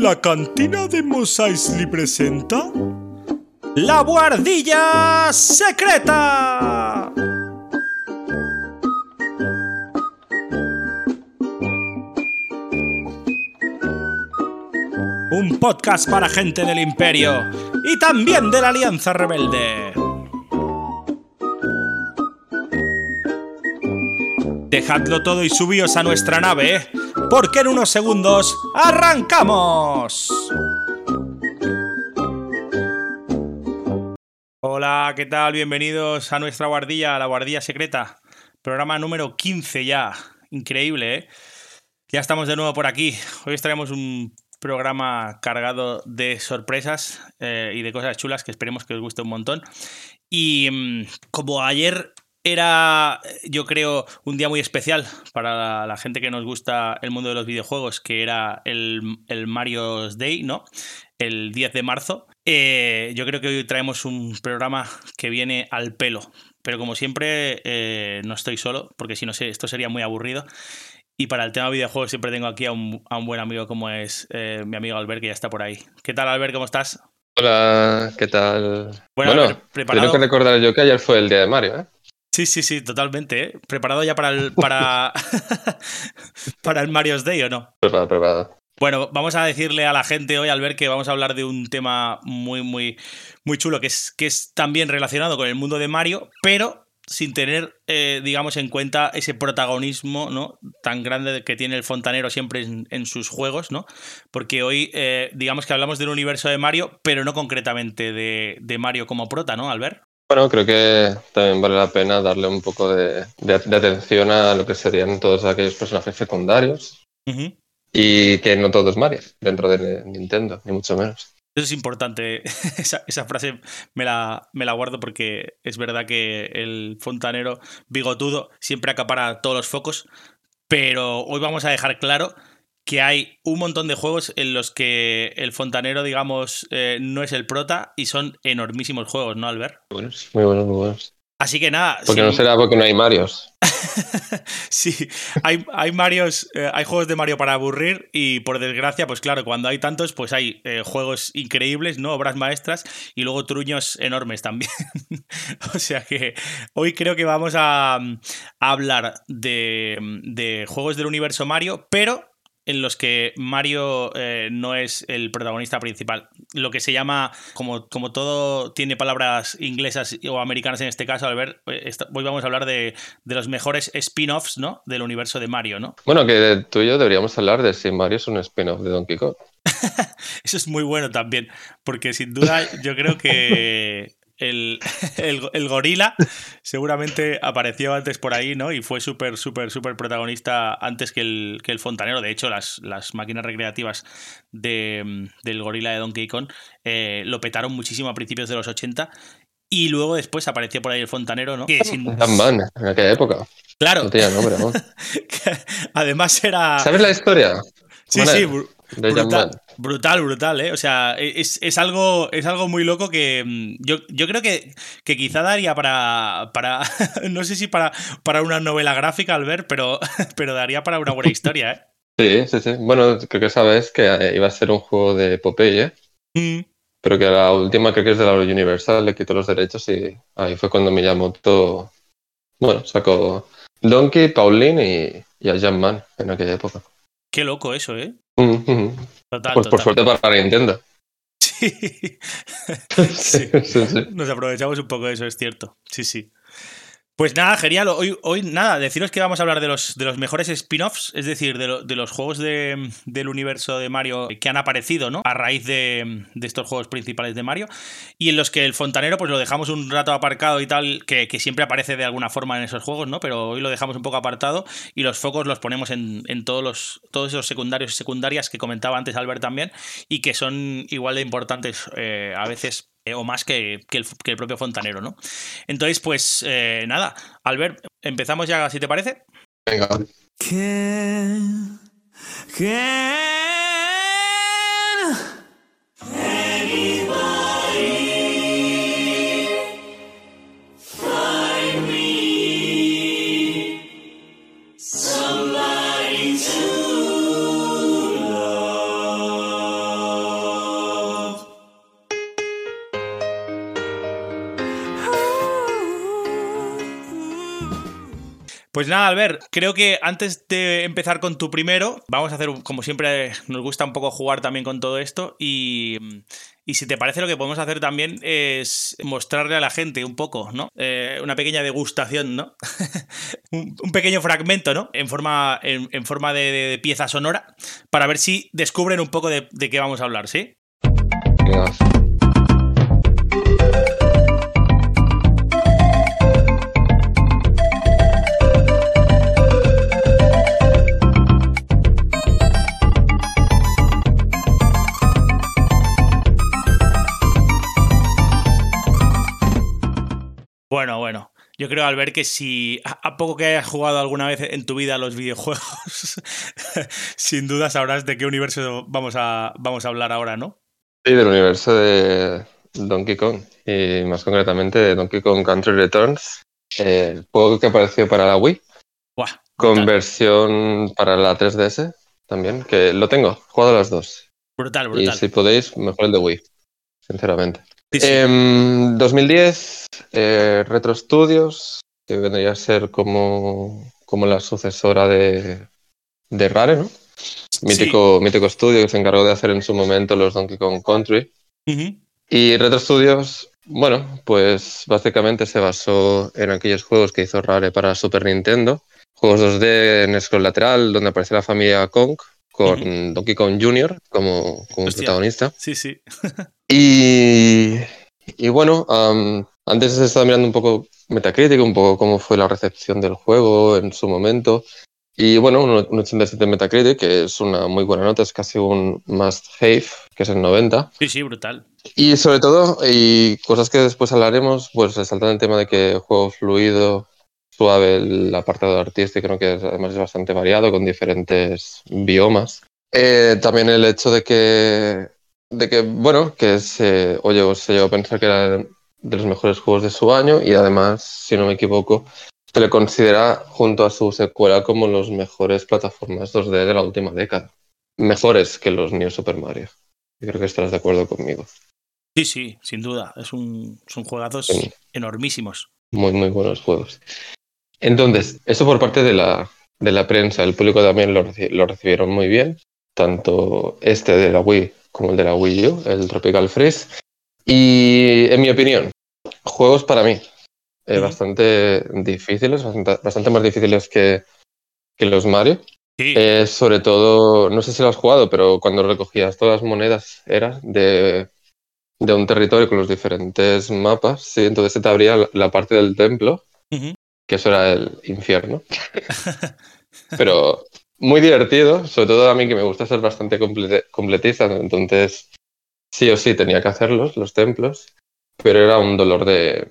La cantina de Mos Eisley presenta. ¡La Guardilla Secreta! Un podcast para gente del Imperio y también de la Alianza Rebelde. Dejadlo todo y subíos a nuestra nave, porque en unos segundos arrancamos. Hola, ¿qué tal? Bienvenidos a nuestra guardilla, a la guardilla secreta. Programa número 15 ya. Increíble, ¿eh? Ya estamos de nuevo por aquí. Hoy os traemos un programa cargado de sorpresas eh, y de cosas chulas que esperemos que os guste un montón. Y mm, como ayer era, yo creo, un día muy especial para la, la, gente que nos gusta el mundo de los videojuegos, que era el, el Mario's Day, ¿no? El 10 de marzo. Eh, yo creo que hoy traemos un programa que viene al pelo. Pero como siempre, eh, no estoy solo, porque si no sé, esto sería muy aburrido. Y para el tema de videojuegos siempre tengo aquí a un, a un buen amigo como es eh, mi amigo Albert, que ya está por ahí. ¿Qué tal, Albert? ¿Cómo estás? Hola, ¿qué tal? Bueno, Bueno, Albert, ¿preparado? tengo que recordar yo que ayer fue el día de Mario, ¿eh? Sí, sí, sí, totalmente. ¿eh? ¿Preparado ya para el, para, para el Mario's Day o no? Preparado, preparado. Bueno, vamos a decirle a la gente hoy, al ver que vamos a hablar de un tema muy, muy, muy chulo, que es, que es también relacionado con el mundo de Mario, pero sin tener, eh, digamos, en cuenta ese protagonismo ¿no? tan grande que tiene el fontanero siempre en, en sus juegos, ¿no? Porque hoy, eh, digamos que hablamos del universo de Mario, pero no concretamente de, de Mario como prota, ¿no, Albert? Bueno, creo que también vale la pena darle un poco de, de- de atención a lo que serían todos aquellos personajes secundarios Ujú. y que no todo es Mario dentro de Nintendo, ni mucho menos. Eso es importante. Esa, esa frase me la, me la guardo porque es verdad que el fontanero bigotudo siempre acapara todos los focos. Pero hoy vamos a dejar claro que hay un montón de juegos en los que el fontanero, digamos, eh, no es el prota y son enormísimos juegos, ¿no, Albert? Muy buenos, muy buenos, muy buenos. Así que nada. Porque no será porque no hay Marios. sí, hay, hay Marios, eh, hay juegos de Mario para aburrir y por desgracia, pues claro, cuando hay tantos, pues hay eh, juegos increíbles, ¿no? Obras maestras y luego truños enormes también. o sea que hoy creo que vamos a, mm, a hablar de, de juegos del universo Mario, pero en los que Mario eh, no es el protagonista principal. Lo que se llama, como, como todo tiene palabras inglesas o americanas en este caso, al ver, eh, hoy vamos a hablar de, de los mejores spin-offs ¿no? del universo de Mario, ¿no? Bueno, que tú y yo deberíamos hablar de si Mario es un spin-off de Donkey Kong. Eso es muy bueno también, porque sin duda yo creo que el, el, el gorila seguramente apareció antes por ahí, ¿no? Y fue súper, súper, súper protagonista antes que el, que el fontanero. De hecho, las, las máquinas recreativas de, del gorila de Donkey Kong eh, lo petaron muchísimo a principios de los 80. Y luego después apareció por ahí el fontanero, ¿no? Que sin- en aquella época. claro, No tenía nombre, ¿no? además era... ¿Sabes la historia? Sí, Bueno, sí, de brutal. Brutal, brutal, ¿eh? O sea, es, es algo, es algo muy loco que mm, yo, yo creo que, que quizá daría para, para no sé si para, para una novela gráfica al ver, pero, pero daría para una buena historia, ¿eh? Sí, sí, sí. Bueno, creo que sabes que eh, iba a ser un juego de Popeye. Mm, Pero que la última, creo que es de la Universal, le quitó los derechos y ahí fue cuando Miyamoto, bueno, sacó Donkey, Pauline y, y a Jumpman en aquella época. qué loco eso, ¿eh? Mm. Total, Pues por suerte para Nintendo. Sí. sí, sí. Nos aprovechamos un poco de eso, es cierto. Sí, sí. Pues nada, genial. Hoy, hoy nada, deciros que vamos a hablar de los, de los mejores spin-offs, es decir, de, lo- de los juegos de- del universo de Mario que han aparecido, ¿no? A raíz de, estos juegos principales de Mario. Y en los que el fontanero, pues lo dejamos un rato aparcado y tal, que, siempre aparece de alguna forma en esos juegos, ¿no? Pero hoy lo dejamos un poco apartado y los focos los ponemos en, en todos, los, todos esos secundarios y secundarias que comentaba antes Albert también, y que son igual de importantes eh, a veces eh, o más que, que el, que el propio fontanero, ¿no? Entonces, pues eh, nada, Albert, empezamos ya, si te parece. Venga. Can Pues nada, Albert, creo que antes de empezar con tu primero, vamos a hacer, como siempre, nos gusta un poco jugar también con todo esto y, y si te parece lo que podemos hacer también es mostrarle a la gente un poco, ¿no? Eh, una pequeña degustación, ¿no? un, pequeño fragmento, ¿no? En forma, en, forma de, pieza sonora para ver si descubren un poco de, qué vamos a hablar, ¿sí? Bueno, bueno. Yo creo, Albert, que si a poco que hayas jugado alguna vez en tu vida a los videojuegos, sin duda sabrás de qué universo vamos a, vamos a hablar ahora, ¿no? Sí, del universo de Donkey Kong y más concretamente de Donkey Kong Country Returns, el juego que apareció para la Wii, Buah, con brutal, versión para la 3DS también, que lo tengo, jugado las dos. brutal, Y brutal. si podéis, mejor el de Wii, sinceramente. Sí, sí. Em, 2010, eh, Retro Studios, que vendría a ser como, como la sucesora de, de Rare, ¿no? Mítico, mítico estudio que se encargó de hacer en su momento los Donkey Kong Country. Y Retro Studios, bueno, pues básicamente se basó en aquellos juegos que hizo Rare para Super Nintendo. Juegos 2D en scroll lateral, donde aparece la familia Kong, con Donkey Kong Jr. como, como protagonista. Sí, sí. Y, y bueno, am, antes he estado mirando un poco Metacritic, un poco cómo fue la recepción del juego en su momento. Y bueno, un, un 87 en Metacritic, que es una muy buena nota, es casi un must have, que es el 90. Sí, sí, brutal. Y sobre todo, y cosas que después hablaremos, pues resaltan el tema de que juego fluido, suave el apartado artístico, ¿no? que es- además es bastante variado, con diferentes biomas. Eh, también el hecho de que, de que bueno, que se, oye, se llegó a pensar que era de los mejores juegos de su año y además, si no me equivoco, se le considera junto a su secuela como los mejores plataformas 2D de la última década. Mejores que los New Super Mario. Yo creo que estarás de acuerdo conmigo. Sí, sí, sin duda. Es un, son juegazos Sí. enormísimos. Muy, muy buenos juegos. Entonces, eso por parte de la, de la prensa. El público también lo, lo recibieron muy bien. Tanto este de la Wii como el de la Wii U, el Tropical Freeze. Y en mi opinión, juegos para mí eh, bastante difíciles, bastante, bastante más difíciles que, que los Mario. Sí, Eh, sobre todo, no sé si lo has jugado, pero cuando recogías todas las monedas era de, de un territorio con los diferentes mapas, sí, entonces se te abría la, la parte del templo, que eso era el infierno. pero muy divertido, sobre todo a mí que me gusta ser bastante completista, entonces sí o sí tenía que hacerlos, los templos, pero era un dolor de...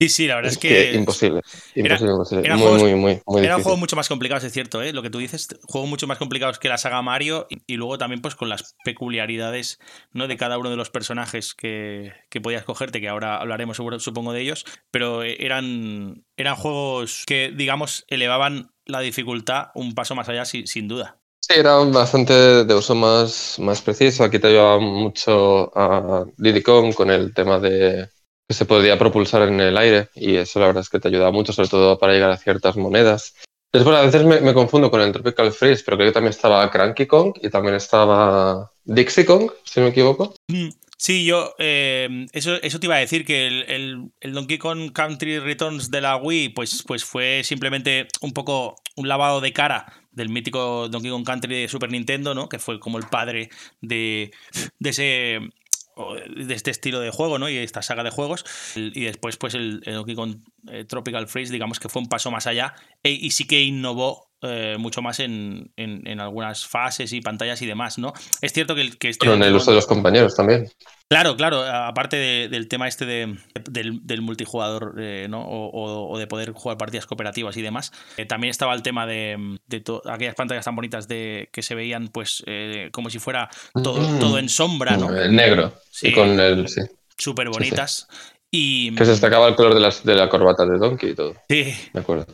sí, sí, la verdad es es que, que imposible, imposible, imposible. eran Muy, juegos- muy, muy, muy Eran juegos mucho más complicados, es cierto, ¿eh? lo que tú dices, juegos mucho más complicados que la saga Mario y, y luego también pues con las peculiaridades ¿no? de cada uno de los personajes que, que podías cogerte, que ahora hablaremos supongo de ellos, pero eh, eran, eran juegos que digamos elevaban la dificultad un paso más allá si- sin duda. Sí, era bastante de uso más, más preciso. Aquí te ayudaba mucho a Kong con el tema de que se podía propulsar en el aire y eso la verdad es que te ayudaba mucho, sobre todo para llegar a ciertas monedas. Después a veces me, me confundo con el Tropical Freeze, pero creo que también estaba Cranky Kong y también estaba Dixie Kong, si no me equivoco. Sí, yo eh, eso, eso te iba a decir que el, el- Donkey Kong Country Returns de la Wii pues, pues fue simplemente un poco un lavado de cara del mítico Donkey Kong Country de Super Nintendo, ¿no? Que fue como el padre de, de ese de este estilo de juego, ¿no? Y esta saga de juegos. Y después, pues, el, el Donkey Kong eh, Tropical Freeze, digamos que fue un paso más allá. e- y sí que innovó eh, mucho más en, en- en algunas fases y pantallas y demás, ¿no? Es cierto que, que este. Con el uso de los compañeros también. Claro, claro, aparte de- del tema este de, del, del multijugador, eh, ¿no? O, o- o de poder jugar partidas cooperativas y demás. eh, también estaba el tema de, de aquellas pantallas tan bonitas de que se veían, pues, eh, como si fuera todo, Mm. todo en sombra, ¿no? El negro. Sí. Y con el. Sí. Súper bonitas. Y. Que se destacaba el color de, las, de la corbata de Donkey y todo. Sí, Me acuerdo.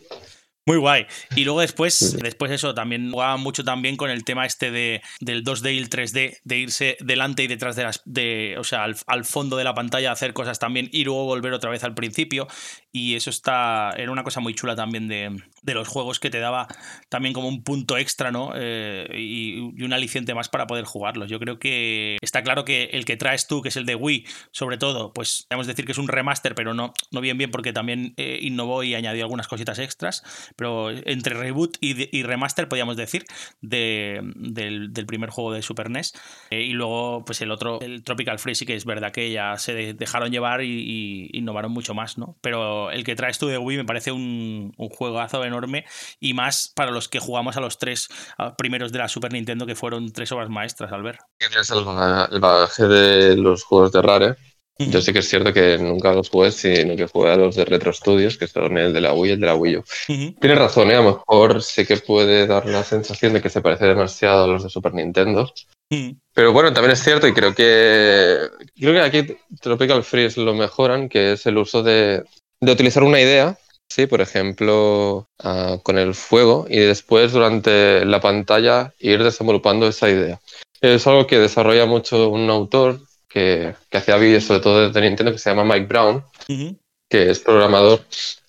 Muy guay. Y luego después, después eso, también jugaba mucho también con el tema este de, del 2D y el 3D, de irse delante y detrás de las, de, o sea, al, al fondo de la pantalla, hacer cosas también y luego volver otra vez al principio. Y eso está, era una cosa muy chula también de, de los juegos que te daba también como un punto extra, ¿no? Eh, y, y, un aliciente más para poder jugarlos. Yo creo que está claro que el que traes tú, que es el de Wii, sobre todo, pues podemos decir que es un remaster, pero no, no bien bien porque también eh, innovó y añadió algunas cositas extras, pero entre reboot y, remaster, podríamos decir, de, del, primer juego de Super NES. Eh, y luego, pues el otro, el Tropical Freeze, sí que es verdad que ya se dejaron llevar y, innovaron mucho más, ¿no? Pero el que traes tú de Wii me parece un, un juegazo enorme y más para los que jugamos a los tres primeros de la Super Nintendo que fueron tres obras maestras, al ver. Tienes el, el bagaje de los juegos de Rare. Yo sí que es cierto que nunca los jugué, sino que jugué a los de Retro Studios, que son el de la Wii y el de la Wii U. Uh -huh. Tienes razón, ¿eh? a lo mejor sí que puede dar la sensación de que se parece demasiado a los de Super Nintendo. Uh -huh. Pero bueno, también es cierto y creo que creo que aquí Tropical Freeze lo mejoran, que es el uso de, de utilizar una idea Sí, por ejemplo, uh, con el fuego y después durante la pantalla ir desenvolupando esa idea. Es algo que desarrolla mucho un autor que, que hacía vídeos sobre todo de Nintendo que se llama Mike Brown, uh -huh. que es programador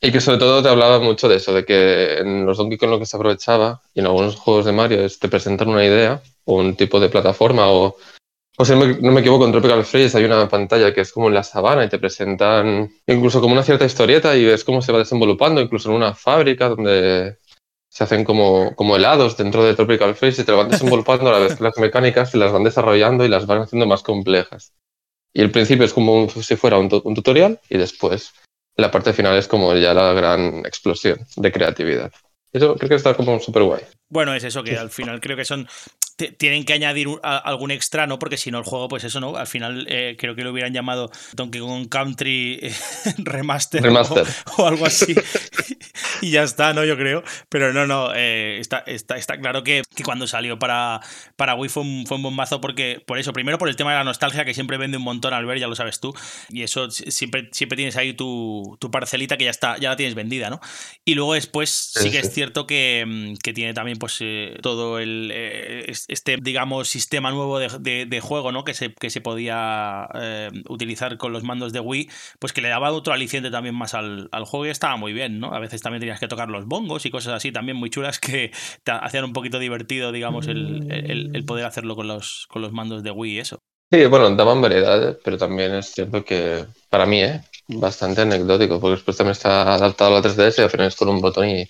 y que sobre todo te hablaba mucho de eso, de que en los Donkey Kong lo que se aprovechaba y en algunos juegos de Mario es te presentan una idea o un tipo de plataforma o o si no me equivoco, en Tropical Freeze hay una pantalla que es como en la sabana y te presentan incluso como una cierta historieta y ves cómo se va desenvolupando, incluso en una fábrica donde se hacen como, como helados dentro de Tropical Freeze y te lo van desenvolupando a la vez que las mecánicas y las van desarrollando y las van haciendo más complejas. Y el principio es como si fuera un, un tutorial y después la parte final es como ya la gran explosión de creatividad. Eso creo que está como súper guay. Bueno, es eso, que al final creo que son tienen que añadir un, a, algún extra, ¿no? Porque si no el juego, pues eso, ¿no? Al final eh, creo que lo hubieran llamado Donkey Kong Country eh, Remaster, Remaster. O, o, algo así. y ya está, ¿no? Yo creo. Pero no, no, eh, está, está, está, claro que, que, cuando salió para, para Wii fue un, fue un bombazo porque, por eso, primero por el tema de la nostalgia que siempre vende un montón al ver, ya lo sabes tú. Y eso siempre, siempre tienes ahí tu, tu parcelita que ya está, ya la tienes vendida, ¿no? Y luego después sí, sí que es cierto que, mm, que tiene también pues todo el este, digamos, sistema nuevo de, de, juego, ¿no? Que se, que se podía eh, utilizar con los mandos de Wii, pues que le daba otro aliciente también más al, al, juego y estaba muy bien, ¿no? A veces también tenías que tocar los bongos y cosas así también muy chulas que te hacían un poquito divertido, digamos, el, el, poder hacerlo con los, con los mandos de Wii y eso. Sí, bueno, daban variedades, pero también es cierto que para mí, ¿eh? Bastante anecdótico, porque después también está adaptado a la 3DS y al final es con un botón y,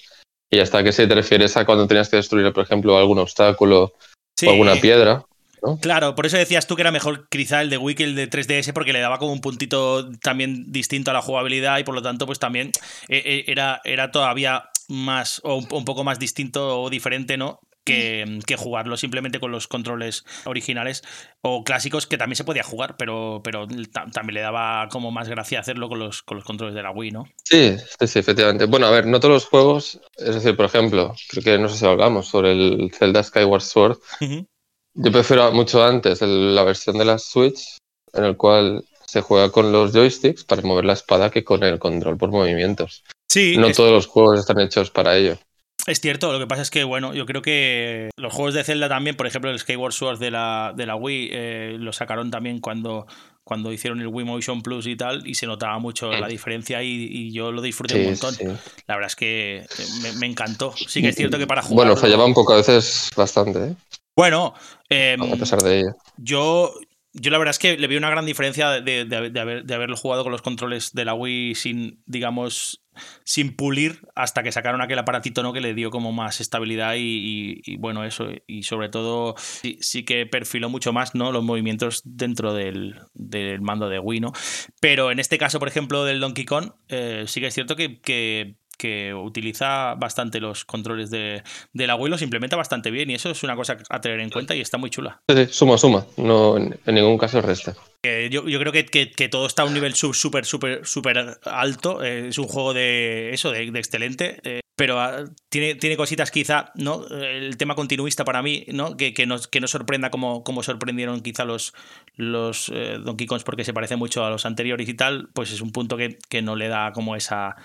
y hasta que si te refieres a cuando tenías que destruir, por ejemplo, algún obstáculo sí. o alguna piedra. ¿no? Claro, por eso decías tú que era mejor quizá el de Wii que el de 3DS porque le daba como un puntito también distinto a la jugabilidad y por lo tanto pues también eh, era, era todavía más o un poco más distinto o diferente, ¿no? Que, que, jugarlo simplemente con los controles originales o clásicos que también se podía jugar, pero, pero también le daba como más gracia hacerlo con los, con los controles de la Wii, ¿no? Sí, sí, sí, efectivamente. Bueno, a ver, no todos los juegos, es decir, por ejemplo, creo que no sé si hablamos sobre el Zelda Skyward Sword. Uh -huh. Yo prefiero mucho antes el, la versión de la Switch, en el cual se juega con los joysticks para mover la espada que con el control por movimientos. Sí, no es... todos los juegos están hechos para ello. Es cierto, lo que pasa es que, bueno, yo creo que los juegos de Zelda también, por ejemplo, el Skyward Sword de la, de la Wii, eh, lo sacaron también cuando, cuando hicieron el Wii Motion Plus y tal, y se notaba mucho la diferencia y, y yo lo disfruté sí, un montón. Sí. La verdad es que eh, me, me, encantó. Sí que es cierto que para jugar... Bueno, fallaba un poco a veces bastante, ¿eh? Bueno, eh, a pesar de ello. Yo, yo la verdad es que le vi una gran diferencia de, de, haber, de haberlo jugado con los controles de la Wii sin, digamos, sin pulir hasta que sacaron aquel aparatito ¿no? que le dio como más estabilidad y, bueno, eso. Y sobre todo sí, que perfiló mucho más ¿no? los movimientos dentro del, del, mando de Wii, ¿no? Pero en este caso, por ejemplo, del Donkey Kong, eh, sí que es cierto que que utiliza bastante los controles de, de la Wii, los implementa bastante bien y eso es una cosa a tener en cuenta y está muy chula. Sí, sí suma, suma, no, en, en ningún caso resta. Eh, yo, yo, creo que, que, que, todo está a un nivel súper, súper, súper alto, eh, es un juego de eso, de, de excelente. Eh, pero uh, tiene, tiene cositas quizá, ¿no? El tema continuista para mí, ¿no? Que, que, nos, que nos sorprenda como, como sorprendieron quizá los, los eh, Donkey Kongs porque se parece mucho a los anteriores y tal, pues es un punto que, que no le da como esa,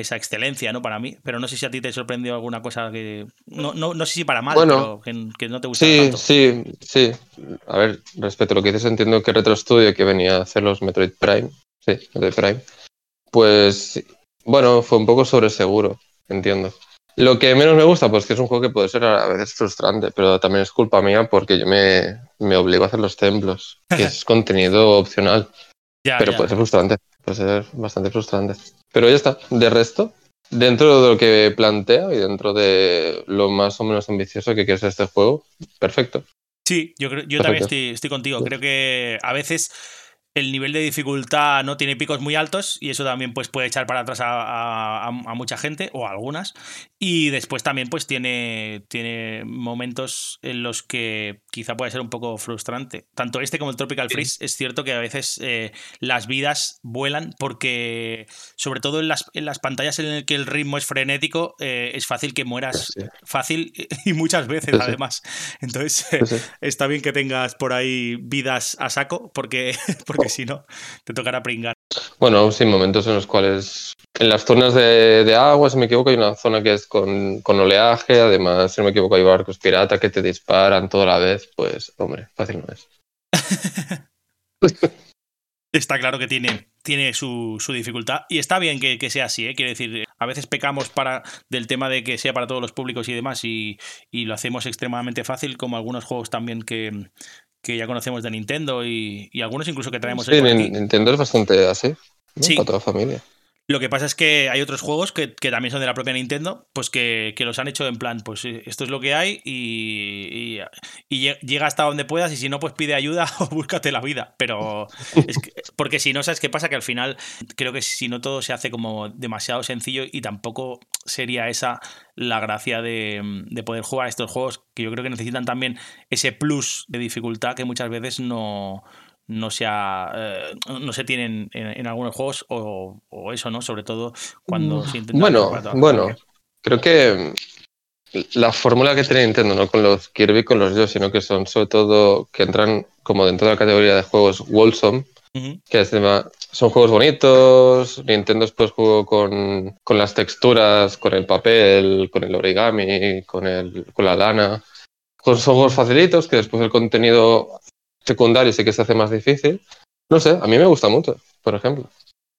esa excelencia, ¿no? Para mí. Pero no sé si a ti te sorprendió alguna cosa que. No, no, no sé si para mal, bueno, pero que, que, no te gustó. Sí, tanto. sí, sí. A ver, respecto a lo que dices, entiendo que Retro Studio, que venía a hacer los Metroid Prime, sí, Metroid Prime, pues bueno, fue un poco sobre seguro, entiendo. Lo que menos me gusta, pues que es un juego que puede ser a veces frustrante, pero también es culpa mía porque yo me, me obligo a hacer los templos, que es contenido opcional, Ya, pero ya. puede ser frustrante, puede ser bastante frustrante. Pero ya está, de resto, dentro de lo que plantea y dentro de lo más o menos ambicioso que quiere ser este juego, perfecto. Sí, yo, creo, yo también estoy, estoy contigo. Creo que a veces el nivel de dificultad no tiene picos muy altos y eso también pues, puede echar para atrás a, a- a- mucha gente o a algunas. Y después también pues tiene, tiene momentos en los que quizá puede ser un poco frustrante. Tanto este como el Tropical Sí. Freeze es cierto que a veces eh, las vidas vuelan porque sobre todo en las, en las pantallas en las que el ritmo es frenético eh, es fácil que mueras Sí, fácil y muchas veces Sí, además. Entonces está bien que tengas por ahí vidas a saco porque, porque si no te tocará pringar. Bueno, sí, momentos en los cuales en las zonas de, de agua, si me equivoco, hay una zona que es con, con oleaje, además, si no me equivoco, hay barcos pirata que te disparan toda la vez, pues, hombre, fácil no es. Está claro que tiene, tiene su, su dificultad y está bien que, que sea así, ¿eh? quiero decir, a veces pecamos para, del tema de que sea para todos los públicos y demás y, y lo hacemos extremadamente fácil, como algunos juegos también que, que ya conocemos de Nintendo y, y algunos incluso que traemos Sí, aquí. Nintendo es bastante así, ¿no? Sí. para toda la familia. Lo que pasa es que hay otros juegos que, que también son de la propia Nintendo, pues que, que los han hecho en plan, pues eh, esto es lo que hay y, y- y lle- llega hasta donde puedas y si no, pues pide ayuda o búscate la vida. Pero es que- porque si no, ¿sabes qué pasa? Que al final creo que si no todo se hace como demasiado sencillo y tampoco sería esa la gracia de, de poder jugar estos juegos que yo creo que necesitan también ese plus de dificultad que muchas veces no, no se, ha, eh, no se tienen en, en algunos juegos o, o eso, ¿no? Sobre todo cuando se intenta... Bueno, bueno, creo que la fórmula que tiene Nintendo, no con los Kirby, con los Yoshi, sino que son sobre todo que entran como dentro de la categoría de juegos wholesome, que es tema- son juegos bonitos, Nintendo después jugó con, con las texturas, con el papel, con el origami, con, el, con la lana. Con- Son juegos facilitos que después el contenido secundario sí que se hace más difícil. No sé, a mí me gusta mucho, por ejemplo.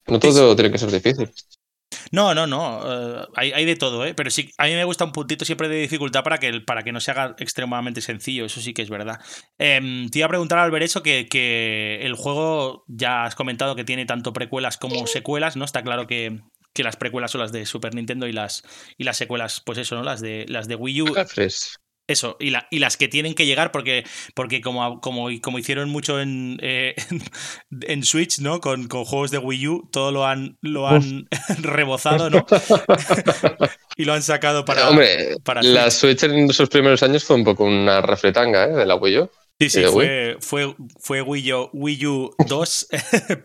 No todo tiene que ser difícil. No, no, no. eh, hay, hay de todo, ¿eh? Pero sí, a mí me gusta un puntito siempre de dificultad para que, el- para que no se haga extremadamente sencillo. Eso sí que es verdad. Em, te iba a preguntar, Albert, eso que, que el juego, ya has comentado que tiene tanto precuelas como secuelas, ¿no? Está claro que, que las precuelas son las de Super Nintendo y las, y las secuelas, pues eso, ¿no? Las de, las de Wii U. Fres. Eso, y, la- y las que tienen que llegar, porque, porque como, como, como hicieron mucho en, eh, en Switch, ¿no? Con, con juegos de Wii U, todo lo han, lo han rebozado, ¿no? y lo han sacado para. Hombre, para la Switch en sus primeros años fue un poco una refretanga ¿eh? de la Wii U. Sí, sí, fue, fue, fue Wii, U, Wii U 2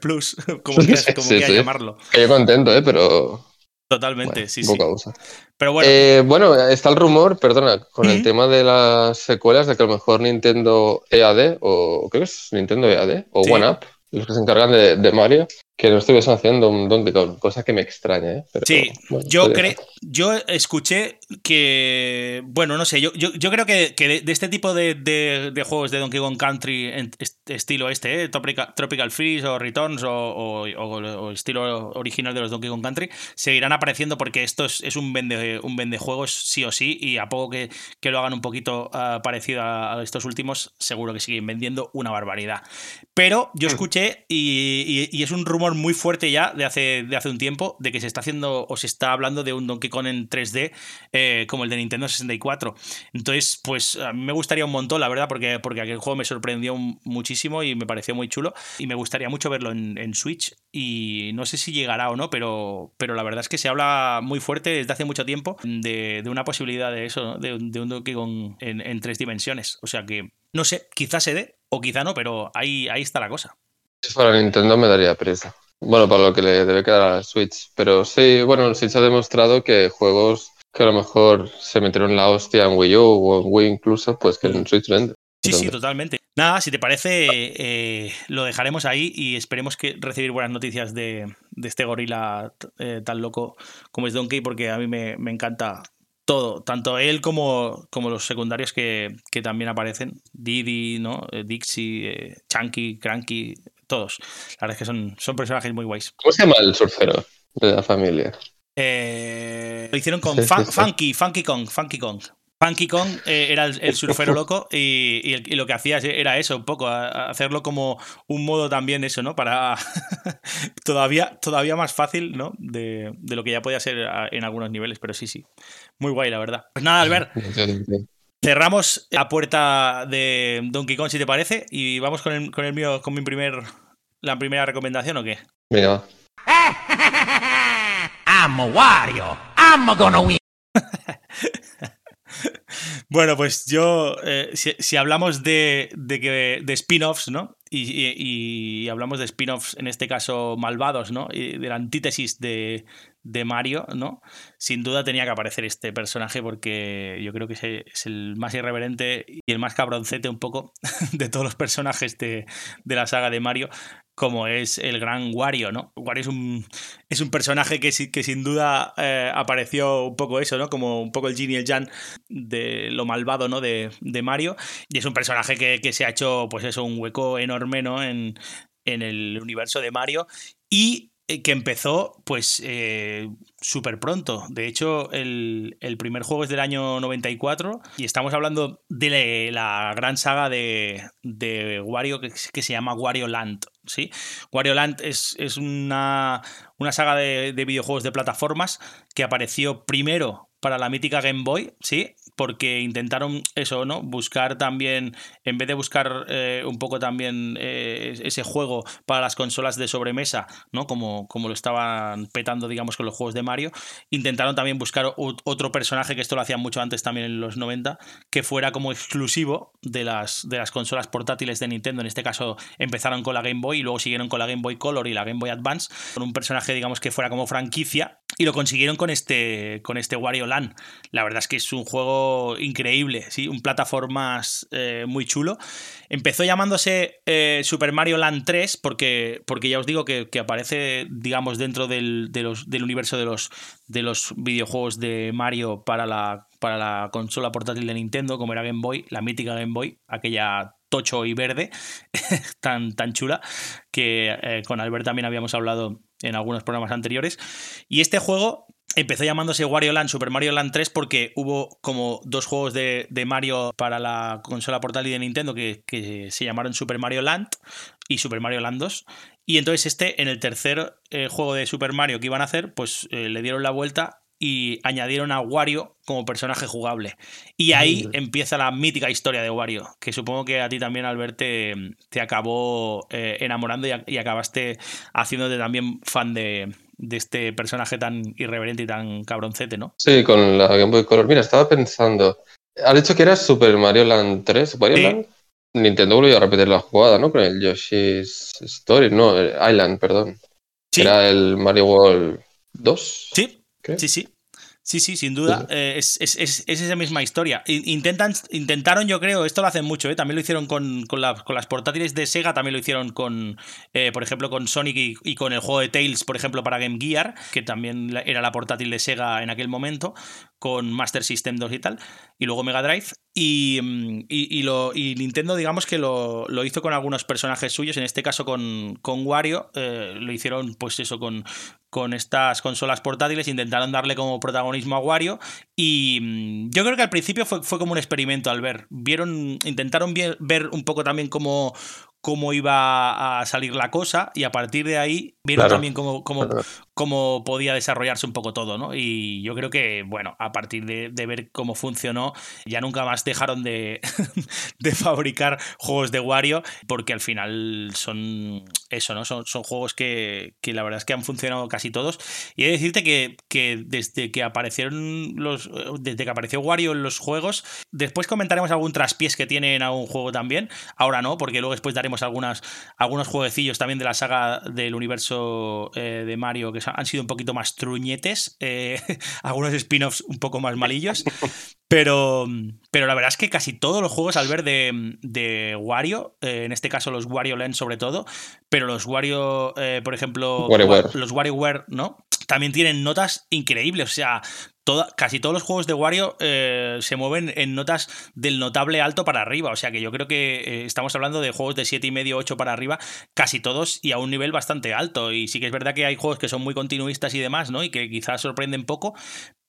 Plus, como quieras, como Sí, quieras sí. llamarlo. Que yo contento, ¿eh? pero Totalmente, bueno, sí, sí. abuso. Pero bueno, Eh, bueno, está el rumor, perdona, con el tema de las secuelas, de que a lo mejor Nintendo EAD, o creo que es Nintendo EAD, o Sí. One Up, los que se encargan de, de Mario, que no estuviesen haciendo un Donkey Kong, cosa que me extraña, ¿eh? Pero, Sí, bueno, yo, cre- yo escuché que, bueno, no sé, yo, yo, yo creo que, que de, de este tipo de, de- de juegos de Donkey Kong Country en est- estilo este, ¿eh? Tropical, Tropical Freeze o Returns o, o- o- o estilo original de los Donkey Kong Country, seguirán apareciendo porque esto es, es un vende un vendejuegos sí o sí y a poco que, que lo hagan un poquito ah, parecido a, a estos últimos, seguro que siguen vendiendo una barbaridad. Pero yo Mm. escuché y, y- y es un rumor muy fuerte ya de hace, de hace un tiempo de que se está haciendo o se está hablando de un Donkey Kong en 3D eh, como el de Nintendo 64. Entonces, pues a mí me gustaría un montón, la verdad, porque, porque aquel juego me sorprendió muchísimo y me pareció muy chulo. Y me gustaría mucho verlo en, Switch. Y no sé si llegará o no, pero, pero la verdad es que se habla muy fuerte desde hace mucho tiempo de, de una posibilidad de eso, ¿no? de un Donkey Kong en, en tres dimensiones. O sea que, no sé, quizás se dé o quizá no, pero ahí, ahí está la cosa. Si fuera Nintendo me daría prisa. Bueno, para lo que le debe quedar a la Switch. Pero sí, bueno, el Switch ha demostrado que juegos que a lo mejor se metieron la hostia en Wii U o en Wii incluso, pues que en Switch vende. Sí, sí, totalmente. Nada, si te parece, eh, lo dejaremos ahí y esperemos que recibir buenas noticias de, de este gorila eh, tan loco como es Donkey, porque a mí me, me encanta todo, tanto él como, como los secundarios que, que también aparecen. Didi, ¿no? Eh, Dixie, eh, Chunky, Cranky, todos. La verdad es que son, son personajes muy guays. ¿Cómo se llama el surfero de la familia? Eh, lo hicieron con Sí, sí, Fun- sí. Funky, Funky Kong, Funky Kong. Funky Kong eh, era el, el surfero loco y, y el- y lo que hacía era eso, un poco, a- a hacerlo como un modo también eso, ¿no? Para todavía, todavía más fácil, ¿no? De, de lo que ya podía ser en algunos niveles, pero sí, sí. Muy guay, la verdad. Pues nada, Albert, cerramos la puerta de Donkey Kong, si te parece, y vamos con el, con el mío, con mi primer, la primera recomendación, ¿o qué? Venga. I'm a Wario. I'm gonna win. Bueno, pues yo, eh, si, si hablamos de, de, que- de spin-offs, ¿no? Y, y- y hablamos de spin-offs, en este caso malvados, ¿no? Y de la antítesis de, de Mario, ¿no? Sin duda tenía que aparecer este personaje porque yo creo que es el, más irreverente y el más cabroncete un poco de todos los personajes de, de la saga de Mario, como es el gran Wario, ¿no? Wario es un, es un personaje que, que sin duda eh, apareció un poco eso, ¿no? Como un poco el Jin y el Jan de lo malvado, ¿no? De, de Mario. Y es un personaje que, que se ha hecho, pues eso, un hueco enorme, ¿no? En, en el universo de Mario. Y que empezó, pues, eh, súper pronto. De hecho, el, el primer juego es del año 94 y estamos hablando de la gran saga de, de Wario que, que se llama Wario Land, ¿sí? Wario Land es, es una, una saga de, de videojuegos de plataformas que apareció primero para la mítica Game Boy, ¿sí? Porque intentaron eso, ¿no? Buscar también, en vez de buscar eh, un poco también eh, ese juego para las consolas de sobremesa, ¿no? Como, como lo estaban petando, digamos, con los juegos de Mario, intentaron también buscar otro personaje, que esto lo hacían mucho antes también en los 90, que fuera como exclusivo de las, de las consolas portátiles de Nintendo. En este caso empezaron con la Game Boy y luego siguieron con la Game Boy Color y la Game Boy Advance, con un personaje, digamos, que fuera como franquicia. Y lo consiguieron con este, con este Wario Land. La verdad es que es un juego increíble, ¿sí? un plataformas eh, muy chulo. Empezó llamándose eh, Super Mario Land 3 porque, porque ya os digo que, que aparece, digamos, dentro del, del universo de los, de los videojuegos de Mario para la, para la consola portátil de Nintendo, como era Game Boy, la mítica Game Boy, aquella tocho y verde, tan, tan chula, que eh, con Albert también habíamos hablado en algunos programas anteriores. Y este juego empezó llamándose Wario Land, Super Mario Land 3, porque hubo como dos juegos de, de Mario para la consola portátil de Nintendo que, que se llamaron Super Mario Land y Super Mario Land 2. Y entonces este, en el tercer eh, juego de Super Mario que iban a hacer, pues eh, le dieron la vuelta y añadieron a Wario como personaje jugable. Y ahí empieza la mítica historia de Wario, que supongo que a ti también, Albert, te, te acabó eh, enamorando y, y acabaste haciéndote también fan de, de este personaje tan irreverente y tan cabroncete, ¿no? Sí, con la Game Boy Color. Mira, estaba pensando. Has dicho que era Super Mario Land 3. ¿Wario Sí. Land? Nintendo volvió a repetir la jugada, ¿no? Con el Yoshi's Story. No, Island, perdón. Sí, Era el Mario World 2. sí, creo. sí, sí. Sí, sí, sin duda. Sí. eh, es, es- es- es esa misma historia. In- Intentan, intentaron, yo creo, esto lo hacen mucho, ¿eh? también lo hicieron con, con, la- con las portátiles de Sega, también lo hicieron con, eh, por ejemplo, con Sonic y, y con el juego de Tails, por ejemplo, para Game Gear, que también era la portátil de Sega en aquel momento, con Master System 2 y tal, y luego Mega Drive. Y, mm, y, y lo, y Nintendo, digamos que lo, lo hizo con algunos personajes suyos, en este caso con, con Wario, eh, lo hicieron pues eso con, con estas consolas portátiles, intentaron darle como protagonismo a Wario y mm, yo creo que al principio fue, fue como un experimento al ver, vieron, intentaron ver un poco también cómo, cómo iba a salir la cosa y a partir de ahí vieron Claro. también cómo, cómo, podía desarrollarse un poco todo, ¿no? Y yo creo que, bueno, a partir de, de ver cómo funcionó, ya nunca más dejaron de, de fabricar juegos de Wario, porque al final son eso, ¿no? Son, son juegos que, que la verdad es que han funcionado casi todos. Y he de decirte que, que desde que aparecieron los. Desde que apareció Wario en los juegos, después comentaremos algún traspiés que tiene en algún juego también. Ahora no, porque luego después daremos algunas, algunos jueguecillos también de la saga del universo eh, de Mario que han sido un poquito más truñetes. eh, algunos spin-offs un poco más malillos. Pero, pero la verdad es que casi todos los juegos al ver de, de Wario, eh, en este caso los Wario Land sobre todo, pero los Wario, por ejemplo, WarioWare. los WarioWare, ¿no? También tienen notas increíbles. O sea, toda, casi todos los juegos de Wario eh, se mueven en notas del notable alto para arriba. O sea que yo creo que eh, estamos hablando de juegos de 7,5, 8 para arriba, casi todos y a un nivel bastante alto. Y sí que es verdad que hay juegos que son muy continuistas y demás, ¿no? Y que quizás sorprenden poco,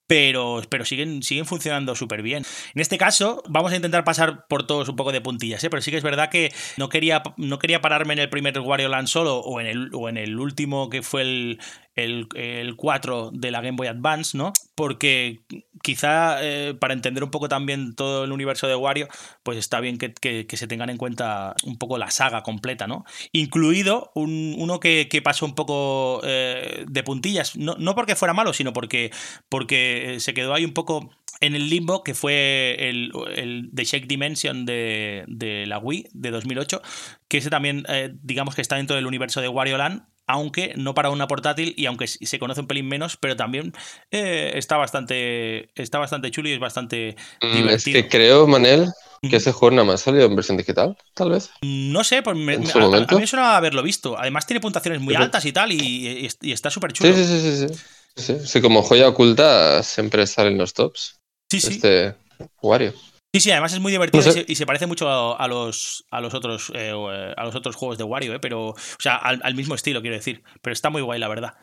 pero, pero siguen, siguen funcionando súper bien. En este caso, vamos a intentar pasar por todos un poco de puntillas, ¿eh? pero sí que es verdad que no quería, no quería pararme en el primer Wario Land solo o en el, o en el último que fue el, el, 4 de la Game Boy Advance, ¿no? Porque quizá eh, para entender un poco también todo el universo de Wario, pues está bien que, se tengan en cuenta un poco la saga completa, ¿no? Incluido uno que, pasó un poco eh, de puntillas, no, no, porque fuera malo, sino porque, porque se quedó ahí un poco en el limbo, que fue el, The Shake Dimension de, la Wii de 2008, que ese también, eh, digamos que está dentro del universo de Wario Land, aunque no para una portátil y aunque se conoce un pelín menos, pero también eh, está bastante está bastante chulo y es bastante divertido. Mm, es que creo, Manel, que ese juego nada más salido en versión digital, tal vez. No sé, pues me, a, mí suena haberlo visto. Además tiene puntuaciones muy altas y tal, y, está súper chulo. Sí, sí, sí, sí, sí. como joya oculta siempre salen los tops. Sí, sí. Este Wario. Sí, sí, además es muy divertido y, se, parece mucho a, los, a, los otros, eh, eh, a los otros juegos de Wario, eh, pero, o sea, al, mismo estilo, quiero decir. Pero está muy guay, la verdad.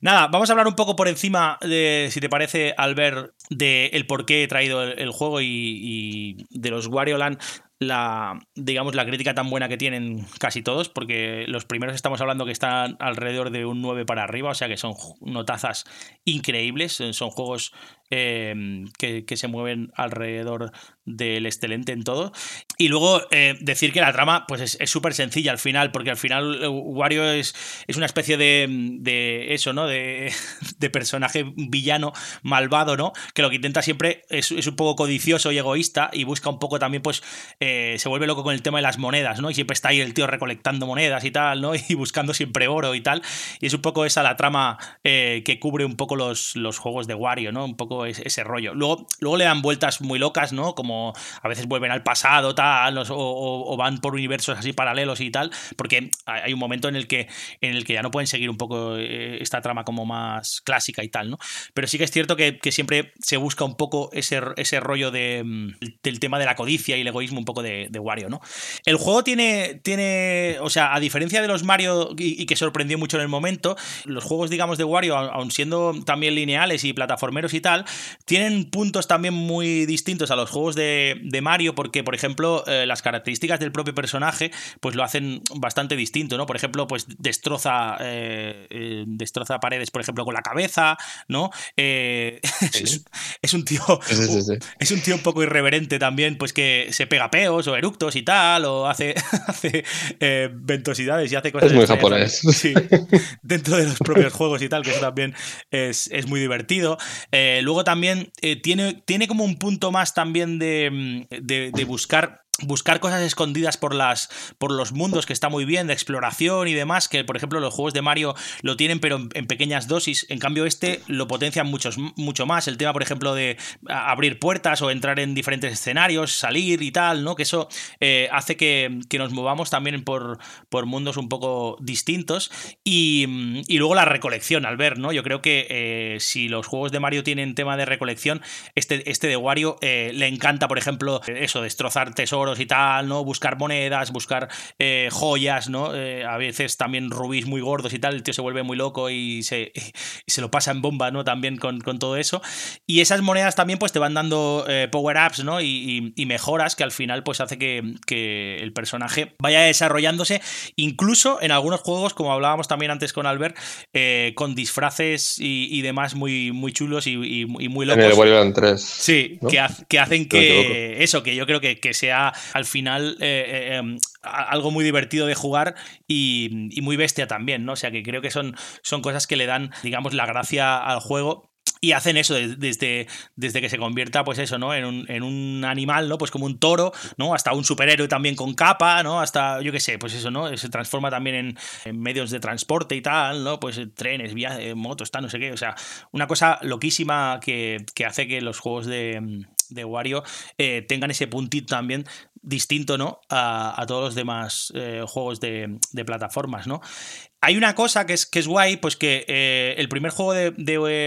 Nada, vamos a hablar un poco por encima de, si te parece, al ver de el por qué he traído el, juego y, y, de los Wario Land la, digamos, la crítica tan buena que tienen casi todos, porque los primeros estamos hablando que están alrededor de un 9 para arriba, o sea que son notazas increíbles, son juegos eh, que, se mueven alrededor del excelente en todo. Y luego eh, decir que la trama pues es súper sencilla al final, porque al final eh, Wario es, es una especie de, de eso, ¿no? De, de, personaje villano, malvado, ¿no? Que lo que intenta siempre es, es, un poco codicioso y egoísta y busca un poco también, pues, se vuelve loco con el tema de las monedas, ¿no? Y siempre está ahí el tío recolectando monedas y tal, ¿no? Y buscando siempre oro y tal. Y es un poco esa la trama que cubre un poco los, los juegos de Wario, ¿no? Un poco ese, rollo. Luego, luego le dan vueltas muy locas, ¿no? Como a veces vuelven al pasado, tal, o, van por universos así paralelos y tal, porque hay un momento en el que, en el que ya no pueden seguir un poco eh, esta trama como más clásica y tal, ¿no? Pero sí que es cierto que, siempre se busca un poco ese, ese rollo de, mm, del tema de la codicia y el egoísmo un poco de, Wario, ¿no? El juego tiene, tiene, o sea, a diferencia de los Mario y, que sorprendió mucho en el momento, los juegos, digamos, de Wario, aun siendo también lineales y plataformeros y tal, tienen puntos también muy distintos a los juegos de, Mario, porque, por ejemplo, eh, las características del propio personaje, pues lo hacen bastante distinto, ¿no? Por ejemplo, pues destroza, eh, eh, destroza paredes, por ejemplo, con la cabeza, ¿no? es, un tío. es un tío un poco irreverente también, pues que se pega peos o eructos y tal, o hace, hace ventosidades y hace cosas. Es muy japonés. Dentro de los propios juegos y tal, que eso también es, es muy divertido. luego también eh, tiene, tiene como un punto más también de, mm, de buscar buscar cosas escondidas por las por los mundos que está muy bien de exploración y demás que por ejemplo los juegos de Mario lo tienen pero en, pequeñas dosis. En cambio este lo potencian muchos, mucho más. El tema por ejemplo de abrir puertas o entrar en diferentes escenarios salir y tal no que eso eh, hace que, nos movamos también por, por mundos un poco distintos. Y, luego la recolección al ver no yo creo que eh, si los juegos de Mario tienen tema de recolección este, este de Wario eh, le encanta por ejemplo eso destrozar tesoros y tal, ¿no? Buscar monedas, buscar eh, joyas, ¿no? Eh, a veces también rubíes muy gordos y tal, el tío se vuelve muy loco y se, se lo pasa en bomba, ¿no? También con, todo eso. Y esas monedas también pues te van dando eh, power-ups, ¿no? Y, mejoras que al final pues hace que, el personaje vaya desarrollándose, incluso en algunos juegos, como hablábamos también antes con Albert, con disfraces y, demás muy, muy chulos y, muy locos. En el 3. Sí, que, que, hacen que eso, que yo creo que, que sea al final eh, eh, em, algo muy divertido de jugar y, muy bestia también, ¿no? O sea que creo que son, son cosas que le dan, digamos, la gracia al juego y hacen eso desde, desde que se convierta, pues eso, ¿no? En un, animal, ¿no? Pues como un toro, ¿no? Hasta un superhéroe también con capa, ¿no? Hasta, yo qué sé, pues eso, ¿no? Se transforma también en, medios de transporte y tal, ¿no? Pues trenes, viajes, motos, tal, no sé qué. O sea, una cosa loquísima que, que hace que los juegos de, de Wario eh, tengan ese puntito también distinto, ¿no? A, todos los demás eh, juegos de, plataformas, ¿no? Hay una cosa que es, que es guay, pues que eh, el primer juego de,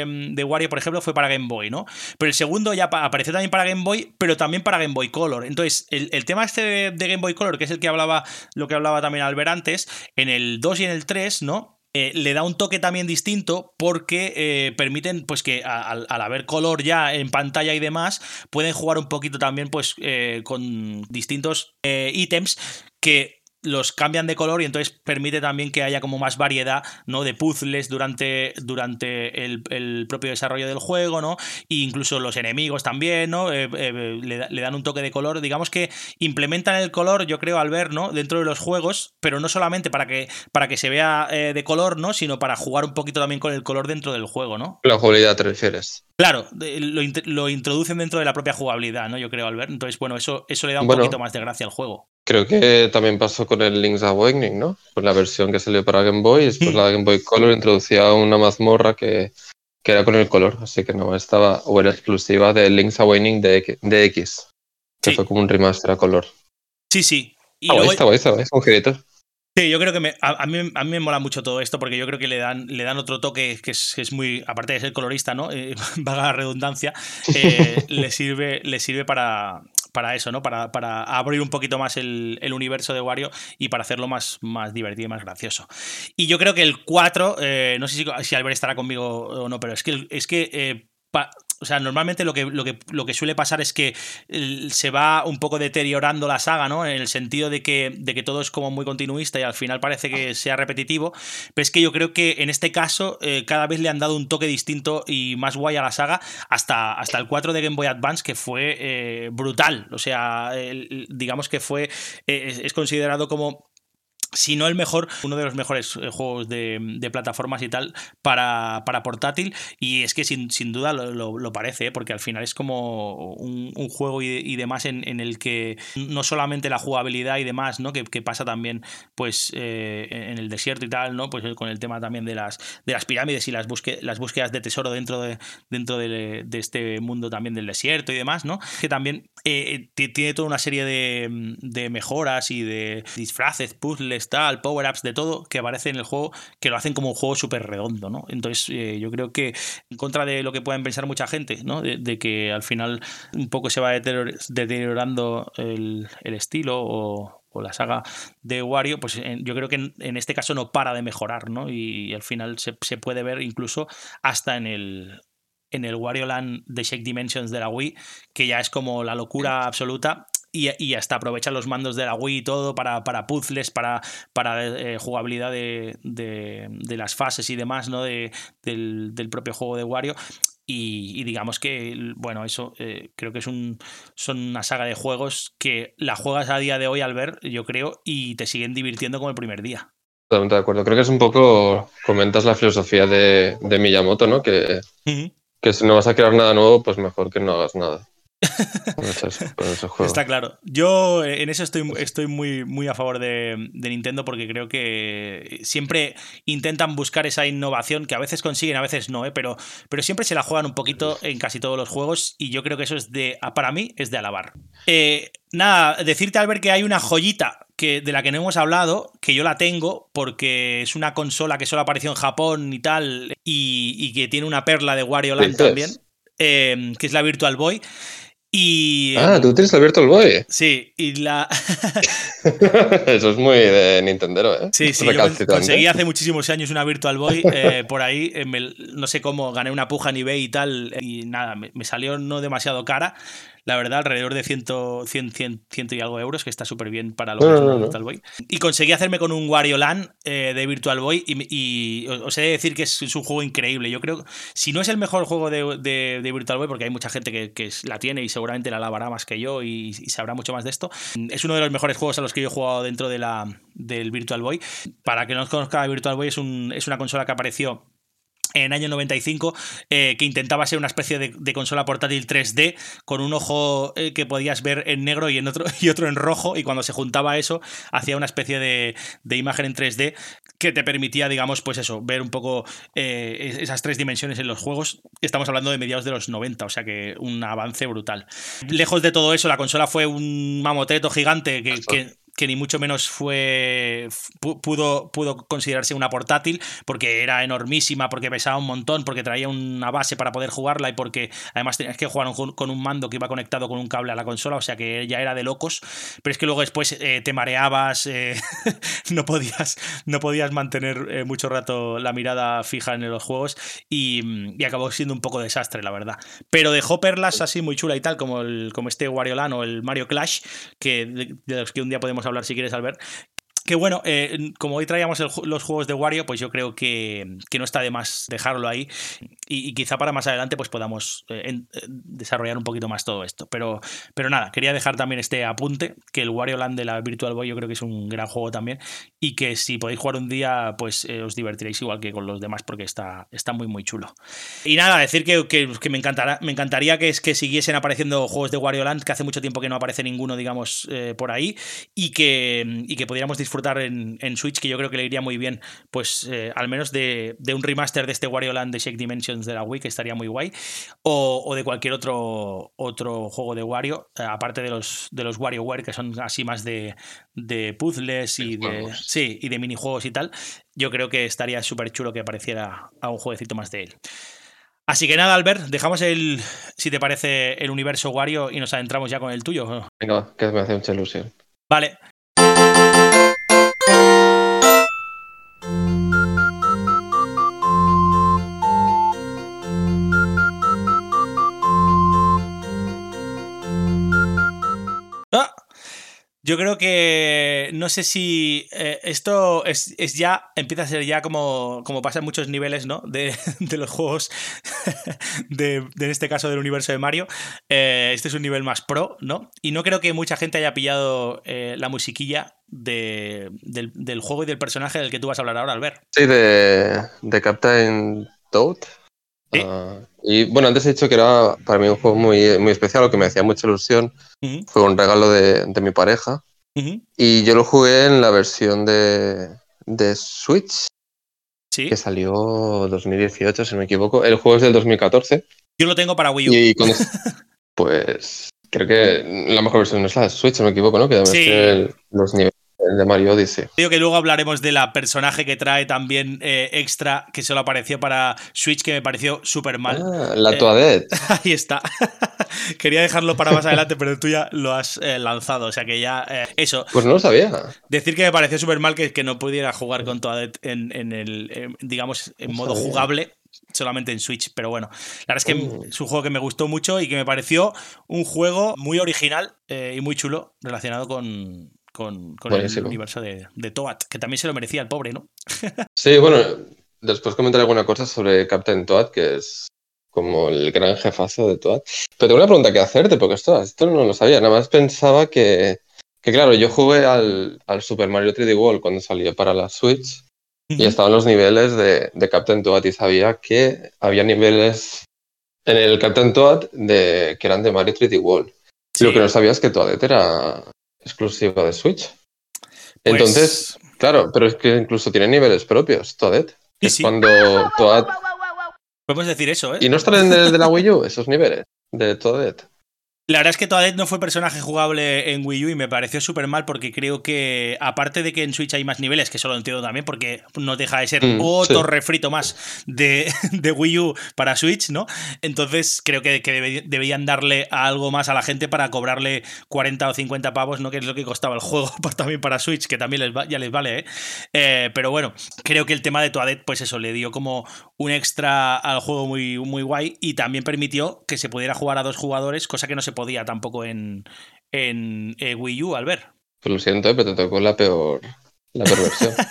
em, de, Wario, por ejemplo, fue para Game Boy, ¿no? Pero el segundo ya apareció también para Game Boy, pero también para Game Boy Color. Entonces, el, el tema este de, de, Game Boy Color, que es el que hablaba, lo que hablaba también Albert antes, en el 2 y en el 3, ¿no? Eh, le da un toque también distinto porque eh, permiten pues que al, haber color ya en pantalla y demás pueden jugar un poquito también pues eh, con distintos ítems que los cambian de color y entonces permite también que haya como más variedad ¿no? de puzzles durante, durante el, el propio desarrollo del juego, ¿no? E incluso los enemigos también, ¿no? Eh, eh, le, le, dan un toque de color. Digamos que implementan el color, yo creo, al ver, ¿no? Dentro de los juegos, pero no solamente para que, para que se vea eh, de color, ¿no? Sino para jugar un poquito también con el color dentro del juego, ¿no? La jugabilidad te refieres. Claro, lo, lo, introducen dentro de la propia jugabilidad, ¿no? Yo creo, Albert. Entonces, bueno, eso, eso le da un bueno, poquito más de gracia al juego. Creo que también pasó con el Link's Awakening, ¿no? Con la versión que salió para Game Boy, y después mm. la Game Boy Color introducía una mazmorra que, que, era con el color, así que no estaba, o era exclusiva de Link's Awakening de X, de X que sí. fue como un remaster a color. Sí, sí. Y ah, luego... está guay, está guay, un girito. Sí, yo creo que me, a, a, mí, a, mí, me mola mucho todo esto porque yo creo que le dan, le dan otro toque que es, que es muy, aparte de ser colorista, ¿no? Eh, vaga la redundancia, eh, le, sirve, le sirve para, para eso, ¿no? Para, para, abrir un poquito más el, el, universo de Wario y para hacerlo más, más divertido y más gracioso. Y yo creo que el 4, eh, no sé si, si, Albert estará conmigo o no, pero es que, es que eh, o sea, normalmente lo que, lo, que, lo que suele pasar es que se va un poco deteriorando la saga, ¿no? En el sentido de que, de que todo es como muy continuista y al final parece que sea repetitivo. Pero es que yo creo que en este caso eh, cada vez le han dado un toque distinto y más guay a la saga hasta, hasta el 4 de Game Boy Advance, que fue eh, brutal. O sea, digamos que fue. Eh, es considerado como si no el mejor, uno de los mejores eh, juegos de, plataformas y tal para, para, portátil. Y es que sin, sin duda lo, lo, parece, ¿eh? porque al final es como un, juego y, y demás en, en, el que no solamente la jugabilidad y demás, ¿no? Que, pasa también pues eh, en el desierto y tal, ¿no? Pues con el tema también de las, de las pirámides y las, busque, las búsquedas de tesoro dentro de, dentro de, este mundo también del desierto y demás, ¿no? Que también eh, tiene toda una serie de, de mejoras y de disfraces, puzzles tal, power-ups, de todo que aparece en el juego, que lo hacen como un juego súper redondo, ¿no? Entonces, eh, yo creo que en contra de lo que pueden pensar mucha gente, ¿no? De, que al final un poco se va deteriorando el, el estilo o, o la saga de Wario, pues en, yo creo que en, este caso no para de mejorar, ¿no? Y, y al final se, se, puede ver incluso hasta en el en el Wario Land de Shake Dimensions de la Wii, que ya es como la locura absoluta y, y, hasta aprovecha los mandos de la Wii y todo para, para puzzles, para, para eh, jugabilidad de, de, de, las fases y demás, ¿no? De, del, del, propio juego de Wario. Y, y digamos que, bueno, eso eh, creo que es un, son una saga de juegos que la juegas a día de hoy al ver, yo creo, y te siguen divirtiendo como el primer día. Totalmente de acuerdo. Creo que es un poco, comentas la filosofía de, de Miyamoto, ¿no? Que, uh -huh. que si no vas a crear nada nuevo, pues mejor que no hagas nada. Con esos, con esos Está claro. Yo en eso estoy, estoy muy, muy a favor de, de, Nintendo porque creo que siempre intentan buscar esa innovación que a veces consiguen, a veces no, ¿eh? pero, pero siempre se la juegan un poquito en casi todos los juegos y yo creo que eso es de, para mí, es de alabar. Eh, nada, decirte, Albert, que hay una joyita que, de la que no hemos hablado, que yo la tengo porque es una consola que solo apareció en Japón y tal, y, y que tiene una perla de Wario Land también, eh, que es la Virtual Boy. Y, ah, tú tienes el Virtual Boy. Sí, y la. Eso es muy de Nintendero, ¿eh? Sí, sí. Yo conseguí hace muchísimos años una Virtual Boy. Eh, por ahí, eh, me, no sé cómo, gané una puja en eBay y tal. Y nada, me, me salió no demasiado cara la verdad, alrededor de 100, 100, 100, 100 y algo euros, que está súper bien para lo que no, es no, no. Virtual Boy. Y conseguí hacerme con un Wario Land eh, de Virtual Boy y, y, os he de decir que es, es, un juego increíble. Yo creo, si no es el mejor juego de, de, de Virtual Boy, porque hay mucha gente que, que, la tiene y seguramente la lavará más que yo y, y, sabrá mucho más de esto, es uno de los mejores juegos a los que yo he jugado dentro de la, del Virtual Boy. Para que no os conozca, Virtual Boy es, un, es una consola que apareció en el año 95, eh, que intentaba ser una especie de, de consola portátil 3D, con un ojo eh, que podías ver en negro y, en otro, y otro en rojo, y cuando se juntaba eso, hacía una especie de, de imagen en 3D que te permitía, digamos, pues eso, ver un poco eh, esas tres dimensiones en los juegos. Estamos hablando de mediados de los 90, o sea que un avance brutal. Lejos de todo eso, la consola fue un mamoteto gigante que, que que ni mucho menos fue pudo, pudo considerarse una portátil porque era enormísima, porque pesaba un montón, porque traía una base para poder jugarla y porque además tenías que jugar con un mando que iba conectado con un cable a la consola, o sea que ya era de locos, pero es que luego después eh, te mareabas, eh, no, podías, no podías mantener eh, mucho rato la mirada fija en los juegos y, y, acabó siendo un poco desastre, la verdad. Pero dejó perlas así muy chula y tal, como, el, como este Wario Land o el Mario Clash, que, de los que un día podemos hablar si quieres, Albert, que bueno, eh, como hoy traíamos los juegos de Wario, pues yo creo que, que, no está de más dejarlo ahí y, quizá para más adelante pues podamos eh, eh, desarrollar un poquito más todo esto. Pero, pero nada, quería dejar también este apunte, que el Wario Land de la Virtual Boy yo creo que es un gran juego también y que si podéis jugar un día pues eh, os divertiréis igual que con los demás porque está, está muy muy chulo. Y nada, decir que, que, me, encantará, me encantaría que, que siguiesen apareciendo juegos de Wario Land, que hace mucho tiempo que no aparece ninguno, digamos, por ahí y que, y que pudiéramos disfrutar disfrutar en, en, Switch, que yo creo que le iría muy bien, pues eh, al menos de, de, un remaster de este Wario Land de Shake Dimensions de la Wii, que estaría muy guay, o, o de cualquier otro, otro juego de Wario, eh, aparte de los, de los WarioWare, que son así más de, de puzzles y de, sí, y de minijuegos y tal, yo creo que estaría súper chulo que apareciera a un jueguecito más de él. Así que nada, Albert, dejamos el, si te parece, el universo Wario y nos adentramos ya con el tuyo. Venga, que me hace mucha ilusión. Vale. Yo creo que no sé si eh, esto es, es, ya, empieza a ser ya como, como pasa en muchos niveles, ¿no? De, de los juegos, de, de, en este caso del universo de Mario. Eh, este es un nivel más pro, ¿no? Y no creo que mucha gente haya pillado eh, la musiquilla de, del, del, juego y del personaje del que tú vas a hablar ahora, Albert. Sí, de, de Captain Toad. ¿Sí? Uh, y bueno, antes he dicho que era para mí un juego muy, muy especial, lo que me hacía mucha ilusión. Uh -huh. Fue un regalo de, de mi pareja. Uh -huh. Y yo lo jugué en la versión de, de Switch, ¿Sí? que salió 2018, si no me equivoco. El juego es del 2014. Yo lo tengo para Wii U. Y pues creo que la mejor versión es la de Switch, si no me equivoco, ¿no? Que además Sí. los niveles de Mario Odyssey. Digo que luego hablaremos de la personaje que trae también eh, extra, que solo apareció para Switch, que me pareció súper mal. Ah, la Eh, Toadette. Ahí está. Quería dejarlo para más adelante, pero tú ya lo has eh, lanzado. O sea que ya. eh, eso. Pues no lo sabía. Decir que me pareció súper mal que, que no pudiera jugar con Toadette en, en el. en, digamos, en No modo sabía. jugable. Solamente en Switch, pero bueno, la verdad es que Mm. es un juego que me gustó mucho y que me pareció un juego muy original eh, y muy chulo relacionado con, con, con el universo de, de Toad, que también se lo merecía el pobre, ¿no? Sí, bueno, después comentaré alguna cosa sobre Captain Toad, que es como el gran jefazo de Toad. Pero tengo una pregunta que hacerte, porque esto, esto no lo sabía. Nada más pensaba que, que claro, yo jugué al, al Super Mario 3D World cuando salió para la Switch y estaban los niveles de, de Captain Toad y sabía que había niveles en el Captain Toad de, que eran de Mario 3D World. Sí. Lo que no sabía es que Toadette era exclusiva de Switch. Pues, Entonces, claro, pero es que incluso tiene niveles propios, Toadette. Sí, es sí. cuando Toad... Podemos decir eso, ¿eh? ¿Y no están en el de la Wii U esos niveles de Toadette? La verdad es que Toadette no fue personaje jugable en Wii U y me pareció súper mal porque creo que, aparte de que en Switch hay más niveles, que eso lo entiendo también porque no deja de ser Mm, otro sí. refrito más de, de Wii U para Switch, ¿no? Entonces creo que, que debe- deberían darle algo más a la gente para cobrarle 40 o 50 pavos, ¿no? Que es lo que costaba el juego también para Switch, que también les va- ya les vale, ¿eh? Eh, Pero bueno, creo que el tema de Toadette, pues eso, le dio como un extra al juego muy, muy guay y también permitió que se pudiera jugar a dos jugadores, cosa que no se podía tampoco en, en eh, Wii U al ver. Pues lo siento, eh, pero te tocó la peor, la peor versión.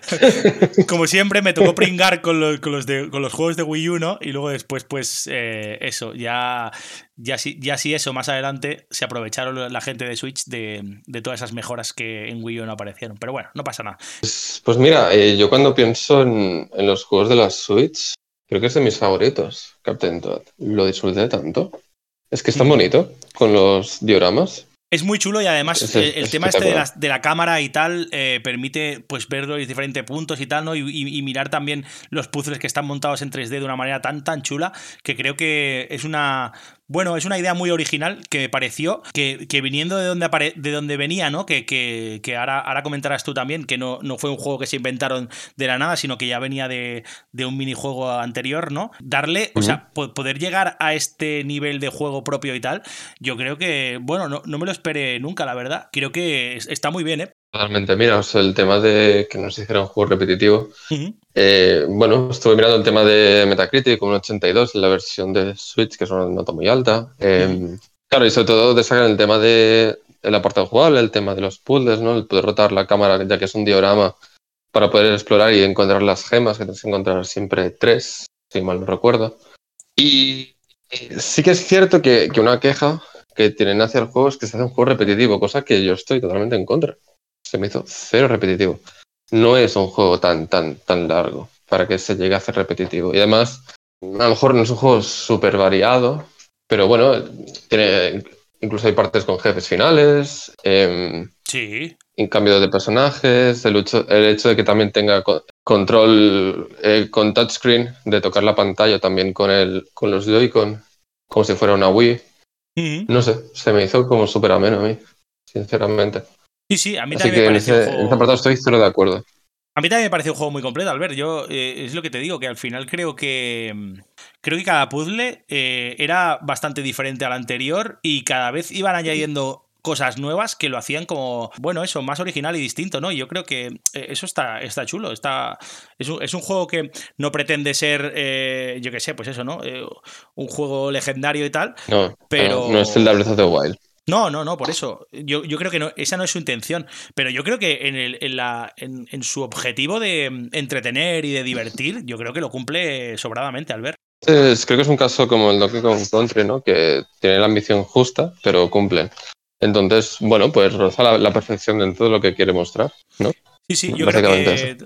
Como siempre, me tocó pringar con los, con los, de- con los juegos de Wii U, ¿no? Y luego después, pues eh, eso, ya, ya, sí, ya sí eso, más adelante se aprovecharon la gente de Switch de, de todas esas mejoras que en Wii U no aparecieron. Pero bueno, no pasa nada. Pues, pues mira, eh, yo cuando pienso en, en los juegos de la Switch, creo que es de mis favoritos, Captain Toad. Lo disfruté tanto. Es que es tan bonito con los dioramas. Es muy chulo y además Es- el es tema este de la, de la cámara y tal eh, permite pues ver los diferentes puntos y tal, ¿no? Y, y- y mirar también los puzzles que están montados en 3D de una manera tan tan chula que creo que es una bueno, es una idea muy original que me pareció que, que viniendo de donde apare- de donde venía, ¿no? Que, que- que ahora, ahora comentarás tú también, que no, no fue un juego que se inventaron de la nada, sino que ya venía de, de un minijuego anterior, ¿no? Darle, o sea, po- poder llegar a este nivel de juego propio y tal, yo creo que, bueno, no, no me lo esperé nunca, la verdad. Creo que es- está muy bien, ¿eh? Totalmente. Mira, o sea, el tema de que nos hiciera un juego repetitivo. Ujú. Eh, bueno, estuve mirando el tema de Metacritic, un 82 en la versión de Switch, que es una nota muy alta. Eh, Claro, y sobre todo destacan el tema de el apartado jugable, el tema de los puzzles, ¿no? El poder rotar la cámara, ya que es un diorama, para poder explorar y encontrar las gemas, que tienes que encontrar siempre tres, si mal no recuerdo. Y eh, sí que es cierto que, que una queja que tienen hacia el juego es que se hace un juego repetitivo, cosa que yo estoy totalmente en contra. Se me hizo cero repetitivo. No es un juego tan, tan, tan largo para que se llegue a hacer repetitivo. Y además, a lo mejor no es un juego súper variado, pero bueno, tiene, incluso hay partes con jefes finales, em, Sí. en cambio de personajes, el hecho, el hecho de que también tenga co- control eh, con touchscreen, de tocar la pantalla también con, el, con los Joy-Con, como si fuera una Wii. Ujú. No sé, se me hizo como súper ameno a mí, sinceramente. Sí, sí, a mí Así también me en pareció ese, un en juego- apartado estoy de acuerdo. A mí también me parece un juego muy completo, Albert. Yo eh, es lo que te digo, que al final creo que. mm, Creo que cada puzzle eh, era bastante diferente al anterior y cada vez iban añadiendo cosas nuevas que lo hacían como, bueno, eso, más original y distinto, ¿no? Y yo creo que eh, eso está, está chulo. Está, es, un, es un juego que no pretende ser, eh, yo qué sé, pues eso, ¿no? Eh, un juego legendario y tal, No, Pero- no, no es el de Breath of the Wild. No, no, no, por eso. Yo, yo creo que no, esa no es su intención. Pero yo creo que en, el, en, la, en, en su objetivo de mm, entretener y de divertir, yo creo que lo cumple sobradamente, Albert. Es- creo que es un caso como el Donkey Kong Country, ¿no? Que tiene la ambición justa, pero cumplen. Entonces, bueno, pues roza la, la perfección dentro de lo que quiere mostrar, ¿no? Sí, sí, yo creo que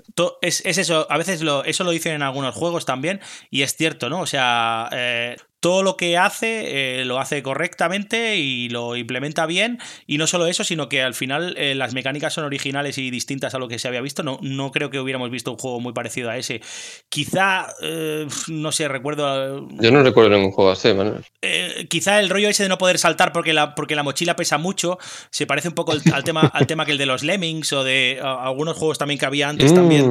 es, es eso. A veces lo, eso lo dicen en algunos juegos también, y es cierto, ¿no? O sea, eh, todo lo que hace eh, lo hace correctamente y lo implementa bien. Y no solo eso, sino que al final eh, las mecánicas son originales y distintas a lo que se había visto. No, no creo que hubiéramos visto un juego muy parecido a ese. Quizá, eh, no sé, recuerdo. Yo no recuerdo ningún juego así, Manuel. quizá el rollo ese de no poder saltar porque la, porque la mochila pesa mucho se parece un poco al, al tema, al tema que el de los Lemmings o de a- algunos juegos también que había antes también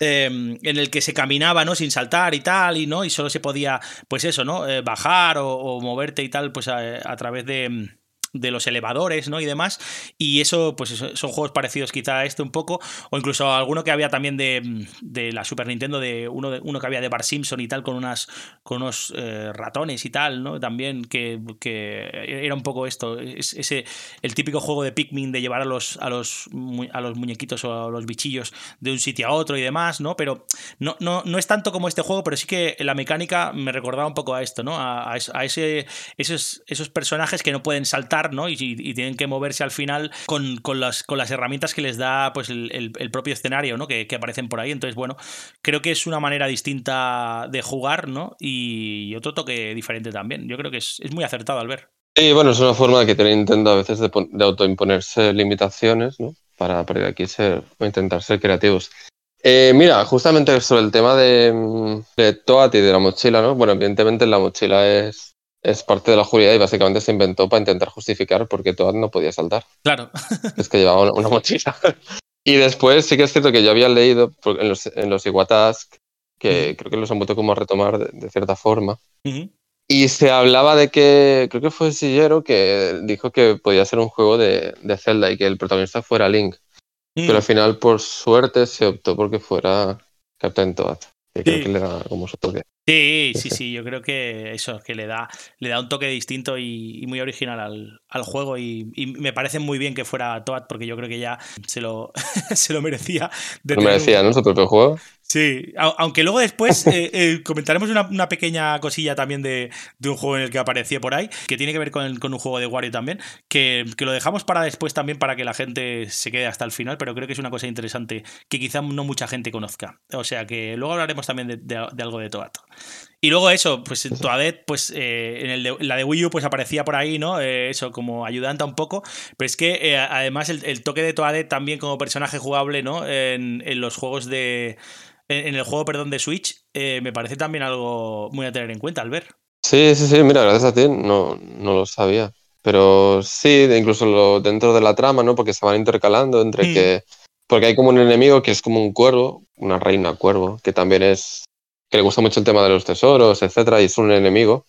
Mm, en el que se caminaba, ¿no? Sin saltar y tal, y no, y solo se podía, pues eso, ¿no? Bajar o, moverte y tal, pues a, a través de, de los elevadores, ¿no? Y demás. Y eso, pues son juegos parecidos quizá a este un poco, o incluso alguno que había también de, de la Super Nintendo, de uno, de uno que había de Bar Simpson y tal, con unas con unos eh, ratones y tal, ¿no? También que, que era un poco esto, es- ese el típico juego de Pikmin de llevar a los a los a los muñequitos o a los bichillos de un sitio a otro y demás, ¿no? Pero no, no, no es tanto como este juego, pero sí que la mecánica me recordaba un poco a esto, ¿no? A, a a ese, esos, esos personajes que no pueden saltar, ¿no? Y, y tienen que moverse al final con, con las, con las herramientas que les da pues, el, el- propio escenario, ¿no? Que, aparecen por ahí. Entonces, bueno, creo que es una manera distinta de jugar, ¿no? Y otro toque diferente también. Yo creo que es, es muy acertado al ver. Sí, bueno, es una forma que tiene Nintendo a veces de, de autoimponerse limitaciones, ¿no? Para, para aquí ser, intentar ser creativos. Eh, mira, justamente sobre el tema de, mm, de Toad y de la mochila, ¿no? Bueno, evidentemente la mochila es, es parte de la oscuridad y básicamente se inventó para intentar justificar por qué Toad no podía saltar. Claro. Es que llevaba una, una mochila. y después sí que es cierto que yo había leído en los, en los Iwatask, que creo que los han vuelto como a retomar de- de cierta forma. Y se hablaba de que, creo que fue Sillero que dijo que podía ser un juego de, de Zelda y que el protagonista fuera Link. Pero al final, por suerte, se optó porque fuera Captain Toad. Que creo Sí. que le da como su toque. Sí, sí, sí, yo creo que eso, que le da, le da un toque distinto y, y muy original al, al juego y, y me parece muy bien que fuera Toad porque yo creo que ya se lo, se lo merecía. de No tener un- merecía, ¿no? Su propio juego. Sí, aunque luego después eh, eh, comentaremos una, una pequeña cosilla también de, de un juego en el que aparecía por ahí, que tiene que ver con, el- con un juego de Wario también, que, que lo dejamos para después también para que la gente se quede hasta el final, pero creo que es una cosa interesante que quizá no mucha gente conozca. O sea que luego hablaremos también de, de- de algo de Toad. Y luego eso, pues Toadette, pues eh, en el de- la de Wii U pues aparecía por ahí, ¿no? Eh, eso, como ayudante un poco. Pero es que eh, además el, el toque de Toadette también como personaje jugable, ¿no? En, en los juegos de... En, en el juego, perdón, de Switch, eh, me parece también algo muy a tener en cuenta al ver. Sí, sí, sí, mira, gracias a ti no, no lo sabía. Pero sí, incluso lo- dentro de la trama, ¿no? Porque se van intercalando entre Mm. que... Porque hay como un enemigo que es como un cuervo, una reina cuervo, que también es... que le gusta mucho el tema de los tesoros, etcétera, y es un enemigo.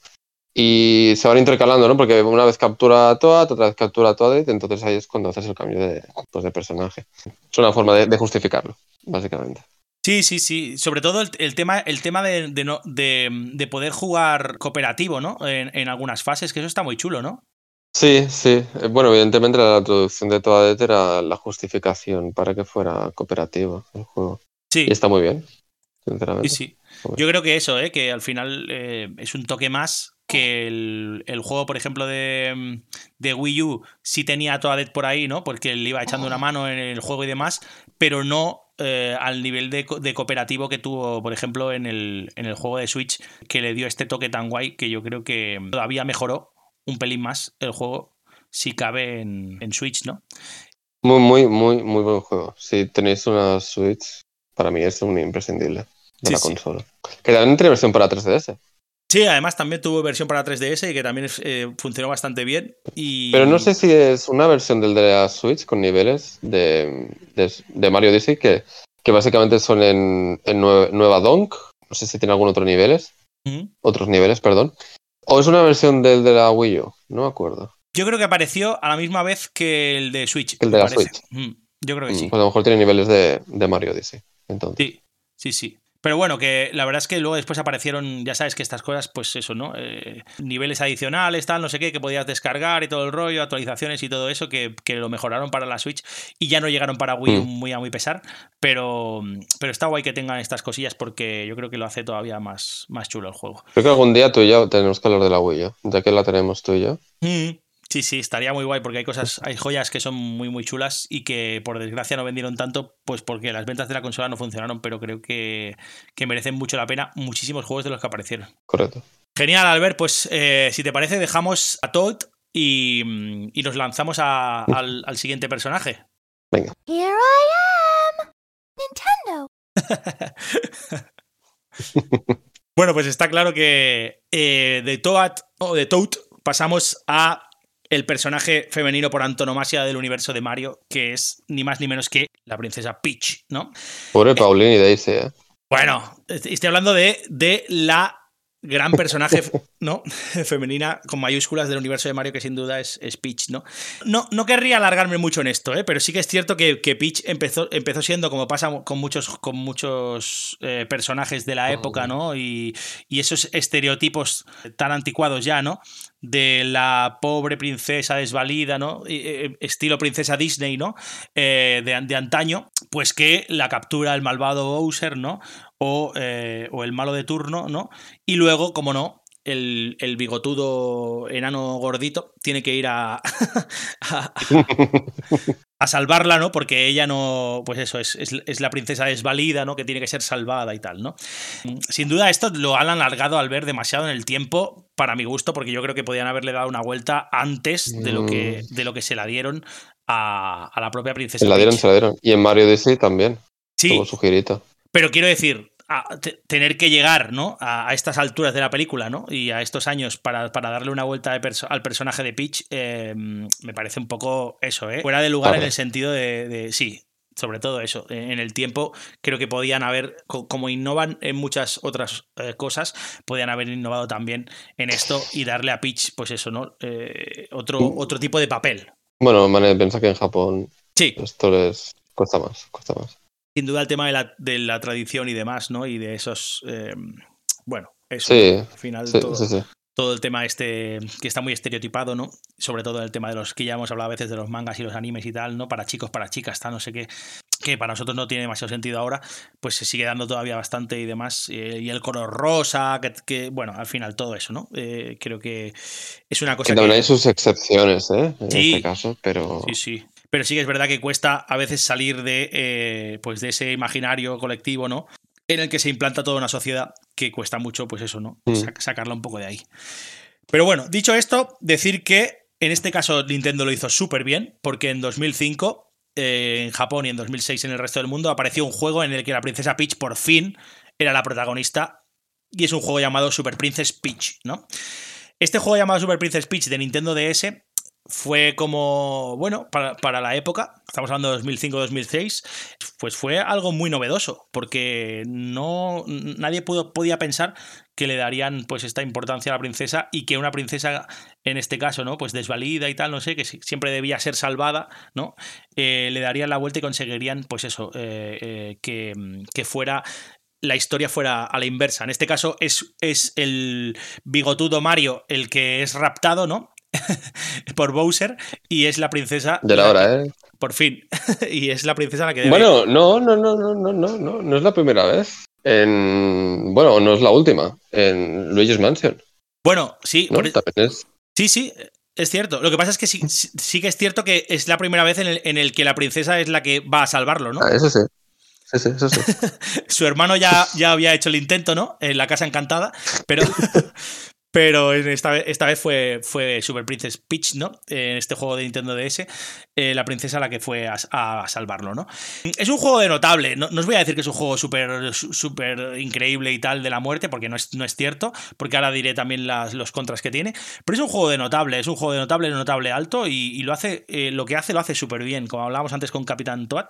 Y se van intercalando, ¿no? Porque una vez captura a Toad, otra vez captura a Toadette, entonces ahí es cuando haces el cambio de, pues, de personaje. Es una forma de, de justificarlo, básicamente. Sí, sí, sí. Sobre todo el, el tema, el tema de, de poder jugar cooperativo, ¿no? En, en algunas fases, que eso está muy chulo, ¿no? Sí, sí. Eh, Bueno, evidentemente la traducción de Toadette era la justificación para que fuera cooperativo el juego. Sí. Y está muy bien, Sí, sinceramente. sí. Joder. Yo creo que eso, ¿eh? que al final eh, es un toque más que el, el juego, por ejemplo, de, de Wii U sí tenía a Toadette por ahí, ¿no? Porque le iba echando una mano en el juego y demás, pero no eh, al nivel de cooperativo que tuvo, por ejemplo, en el, en el juego de Switch, que le dio este toque tan guay que yo creo que todavía mejoró un pelín más el juego si cabe en, en Switch, ¿no? Muy, muy, muy, muy buen juego. Si tenéis una Switch, para mí es un imprescindible de Sí, la sí. consola. Que también tiene versión para 3DS. Sí, además también tuvo versión para 3DS y que también eh, funcionó bastante bien. Y... Pero no sé si es una versión del de la Switch con niveles de, de, de Mario Odyssey que, que básicamente son en, en Nue- Nueva Donk. No sé si tiene algún otro niveles. Otros niveles, perdón. O es una versión del de la Wii U. No me acuerdo. Yo creo que apareció a la misma vez que el de Switch. El de la parece. Switch. Mm, Yo creo que Mm, sí. Pues a lo mejor tiene niveles de, de Mario Odyssey. Entonces. Sí, sí, sí. Pero bueno, que la verdad es que luego después aparecieron, ya sabes que estas cosas, pues eso, ¿no? Eh, niveles adicionales, tal, no sé qué, que podías descargar y todo el rollo, actualizaciones y todo eso, que, que lo mejoraron para la Switch y ya no llegaron para Wii Mm. muy a muy pesar. Pero, pero está guay que tengan estas cosillas porque yo creo que lo hace todavía más, más chulo el juego. Creo que algún día tú y yo tenemos que hablar de la Wii U, ya que la tenemos tú y yo. Mm, Sí, sí, estaría muy guay porque hay cosas, hay joyas que son muy, muy chulas y que por desgracia no vendieron tanto, pues porque las ventas de la consola no funcionaron, pero creo que, que merecen mucho la pena muchísimos juegos de los que aparecieron. Correcto. Genial, Albert, pues eh, si te parece dejamos a Toad y, y nos lanzamos a- al, al siguiente personaje. Venga. Here I am! Nintendo! Bueno, pues está claro que eh, de Toad o de Toad pasamos a el personaje femenino por antonomasia del universo de Mario, que es ni más ni menos que la princesa Peach, ¿no? Pobre Pauline y Daisy, ¿eh? Bueno, estoy hablando de, de la gran personaje ¿no? femenina con mayúsculas del universo de Mario, que sin duda es, es Peach, ¿no? ¿no? No querría alargarme mucho en esto, ¿eh? pero sí que es cierto que, que Peach empezó, empezó siendo, como pasa con muchos, con muchos eh, personajes de la época, ¿no? Y, y esos estereotipos tan anticuados ya, ¿no? De la pobre princesa desvalida, ¿no? Eh, estilo princesa Disney, ¿no? Eh, de, de antaño, pues que la captura el malvado Bowser, ¿no? O, eh, o el malo de turno, ¿no? Y luego, como no, el, el bigotudo enano gordito tiene que ir a, a, a salvarla, ¿no? Porque ella no, pues eso, es, es, es, la princesa desvalida, ¿no? Que tiene que ser salvada y tal, ¿no? Sin duda esto lo han alargado al ver demasiado en el tiempo, para mi gusto, porque yo creo que podían haberle dado una vuelta antes de lo que, de lo que se la dieron a, a la propia princesa. Se la dieron, Peach. se la dieron. Y en Mario Odyssey también. Sí. Pero quiero decir, a tener que llegar ¿no? a, estas alturas de la película ¿no? y a estos años para, para darle una vuelta perso al personaje de Peach, eh, me parece un poco eso, ¿eh? fuera de lugar en el sentido de, de, sí, sobre todo eso. En el tiempo creo que podían haber, como innovan en muchas otras eh, cosas, podían haber innovado también en esto y darle a Peach, pues eso, ¿no? Eh, otro, otro tipo de papel. Bueno, Mané, piensa que en Japón sí. esto les cuesta más, cuesta más sin duda el tema de la, de la, tradición y demás, ¿no? Y de esos, eh, bueno, eso, sí, al final sí, todo, sí, todo el tema este que está muy estereotipado, ¿no? Sobre todo el tema de los que ya hemos hablado a veces de los mangas y los animes y tal, ¿no? Para chicos, para chicas, está no sé qué, que para nosotros no tiene demasiado sentido ahora, pues se sigue dando todavía bastante y demás. eh, y el color rosa, que, que, bueno, al final todo eso, ¿no? Eh, creo que es una cosa Que que... hay sus excepciones, ¿eh? En este caso, pero. Sí, sí. Pero sí que es verdad que cuesta a veces salir de, eh, pues de ese imaginario colectivo, ¿no? En el que se implanta toda una sociedad que cuesta mucho, pues eso, ¿no? Mm. Sac- sacarla un poco de ahí. Pero bueno, dicho esto, decir que en este caso Nintendo lo hizo súper bien, porque en 2005, eh, en Japón y en 2006 en el resto del mundo, apareció un juego en el que la princesa Peach por fin era la protagonista, y es un juego llamado Super Princess Peach, ¿no? Este juego llamado Super Princess Peach de Nintendo DS fue como, bueno, para, para la época, estamos hablando de 2005-2006, pues fue algo muy novedoso, porque no nadie pudo, podía pensar que le darían pues esta importancia a la princesa y que una princesa, en este caso, ¿no? Pues desvalida y tal, no sé, que si- siempre debía ser salvada, ¿no? Eh, le darían la vuelta y conseguirían, pues eso, eh, eh, que, que fuera la historia fuera a la inversa. En este caso es, es el bigotudo Mario el que es raptado, ¿no? por Bowser y es la princesa De la hora, ¿eh? por fin y es la princesa la que debe Bueno, no, no, no, no, no, no, no, no es la primera vez. En. Bueno, no es la última. En Luigi's Mansion. bueno sí ¿no? por- e También es. sí sí es cierto lo que pasa es que sí, sí sí que es cierto que es la primera vez en el, en el que la princesa es la que va a salvarlo no Ah, eso sí. Sí, sí, eso sí. su hermano ya, ya había hecho el intento no en la casa encantada pero pero esta esta vez fue, fue Super Princess Peach, ¿no? En este juego de Nintendo DS, eh, la princesa la que fue a, salvarlo, ¿no? Es un juego de notable, no, no os voy a decir que es un juego súper súper increíble y tal de la muerte, porque no es, no es cierto, porque ahora diré también las, los contras que tiene, pero es un juego de notable, es un juego de notable, notable alto y, y lo hace, eh, lo que hace lo hace súper bien, como hablábamos antes con Capitán Toad,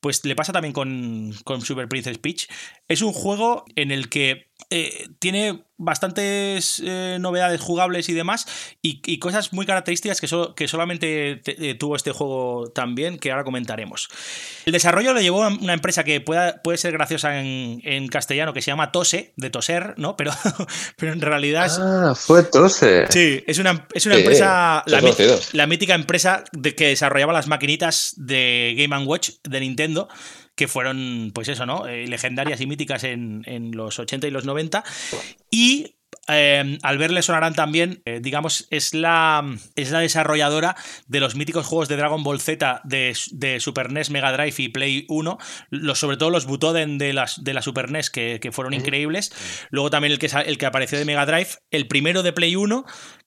pues le pasa también con, con Super Princess Peach. Es un juego en el que eh, tiene bastantes eh, novedades jugables y demás, y, y cosas muy características que, solo- que solamente te- eh, tuvo este juego también, que ahora comentaremos. El desarrollo lo llevó a una empresa que pueda, puede ser graciosa en, en castellano, que se llama Tose, de toser, ¿no? Pero, pero en realidad es, Ah, fue Tose. Sí, es una, es una Sí, empresa, la mítica empresa de que desarrollaba las maquinitas de Game Watch de Nintendo, que fueron, pues eso, ¿no? Eh, legendarias y míticas en, en los 80 y los 90. Y eh, al verle sonarán también, eh, digamos, es la, es la desarrolladora de los míticos juegos de Dragon Ball Z de, de Super NES, Mega Drive y Play 1, los, sobre todo los Butoden de, las, de la Super NES que, que fueron increíbles. Luego también el que, el que apareció de Mega Drive, el primero de Play 1,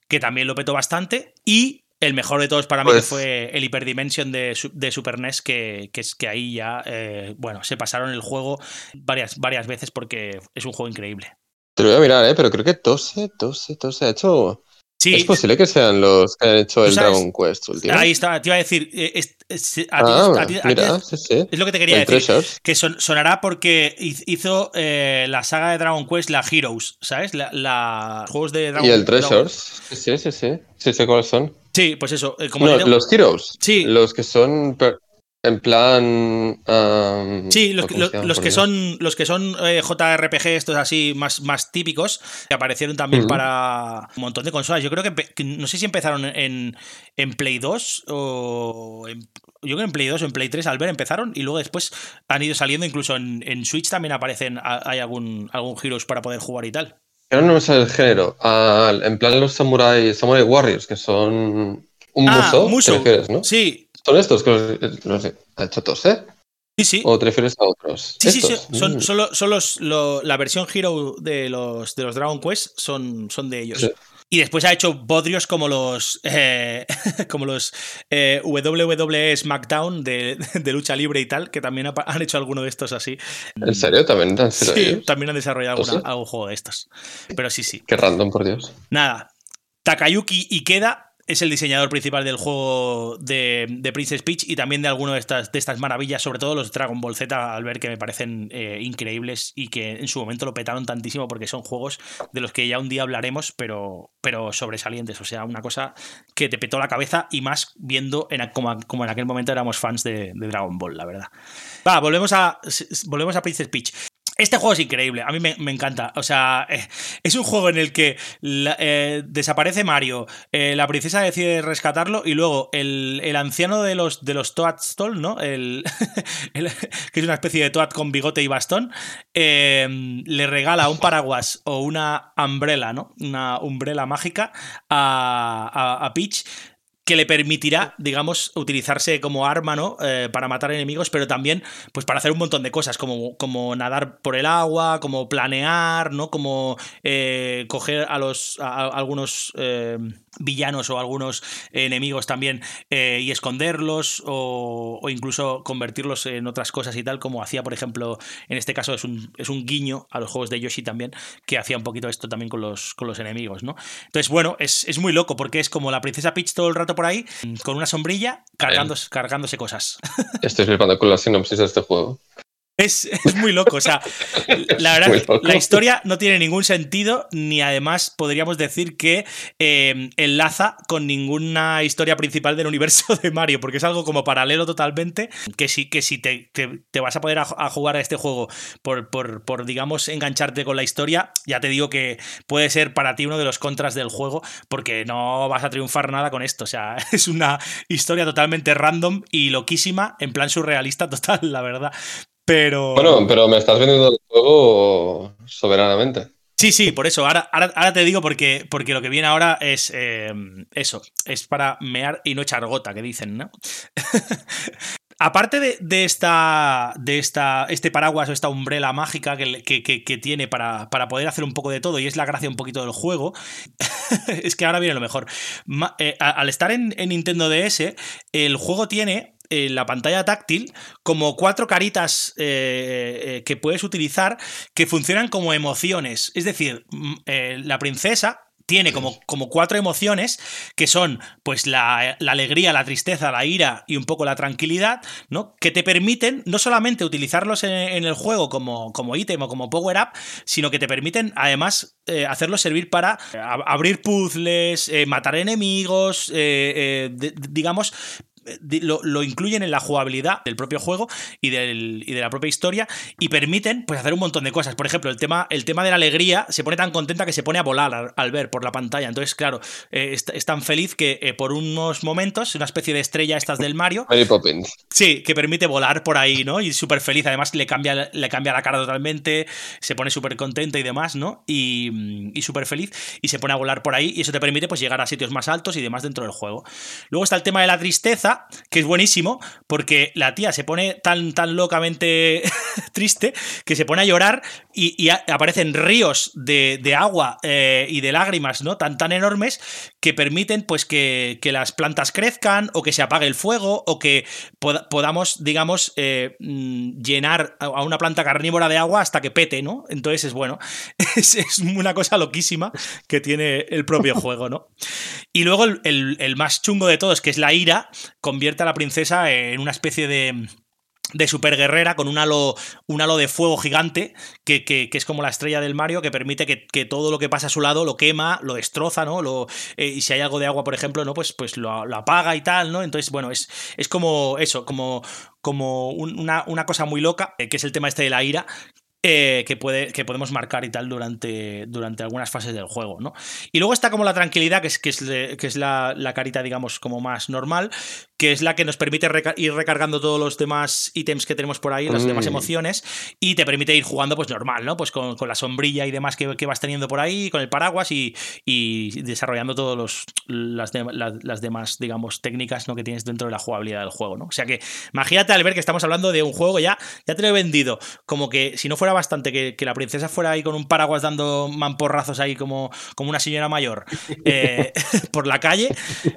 que también lo petó bastante, y el mejor de todos para mí Pues- que fue el Hyperdimension de, de Super NES, que, que es que ahí ya, eh, bueno, se pasaron el juego varias, varias veces porque es un juego increíble. Te lo voy a mirar, ¿eh? Pero creo que Tose, Tose, Tose ha hecho. Sí, Es posible que sean los que han hecho el sabes- Dragon Quest último. ahí está, te iba a decir, eh, es- es- a ti- Ah, a sí, sí. es lo que te quería El decir. Treasures. Que son- sonará porque hiz- hizo eh, la saga de Dragon Quest, la Heroes, ¿sabes? La, la- juegos de Dragon Y el Treasures. Sí, sí, sí. Sí sé cuáles son. Sí, pues eso. eh, como No, los Heroes. Sí. Los que son en plan. um, Sí, los, ¿cómo que- los, los son los que son eh, JRPG estos así más, más típicos que aparecieron también para un montón de consolas. Yo creo que, no sé si empezaron en, en Play 2 o en, yo creo que en Play 2 o en Play 3 al ver empezaron y luego después han ido saliendo incluso en, en Switch también aparecen hay algún algún Heroes para poder jugar y tal. No sale el género. Ah, en plan los Samurai, Samurai Warriors, que son un Ah, muso. Musou. ¿Te refieres, no? Sí, ¿Son estos que los, los ha hecho Tose? sí, sí. ¿O te refieres a otros? Sí, sí, son, Mm. son, lo- son los, lo- la versión Hero de los, de los Dragon Quest son, son de ellos. Sí. Y después ha hecho bodrios como los eh, como los eh, WWE SmackDown de, de lucha libre y tal, que también ha- han hecho alguno de estos así. ¿En serio? ¿También han Sí, ellos? también han desarrollado ¿Oh, alguna- algún juego de estos. Pero sí, sí. Qué random, por Dios. Nada. Takayuki Ikeda es el diseñador principal del juego de, de Princess Peach y también de alguna de estas, de estas maravillas, sobre todo los Dragon Ball Z, al ver que me parecen eh, increíbles y que en su momento lo petaron tantísimo porque son juegos de los que ya un día hablaremos, pero, pero sobresalientes. O sea, una cosa que te petó la cabeza y más viendo en, como, como en aquel momento éramos fans de, de Dragon Ball, la verdad. Va, volvemos a, volvemos a Princess Peach. Este juego es increíble, a mí me, encanta. O sea, eh, es un juego en el que eh, desaparece Mario, eh, la princesa decide rescatarlo y luego el, anciano de los, de los ¿no? Que es una especie de Toad con bigote y bastón, le regala un paraguas o una umbrella, ¿no? Una umbrella mágica a Peach que le permitirá, digamos, utilizarse como arma, ¿no? Eh, para matar enemigos, pero también, pues, para hacer un montón de cosas, como, como nadar por el agua, como planear, ¿no? Como eh, coger a los a- algunos eh, villanos o algunos enemigos también eh, y esconderlos, o, o incluso convertirlos en otras cosas y tal, como hacía, por ejemplo, en este caso es un, es un guiño a los juegos de Yoshi también, que hacía un poquito esto también con los, con los enemigos, ¿no? Entonces, bueno, es, es muy loco porque es como la princesa Peach todo el rato por ahí, con una sombrilla, cargándose, cargándose cosas. Estoy flipando con la sinopsis de este juego. Es, es muy loco, o sea, la verdad, la historia no tiene ningún sentido, ni además podríamos decir que eh, enlaza con ninguna historia principal del universo de Mario, porque es algo como paralelo totalmente, que si, que si te, te- te vas a poder a, a jugar a este juego por, por, por, digamos, engancharte con la historia, ya te digo que puede ser para ti uno de los contras del juego, porque no vas a triunfar nada con esto, o sea, es una historia totalmente random y loquísima, en plan surrealista total, la verdad. Pero. Bueno, pero me estás vendiendo el juego soberanamente. Sí, sí, por eso. Ahora, ahora, ahora te digo porque, porque lo que viene ahora es eh, eso. Es para mear y no echar gota, que dicen, ¿no? Aparte de, de esta, de esta, este paraguas o esta umbrela mágica que, que- que- que tiene para, para poder hacer un poco de todo, y es la gracia un poquito del juego, es que ahora viene lo mejor. Ma- eh, al estar en, en Nintendo DS, el juego tiene en la pantalla táctil como cuatro caritas eh, eh, que puedes utilizar que funcionan como emociones. Es decir, mm, eh, la princesa tiene como, como cuatro emociones que son pues la, la alegría, la tristeza, la ira y un poco la tranquilidad, ¿no? Que te permiten no solamente utilizarlos en, el juego como, como ítem o como power up, sino que te permiten además eh, hacerlos servir para eh, ab- abrir puzzles, eh, matar enemigos, eh, eh, digamos, eh, di- lo, lo incluyen en la jugabilidad del propio juego y, del- y de la propia historia y permiten pues hacer un montón de cosas. Por ejemplo, el tema, el tema de la alegría se pone tan contenta que se pone a volar al, al ver por la pantalla. Entonces, claro, eh, es, es tan feliz que eh, por unos momentos, una especie de estrella estas del Mario, Mary Poppins. Sí, que permite volar por ahí, ¿no? Y súper feliz. Además, le cambia, le cambia la cara totalmente, se pone súper contenta y demás, ¿no? Y, y súper feliz. Y se pone a volar por ahí. Y eso te permite, pues, llegar a sitios más altos y demás dentro del juego. Luego está el tema de la tristeza, que es buenísimo, porque la tía se pone tan, tan locamente triste que se pone a llorar y, y a- aparecen ríos de, de agua eh, y de lágrimas, ¿no? Tan, tan enormes que permiten, pues, que, que las plantas crezcan o que se apague el fuego o que poda- podamos, digamos, eh, mm, llenar a a una planta carnívora de agua hasta que pete, ¿no? Entonces es bueno. Es, es una cosa loquísima que tiene el propio juego, ¿no? Y luego el, el- el más chungo de todos, que es la ira, convierte a la princesa en una especie de de super guerrera con un halo, un halo de fuego gigante que, que- es como la estrella del Mario que permite que, que todo lo que pasa a su lado lo quema, lo destroza, ¿no? Lo, eh, y si hay algo de agua, por ejemplo, ¿no? Pues, pues lo, apaga y tal, ¿no? Entonces, bueno, es, es como eso, como, como un- una, una cosa muy loca, eh, que es el tema este de la ira. eh, que, puede, que podemos marcar y tal durante, durante algunas fases del juego, ¿no? Y luego está como la tranquilidad, que es, que es, que es la, la carita, digamos, como más normal, que es la que nos permite reca- ir recargando todos los demás ítems que tenemos por ahí, las Mm. demás emociones, y te permite ir jugando pues normal, ¿no? Pues con, con la sombrilla y demás que, que vas teniendo por ahí, con el paraguas y, y desarrollando todas las, de- las, las demás, digamos, técnicas ¿no? que tienes dentro de la jugabilidad del juego, ¿no? O sea que imagínate al ver que estamos hablando de un juego ya, ya te lo he vendido, como que si no fuera bastante que, que la princesa fuera ahí con un paraguas dando mamporrazos ahí como, como una señora mayor eh, por la calle,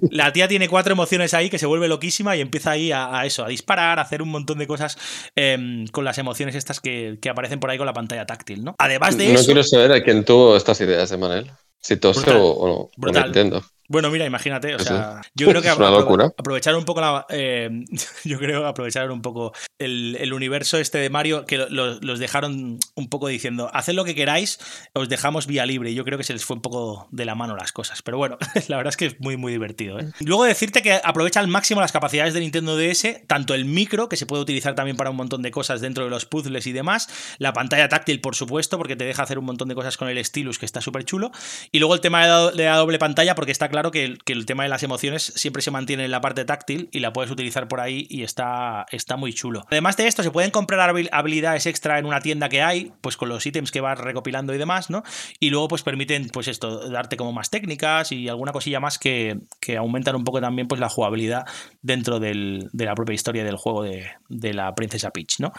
la tía tiene cuatro emociones ahí que se vuelve loquísima y empieza ahí a, a eso, a disparar, a hacer un montón de cosas em, con las emociones estas que, que aparecen por ahí con la pantalla táctil, ¿no? Además de No eso... quiero saber a quién tuvo estas ideas, Emanuel. Si Brutal. o, no. Nintendo. Bueno, mira, imagínate, o Sí, sea, yo creo que aprovechar un poco la, eh, yo creo aprovechar un poco el, el universo este de Mario que lo- lo- los dejaron un poco diciendo, haced lo que queráis, os dejamos vía libre. Y yo creo que se les fue un poco de la mano las cosas, pero bueno, la verdad es que es muy muy divertido. ¿eh? Luego decirte que aprovecha al máximo las capacidades de Nintendo DS, tanto el micro que se puede utilizar también para un montón de cosas dentro de los puzzles y demás, la pantalla táctil por supuesto porque te deja hacer un montón de cosas con el stylus que está súper chulo y luego el tema de la doble pantalla, porque está claro el, que el tema de las emociones siempre se mantiene en la parte táctil y la puedes utilizar por ahí y está, muy chulo. Además de esto, se pueden comprar habil- habilidades extra en una tienda que hay, pues con los ítems que vas recopilando y demás, ¿no? Y luego pues permiten, pues esto, darte como más técnicas y alguna cosilla más que, aumentan un poco también pues la jugabilidad dentro de la propia historia del juego de, de la princesa Peach, ¿no?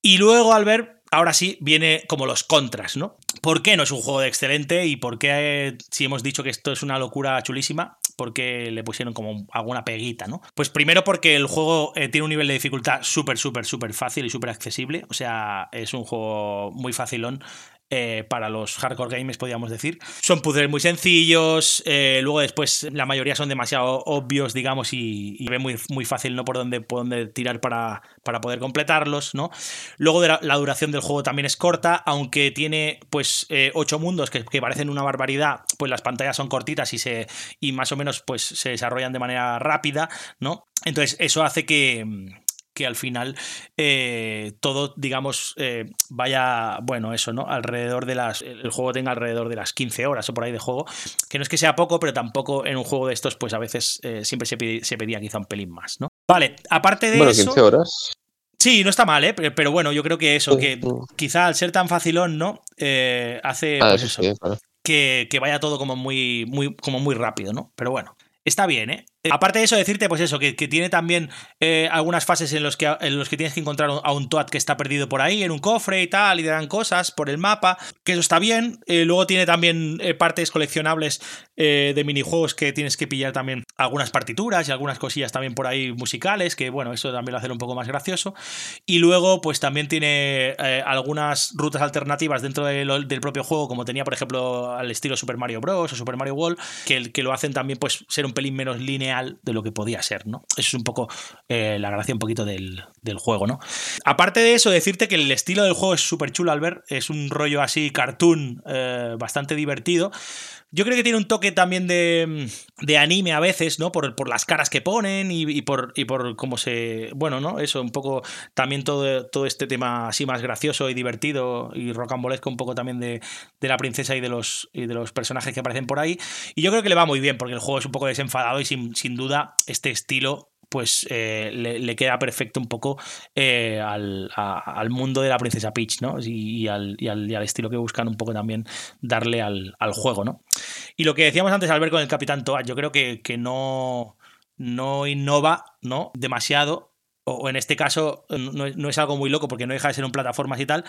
Y luego, al ver, ahora sí, viene como los contras, ¿no? ¿Por qué no es un juego de excelente? ¿Y por qué, si hemos dicho que esto es una locura chulísima, por qué le pusieron como alguna peguita, ¿no? Pues primero porque el juego eh, tiene un nivel de dificultad súper, súper, súper fácil y súper accesible. O sea, es un juego muy facilón. Eh, para los hardcore gamers, podríamos decir. Son puzzles muy sencillos, eh, luego después la mayoría son demasiado obvios, digamos, y, y ve muy, muy fácil ¿no? por, dónde, por dónde tirar para, para poder completarlos, ¿no? Luego la duración del juego también es corta, aunque tiene pues eh, ocho mundos que, que parecen una barbaridad, pues las pantallas son cortitas y, se, y más o menos pues se desarrollan de manera rápida, ¿no? Entonces eso hace que que al final eh, todo, digamos, eh, vaya, bueno, eso, ¿no? Alrededor de las. El juego tenga alrededor de las 15 horas o por ahí de juego. Que no es que sea poco, pero tampoco en un juego de estos, pues a veces eh, siempre se, se pedía quizá un pelín más, ¿no? Vale, aparte de Bueno, eso. 15 horas. Sí, no está mal, ¿eh? Pero, pero bueno, yo creo que eso, que quizá al ser tan facilón, ¿no? Hace Ah, pues eso eso, sí, claro. que, que vaya todo como muy, muy, como muy rápido, ¿no? Pero bueno, está bien, ¿eh? Eh, Aparte de eso, decirte, pues eso, que, tiene también eh, algunas fases en los, que, en los que tienes que encontrar a un Toad que está perdido por ahí, en un cofre y tal, y te dan cosas por el mapa, que eso está bien. Eh, luego tiene también partes coleccionables de minijuegos que tienes que pillar también algunas partituras y algunas cosillas también por ahí musicales, que bueno, eso también lo hace un poco más gracioso. Y luego, pues también tiene algunas rutas alternativas dentro del propio juego, como tenía, por ejemplo, al estilo Super Mario Bros. o Super Mario World, que, que lo hacen también, pues, ser un pelín menos lineal de lo que podía ser, ¿no? Eso es un poco eh, la gracia un poquito del, del juego, ¿no? Aparte de eso, decirte que el estilo del juego es súper chulo al ver, es un rollo así cartoon eh, bastante divertido. Yo creo que tiene un toque también de, de anime a veces, ¿no? Por, por las caras que ponen y, y por, y por cómo se. Bueno, ¿no? Eso, un poco también todo, todo este tema así más gracioso y divertido y rocambolesco, un poco también de, de la princesa y de, los, y de los personajes que aparecen por ahí. Y yo creo que le va muy bien, porque el juego es un poco desenfadado y sin, sin duda este estilo pues eh, le, queda perfecto un poco eh, al, al mundo de la princesa Peach, ¿no? Y, al, y al- estilo que buscan un poco también darle al, juego, ¿no? Y lo que decíamos antes al ver con el Capitán Toad, yo creo que, que no, no innova, ¿no? Demasiado. O en este caso no, no es algo muy loco porque no deja de ser un plataformas y tal.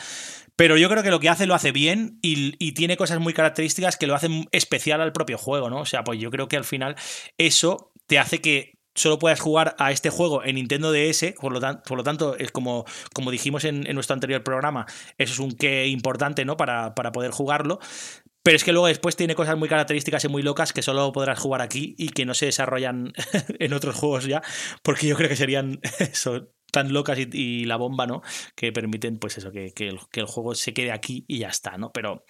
Pero yo creo que lo que hace lo hace bien y, y tiene cosas muy características que lo hacen especial al propio juego, ¿no? O sea, pues yo creo que al final eso te hace que solo puedas jugar a este juego en Nintendo DS, por lo, por lo tanto, es como, como dijimos en, nuestro anterior programa, eso es un qué importante, ¿no? Para, para poder jugarlo. Pero es que luego después tiene cosas muy características y muy locas que solo podrás jugar aquí y que no se desarrollan en otros juegos ya, porque yo creo que serían eso, tan locas y, y la bomba, ¿no? Que permiten, pues eso, que, que el, que el juego se quede aquí y ya está, ¿no? Pero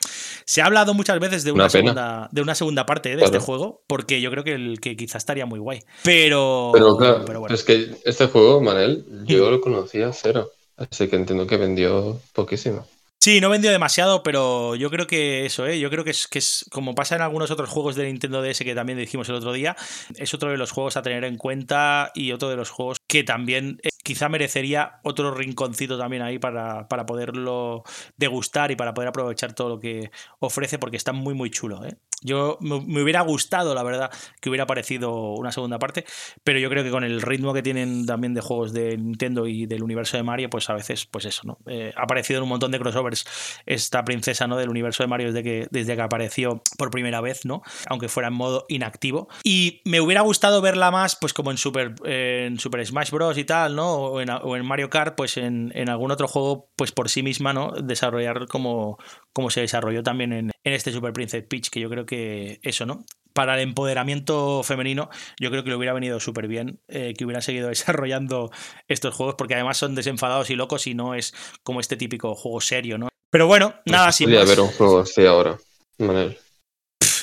se ha hablado muchas veces de una, segunda, de una segunda parte de Claro. este juego, porque yo creo que, el, que quizás estaría muy guay. Pero, Pero claro, pero bueno. es que este juego, Manel, yo lo conocía cero. Así que entiendo que vendió poquísimo. Sí, no vendió demasiado, pero yo creo que eso, ¿eh? Yo creo que es, que es como pasa en algunos otros juegos de Nintendo DS que también dijimos el otro día, es otro de los juegos a tener en cuenta y otro de los juegos que también eh, quizá merecería otro rinconcito también ahí para, para poderlo degustar y para poder aprovechar todo lo que ofrece porque está muy muy chulo, ¿eh? Yo me, hubiera gustado, la verdad, que hubiera aparecido una segunda parte, pero yo creo que con el ritmo que tienen también de juegos de Nintendo y del universo de Mario, pues a veces, pues eso, ¿no? Eh, ha aparecido en un montón de crossovers esta princesa, ¿no? Del universo de Mario desde que, desde que apareció por primera vez, ¿no? Aunque fuera en modo inactivo. Y me hubiera gustado verla más, pues como en Super, eh, en Super Smash Bros. y tal, ¿no? O en, o en Mario Kart, pues en, en algún otro juego, pues por sí misma, ¿no? Desarrollar como, como se desarrolló también en, en este Super Princess Peach, que yo creo que eso, ¿no? para el empoderamiento femenino, yo creo que le hubiera venido súper bien eh, que hubieran seguido desarrollando estos juegos, porque además son desenfadados y locos y no es como este típico juego serio, ¿no? Pero bueno, nada, sin Podría haber un juego así ahora.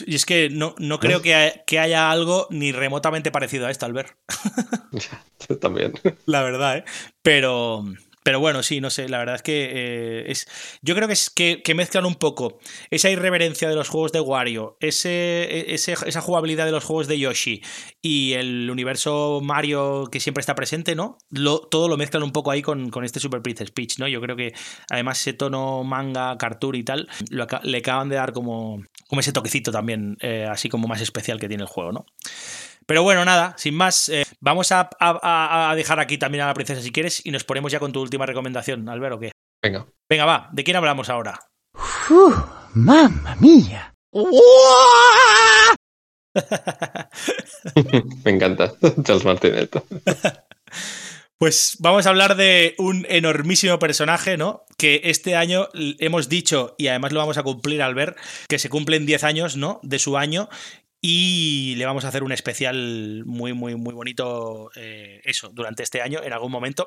Y es que no, no creo que, que haya algo ni remotamente parecido a esto, Albert. Yo también. La verdad, ¿eh? Pero, pero bueno, sí, no sé, la verdad es que eh, es. Yo creo que es que, mezclan un poco esa irreverencia de los juegos de Wario, ese, ese- esa jugabilidad de los juegos de Yoshi y el universo Mario que siempre está presente, ¿no? Todo lo mezclan un poco ahí con, con este Super Princess Peach, ¿no? Yo creo que además ese tono manga, cartoon y tal, lo le acaban de dar como, como ese toquecito también, eh, así como más especial que tiene el juego, ¿no? Pero bueno, nada, sin más, eh, vamos a, a- a- a dejar aquí también a la princesa si quieres y nos ponemos ya con tu última recomendación, Albert, ¿o qué? Venga. Venga, va, ¿de quién hablamos ahora? Mamma mia. Me encanta. Charles Martinet. Pues vamos a hablar de un enormísimo personaje, ¿no? Que este año hemos dicho, y además lo vamos a cumplir al ver, que se cumplen 10 años, ¿no? De su año. Y le vamos a hacer un especial muy, muy, muy bonito, eh, eso, durante este año, en algún momento.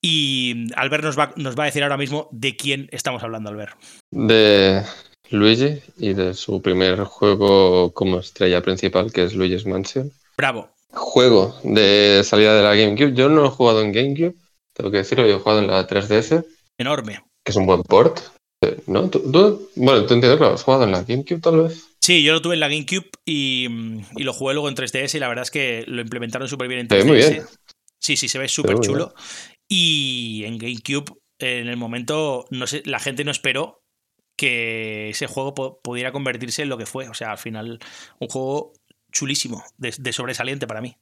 Y Albert nos va, nos va a decir ahora mismo de quién estamos hablando, Albert. De Luigi y de su primer juego como estrella principal, que es Luigi's Mansion. Bravo. Juego de salida de la GameCube. Yo no lo he jugado en GameCube, tengo que decirlo, yo he jugado en la 3DS, Enorme. que es un buen port. Eh, ¿No? ¿Tú, tú- bueno, tú entiendo, claro, has jugado en la GameCube tal vez. Sí, yo lo tuve en la GameCube y, mm, y lo jugué luego en 3DS y la verdad es que lo implementaron súper bien en Se ve 3DS. muy bien. Sí, sí, se ve súper chulo. Y en GameCube, en el momento, no sé, la gente no esperó que ese juego pudiera convertirse en lo que fue. O sea, al final, un juego chulísimo, de, de sobresaliente para mí.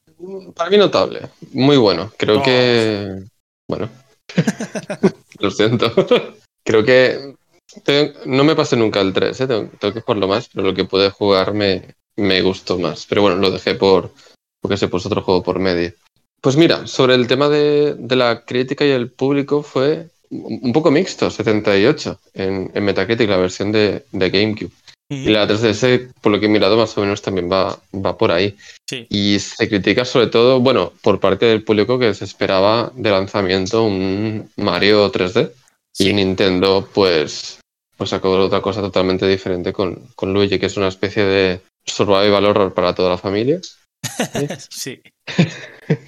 Para mí notable, muy bueno. Creo Oh. que... Bueno, lo siento. Creo que... No me pasé nunca el 3, ¿eh? tengo, tengo que jugarlo más, pero lo que pude jugar me, me gustó más. Pero bueno, lo dejé por porque se puso otro juego por medio. Pues mira, sobre el tema de, de la crítica y el público fue un un poco mixto, 78 en, en Metacritic, la versión de, de GameCube. Y la 3DS, por lo que he mirado, más o menos también va, va por ahí. Sí. Y se critica sobre todo, bueno, por parte del público que se esperaba de lanzamiento un Mario 3D. Sí. Y Nintendo, pues, pues sacó otra cosa totalmente diferente con, con Luigi, que es una especie de survival horror para toda la familia. Sí.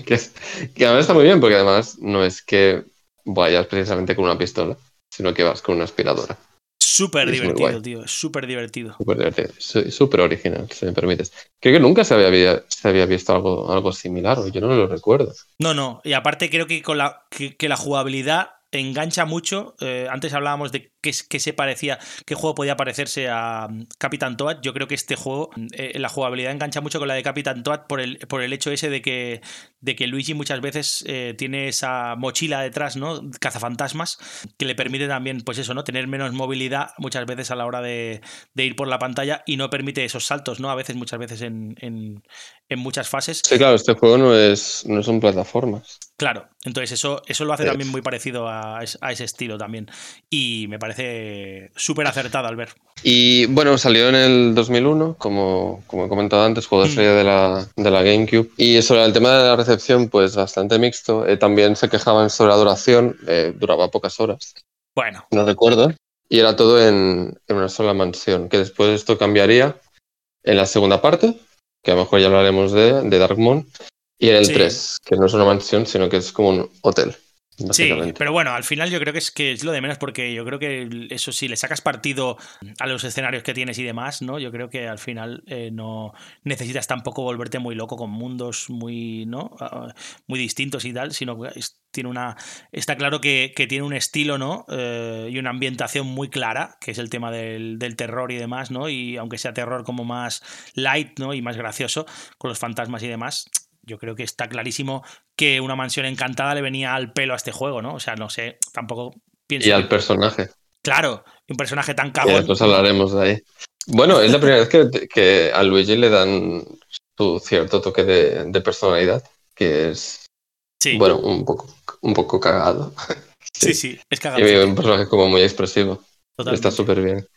Que, es- que además está muy bien, porque además no es que vayas precisamente con una pistola, sino que vas con una aspiradora. Súper divertido, tío. Súper divertido. Súper divertido, súper original, si me permites. Creo que nunca se había, se había visto algo, algo similar, o yo no lo recuerdo. No, no. Y aparte creo que con la, que, que la jugabilidad engancha mucho. Eh, antes hablábamos de qué, se parecía, qué juego podía parecerse a mm, Capitán Toad. Yo creo que este juego, eh, la jugabilidad engancha mucho con la de Capitán Toad por el, por el hecho ese de que, de que Luigi muchas veces eh, tiene esa mochila detrás, ¿no? Cazafantasmas, que le permite también, pues eso, ¿no? Tener menos movilidad muchas veces a la hora de, de ir por la pantalla y no permite esos saltos, ¿no? A veces, muchas veces en, en muchas fases. Sí, claro, este juego no es no son plataformas. Claro, entonces eso, eso lo hace Eh. también muy parecido a, es- a ese estilo también. Y me parece súper acertado al ver. Y bueno, salió en el 2001, como, como he comentado antes, juego de Mm. serie de la, de la GameCube. Y sobre el tema de la recepción, pues bastante mixto. Eh, también se quejaban sobre la duración, eh, duraba pocas horas, Bueno, no recuerdo. Y era todo en, en una sola mansión, que después esto cambiaría en la segunda parte, que a lo mejor ya hablaremos de, de Darkmoon, y en el Sí. 3, que no es una mansión, sino que es como un hotel, sí, pero bueno, al final yo creo que es, que es lo de menos porque yo creo que eso sí, le sacas partido a los escenarios que tienes y demás, ¿no? Yo creo que al final eh, no necesitas tampoco volverte muy loco con mundos muy, ¿no? Ah, muy distintos y tal, sino que es- tiene una... Está claro que, que tiene un estilo, ¿no? Eh, y una ambientación muy clara, que es el tema del, del terror y demás, ¿no? Y aunque sea terror como más light, ¿no? Y más gracioso, con los fantasmas y demás, yo creo que está clarísimo que una mansión encantada le venía al pelo a este juego, ¿no? O sea, no sé, tampoco pienso. Y al que- personaje. Claro, un personaje tan cagón. después hablaremos de ahí. Bueno, es la primera vez que, que a Luigi le dan su cierto toque de, de personalidad, que es, Sí, bueno, un poco, un poco cagado. sí, sí, es Y cagado. un personaje como muy expresivo. Está súper bien.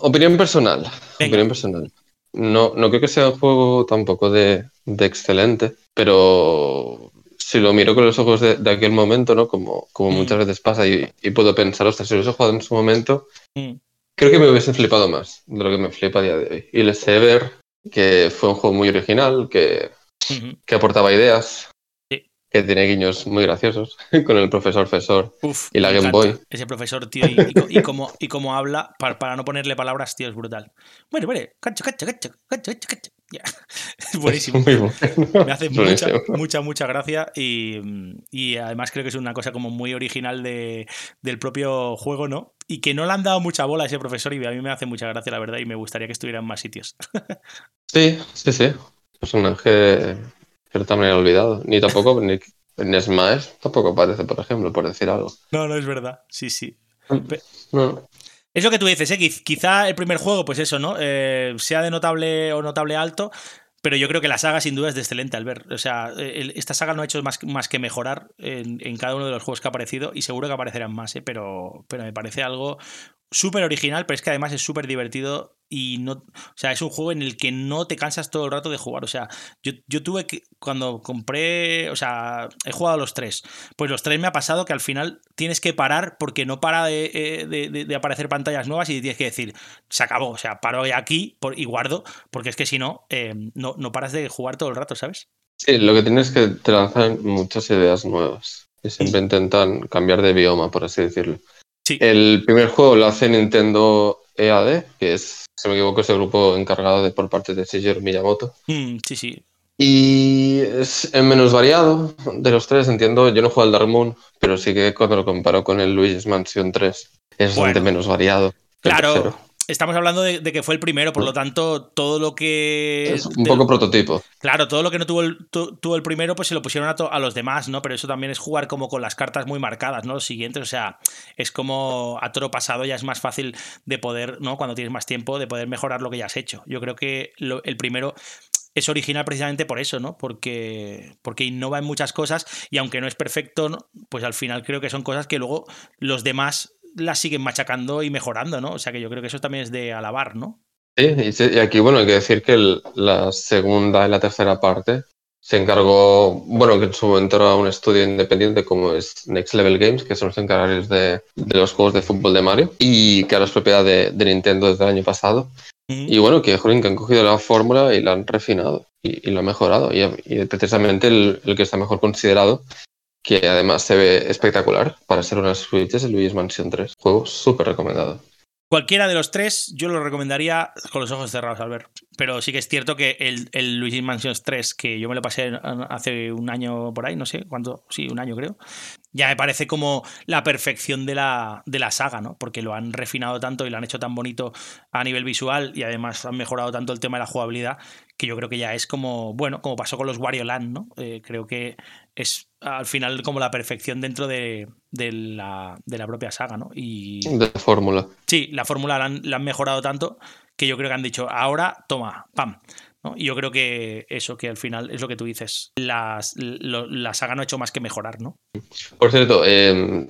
Opinión personal. Venga. Opinión personal. No, no creo que sea un juego tampoco de, de excelente, pero si lo miro con los ojos de, de aquel momento, ¿no? Como, como Mm. muchas veces pasa y, y puedo pensar, ostras, si lo hubiese jugado en su momento, Mm. creo que me hubiese flipado más de lo que me flipa a día de hoy. Y les sé ver que fue un juego muy original, que, Ujú. que aportaba ideas. Que tiene guiños muy graciosos con el profesor Fesor. Uf, Y la me Game Boy. Ese profesor, tío, y, y, y cómo, y cómo habla, para, para no ponerle palabras, tío, es brutal. Bueno, bueno, cacho, cacho, cacho, cacho, cacho, cacho. Ya. Es buenísimo. Bueno. Me hace mucha, mucha, mucha gracia y, y además creo que es una cosa como muy original de, del propio juego, ¿no? Y que no le han dado mucha bola a ese profesor y a mí me hace mucha gracia, la verdad, y me gustaría que estuviera en más sitios. Sí, sí, sí. Personaje cierta manera olvidado. Ni tampoco, ni en Smash tampoco aparece, por ejemplo, por decir algo. No, no es verdad. Sí, sí. No. Es lo que tú dices, ¿eh? Quiz- Quizá el primer juego, pues eso, ¿no? Eh, sea de notable o notable alto, pero yo creo que la saga sin duda es de excelente al ver. O sea, el- esta saga no ha hecho más, más que mejorar en, en cada uno de los juegos que ha aparecido y seguro que aparecerán más, ¿eh? Pero, pero me parece algo súper original, pero es que además es súper divertido y no, o sea, es un juego en el que no te cansas todo el rato de jugar. O sea, yo, yo tuve que, cuando compré, o sea, he jugado los tres, pues los tres me ha pasado que al final tienes que parar porque no para de, eh, de- de- de aparecer pantallas nuevas y tienes que decir, se acabó, o sea, paro aquí por- y guardo, porque es que si no, eh, no, no paras de jugar todo el rato, ¿sabes? Sí, lo que tienes es que te lanzan muchas ideas nuevas y siempre intentan cambiar de bioma, por así decirlo. Sí. El primer juego lo hace Nintendo EAD, que es, si me equivoco, es el grupo encargado de por parte de Shigeru Miyamoto. Mm, sí, sí. Y es el menos variado de los tres, entiendo. Yo no juego al Dark Moon, pero sí que cuando lo comparo con el Luigi's Mansion 3 es bastante Bueno. menos variado. Claro. Estamos hablando de, de que fue el primero, por lo tanto, todo lo que... Es un de- poco prototipo. Claro, todo lo que no tuvo el, tu- tuvo el primero, pues se lo pusieron a, to- a los demás, ¿no? Pero eso también es jugar como con las cartas muy marcadas, ¿no? Los siguientes, o sea, es como a toro pasado ya es más fácil de poder, ¿no? Cuando tienes más tiempo, de poder mejorar lo que ya has hecho. Yo creo que lo- el primero es original precisamente por eso, ¿no? Porque, porque innova en muchas cosas y aunque no es perfecto, ¿no? pues al final creo que son cosas que luego los demás las siguen machacando y mejorando, ¿no? O sea que yo creo que eso también es de alabar, ¿no? Sí, y, aquí, bueno, hay que decir que el- la segunda y la tercera parte se encargó, bueno, que en su momento era un estudio independiente como es Next Level Games, que son los encargados de, de los juegos de fútbol de Mario, y que ahora es propiedad de, de Nintendo desde el año pasado. Mm. Y bueno, que, que han cogido la fórmula y la han refinado y, y lo han mejorado. Y, y precisamente el, el que está mejor considerado, que además se ve espectacular para ser una Switch, es el Luigi's Mansion 3. Juego súper recomendado. Cualquiera de los tres yo lo recomendaría con los ojos cerrados al ver. Pero sí que es cierto que el, el Luigi Mansion 3, que yo me lo pasé hace un año por ahí, no sé cuánto, sí, un año creo, ya me parece como la perfección de la, de la saga, ¿no? Porque lo han refinado tanto y lo han hecho tan bonito a nivel visual y además han mejorado tanto el tema de la jugabilidad que yo creo que ya es como, bueno, como pasó con los Wario Land, ¿no? Eh, creo que es al final como la perfección dentro de, de, la, de la propia saga, ¿no? Y De fórmula. Sí, la fórmula la han, la han mejorado tanto que yo creo que han dicho, ahora toma, pam. ¿no? Y yo creo que eso, que al final es lo que tú dices, las, lo- la saga no ha hecho más que mejorar, ¿no? Por cierto, eh,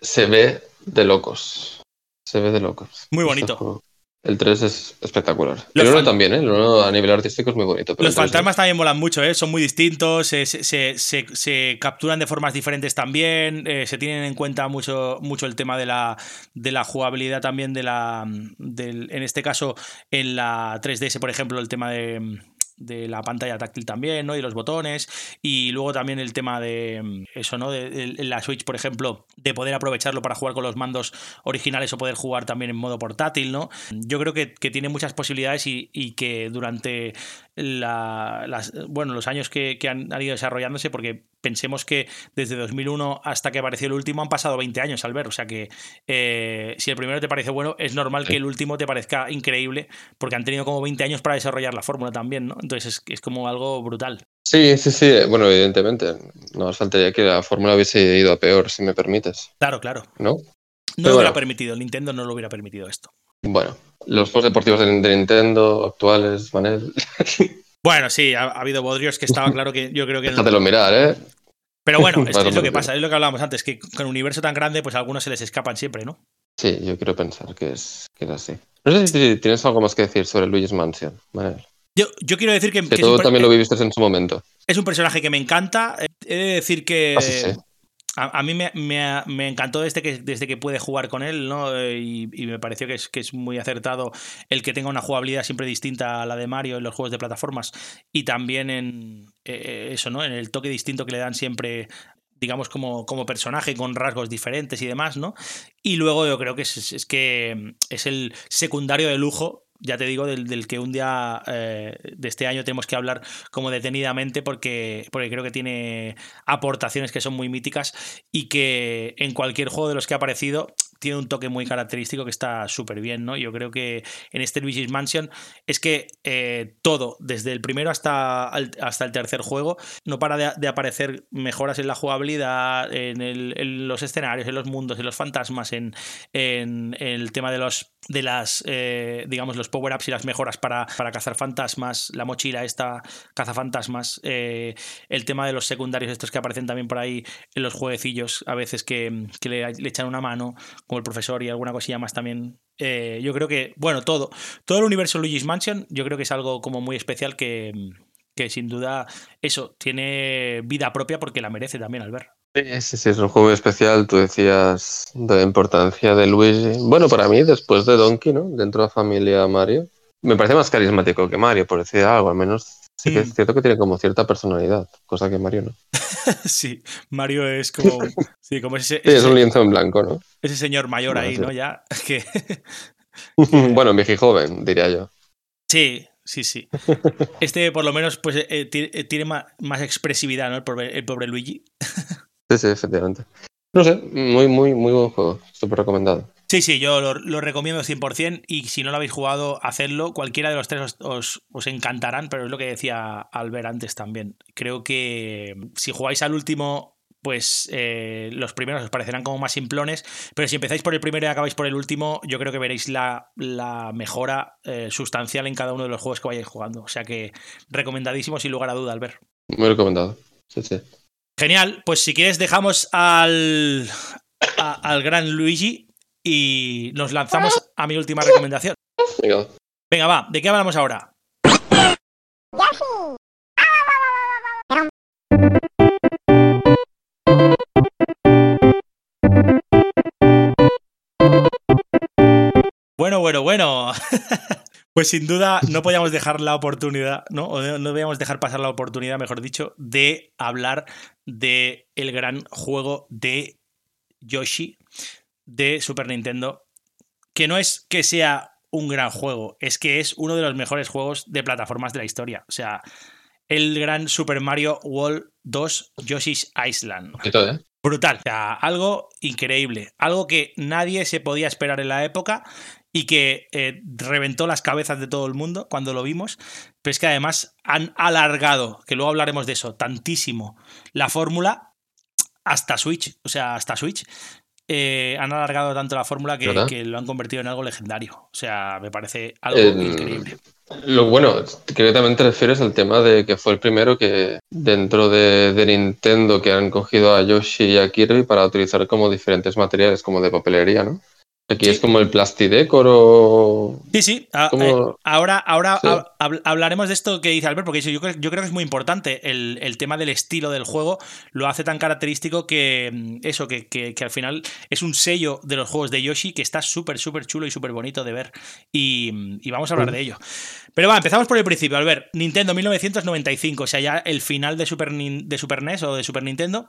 se ve de locos. Se ve de locos. Muy Este bonito. El 3 es espectacular. Los el 1 fan- también, ¿eh? El 1 a nivel artístico es muy bonito. pero Los el 3 fantasmas también molan mucho, ¿eh? son muy distintos, se, se- se- se- se capturan de formas diferentes también, eh, se tienen en cuenta mucho, mucho el tema de la, de la jugabilidad también, de la, del, en este caso en la 3DS, por ejemplo, el tema de, de la pantalla táctil también, ¿no? Y los botones, y luego también el tema de eso, ¿no? De, la Switch, por ejemplo, de poder aprovecharlo para jugar con los mandos originales o poder jugar también en modo portátil, ¿no? Yo creo que, que tiene muchas posibilidades y, y que durante la- las, bueno, los años que, que han ido desarrollándose, porque pensemos que desde 2001 hasta que apareció el último han pasado 20 años al ver, o sea que eh, si el primero te parece bueno, es normal que el último te parezca increíble, porque han tenido como 20 años para desarrollar la fórmula también, ¿no? Entonces es, es como algo brutal. Sí, sí, sí. Bueno, evidentemente. No nos faltaría que la fórmula hubiese ido a peor, si me permites. Claro, claro. ¿No? No Pero lo hubiera bueno. permitido, Nintendo no lo hubiera permitido esto. Bueno, los juegos deportivos de, de Nintendo actuales, Manel, Bueno, sí, ha, ha habido bodrios que estaba claro que yo creo que... déjatelo mirar, ¿eh? Pero bueno, es, lo que pasa, es lo que hablábamos antes, que con un universo tan grande, pues a algunos se les escapan siempre, ¿no? Sí, yo quiero pensar que es, que es así. No sé si tienes algo más que decir sobre Luigi's Mansion. Yo, yo quiero decir que, Que que per- también lo viviste en su momento. es un personaje que me encanta. Eh, He de decir que Ah, sí, sí. A, mí me, me- encantó desde que, desde que pude jugar con él, ¿no? Eh, Y, me pareció que es, que es muy acertado el que tenga una jugabilidad siempre distinta a la de Mario en los juegos de plataformas y también en eh, eso, ¿no? En el toque distinto que le dan siempre digamos, como, como personaje con rasgos diferentes y demás, ¿no? Y luego yo creo que es que es el secundario de lujo, ya te digo, del, del que un día eh, de este año tenemos que hablar como detenidamente porque, porque creo que tiene aportaciones que son muy míticas y que en cualquier juego de los que ha aparecido tiene un toque muy característico que está súper bien, ¿no? Yo creo que en este Luigi's Mansion es que eh, todo, desde el primero hasta, hasta el tercer juego, no para de, aparecer mejoras en la jugabilidad, en, los escenarios, en los mundos, en los fantasmas, en, el tema de los de las eh, digamos los power-ups y las mejoras para, para cazar fantasmas, la mochila esta caza fantasmas, eh, el tema de los secundarios estos que aparecen también por ahí en los jueguecillos, a veces que, que le echan una mano, el profesor y alguna cosilla más también. Eh, yo creo que, bueno, todo, todo el universo Luigi's Mansion, yo creo que es algo como muy especial que, que sin duda eso tiene vida propia porque la merece también al ver. Sí, sí, es un juego especial. Tú decías de la importancia de Luigi. Bueno, para mí, después de Donkey, ¿no? Dentro de la familia Mario, me parece más carismático que Mario, por decir algo. Al menos sí que Mm. es cierto que tiene como cierta personalidad, cosa que Mario no. sí, Mario es como, sí, como ese, Sí, es un lienzo en blanco, ¿no? ese señor mayor ahí, ¿no? Ya, que bueno, viejo joven, diría yo. sí, sí, sí. Este por lo menos pues eh, eh, tiene ma- más expresividad, ¿no? El pobre, el pobre Luigi. Sí, sí, efectivamente. No sé, muy, muy, muy buen juego. Súper recomendado. Sí, sí, yo lo, lo recomiendo 100% y si no lo habéis jugado, hacedlo. Cualquiera de los tres os, os- os encantarán, pero es lo que decía Albert antes también. Creo que si jugáis al último, pues eh, los primeros os parecerán como más simplones, pero si empezáis por el primero y acabáis por el último, yo creo que veréis la, la mejora eh, sustancial en cada uno de los juegos que vayáis jugando. O sea que recomendadísimo sin lugar a duda, Albert. Muy recomendado. Sí, sí. Genial, pues si quieres dejamos al, a- al gran Luigi y nos lanzamos a mi última recomendación. Venga. Venga, va, ¿de qué hablamos ahora? Bueno, bueno, bueno. Pues sin duda no podíamos dejar la oportunidad, ¿no? O no debíamos dejar pasar la oportunidad, mejor dicho, de hablar de el gran juego de Yoshi de Super Nintendo, que no es que sea un gran juego, es que es uno de los mejores juegos de plataformas de la historia. O sea, el gran Super Mario World 2 Yoshi's Island. ¿eh? Brutal. O sea, algo increíble. Algo que nadie se podía esperar en la época y que eh, reventó las cabezas de todo el mundo cuando lo vimos. Pero es que además han alargado, que luego hablaremos de eso, tantísimo la fórmula hasta Switch. O sea, hasta Switch. Eh, han alargado tanto la fórmula que, lo han convertido en algo legendario. O sea, me parece algo El- increíble. Lo bueno, creo que también te refieres al tema de que fue el primero que dentro de, de Nintendo que han cogido a Yoshi y a Kirby para utilizar como diferentes materiales como de papelería, ¿no? Aquí Sí. es como el plastidecor o... Sí, sí. eh, ahora ahora Sí. hab- hab- hablaremos de esto que dice Albert, porque yo creo, yo creo que es muy importante. El, el tema del estilo del juego lo hace tan característico que mm, eso, que, que- que al final es un sello de los juegos de Yoshi que está súper, súper chulo y súper bonito de ver. Y, mm, y vamos a hablar de ello. Pero va, empezamos por el principio. Albert, Nintendo 1995, o sea, ya el final de Super, de Super NES o de Super Nintendo.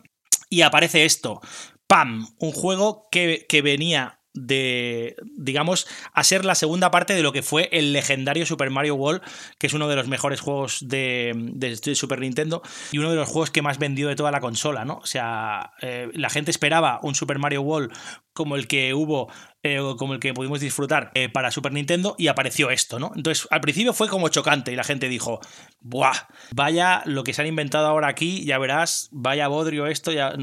Y aparece esto. ¡Pam! Un juego que, que venía de, digamos, a ser la segunda parte de lo que fue el legendario Super Mario World, que es uno de los mejores juegos de, de- Super Nintendo y uno de los juegos que más vendió de toda la consola, ¿no? O sea, eh, la gente esperaba un Super Mario World como el que hubo, eh, como el que pudimos disfrutar eh, para Super Nintendo y apareció esto, ¿no? Entonces, al principio fue como chocante y la gente dijo, ¡buah! Vaya lo que se han inventado ahora aquí, ya verás, vaya bodrio esto, ya...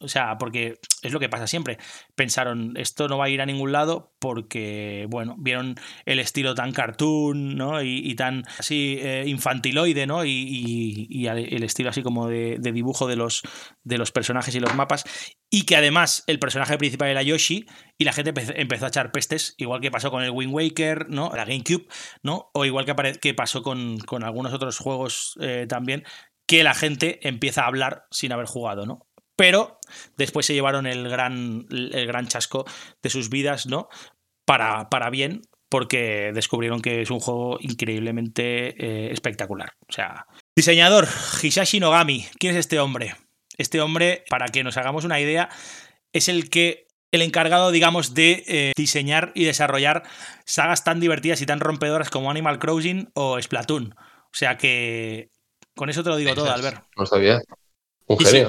O sea, porque es lo que pasa siempre. Pensaron, esto no va a ir a ningún lado porque, bueno, vieron el estilo tan cartoon, ¿no? Y, tan así eh, infantiloide, ¿no? Y, el estilo así como de, dibujo de los, de los personajes y los mapas. Y que además el personaje principal era Yoshi y la gente empe- empezó a echar pestes, igual que pasó con el Wind Waker, ¿no? La GameCube, ¿no? O igual que pasó con, con algunos otros juegos eh, también, que la gente empieza a hablar sin haber jugado, ¿no? Pero después se llevaron el gran, el gran chasco de sus vidas, ¿no? Para, para bien, porque descubrieron que es un juego increíblemente eh, espectacular. O sea, diseñador, Hisashi Nogami, ¿quién es este hombre? Este hombre, para que nos hagamos una idea, es el que el encargado, digamos, de eh, diseñar y desarrollar sagas tan divertidas y tan rompedoras como Animal Crossing o Splatoon. O sea que con eso te lo digo todo, Albert. No sabía. Un sí.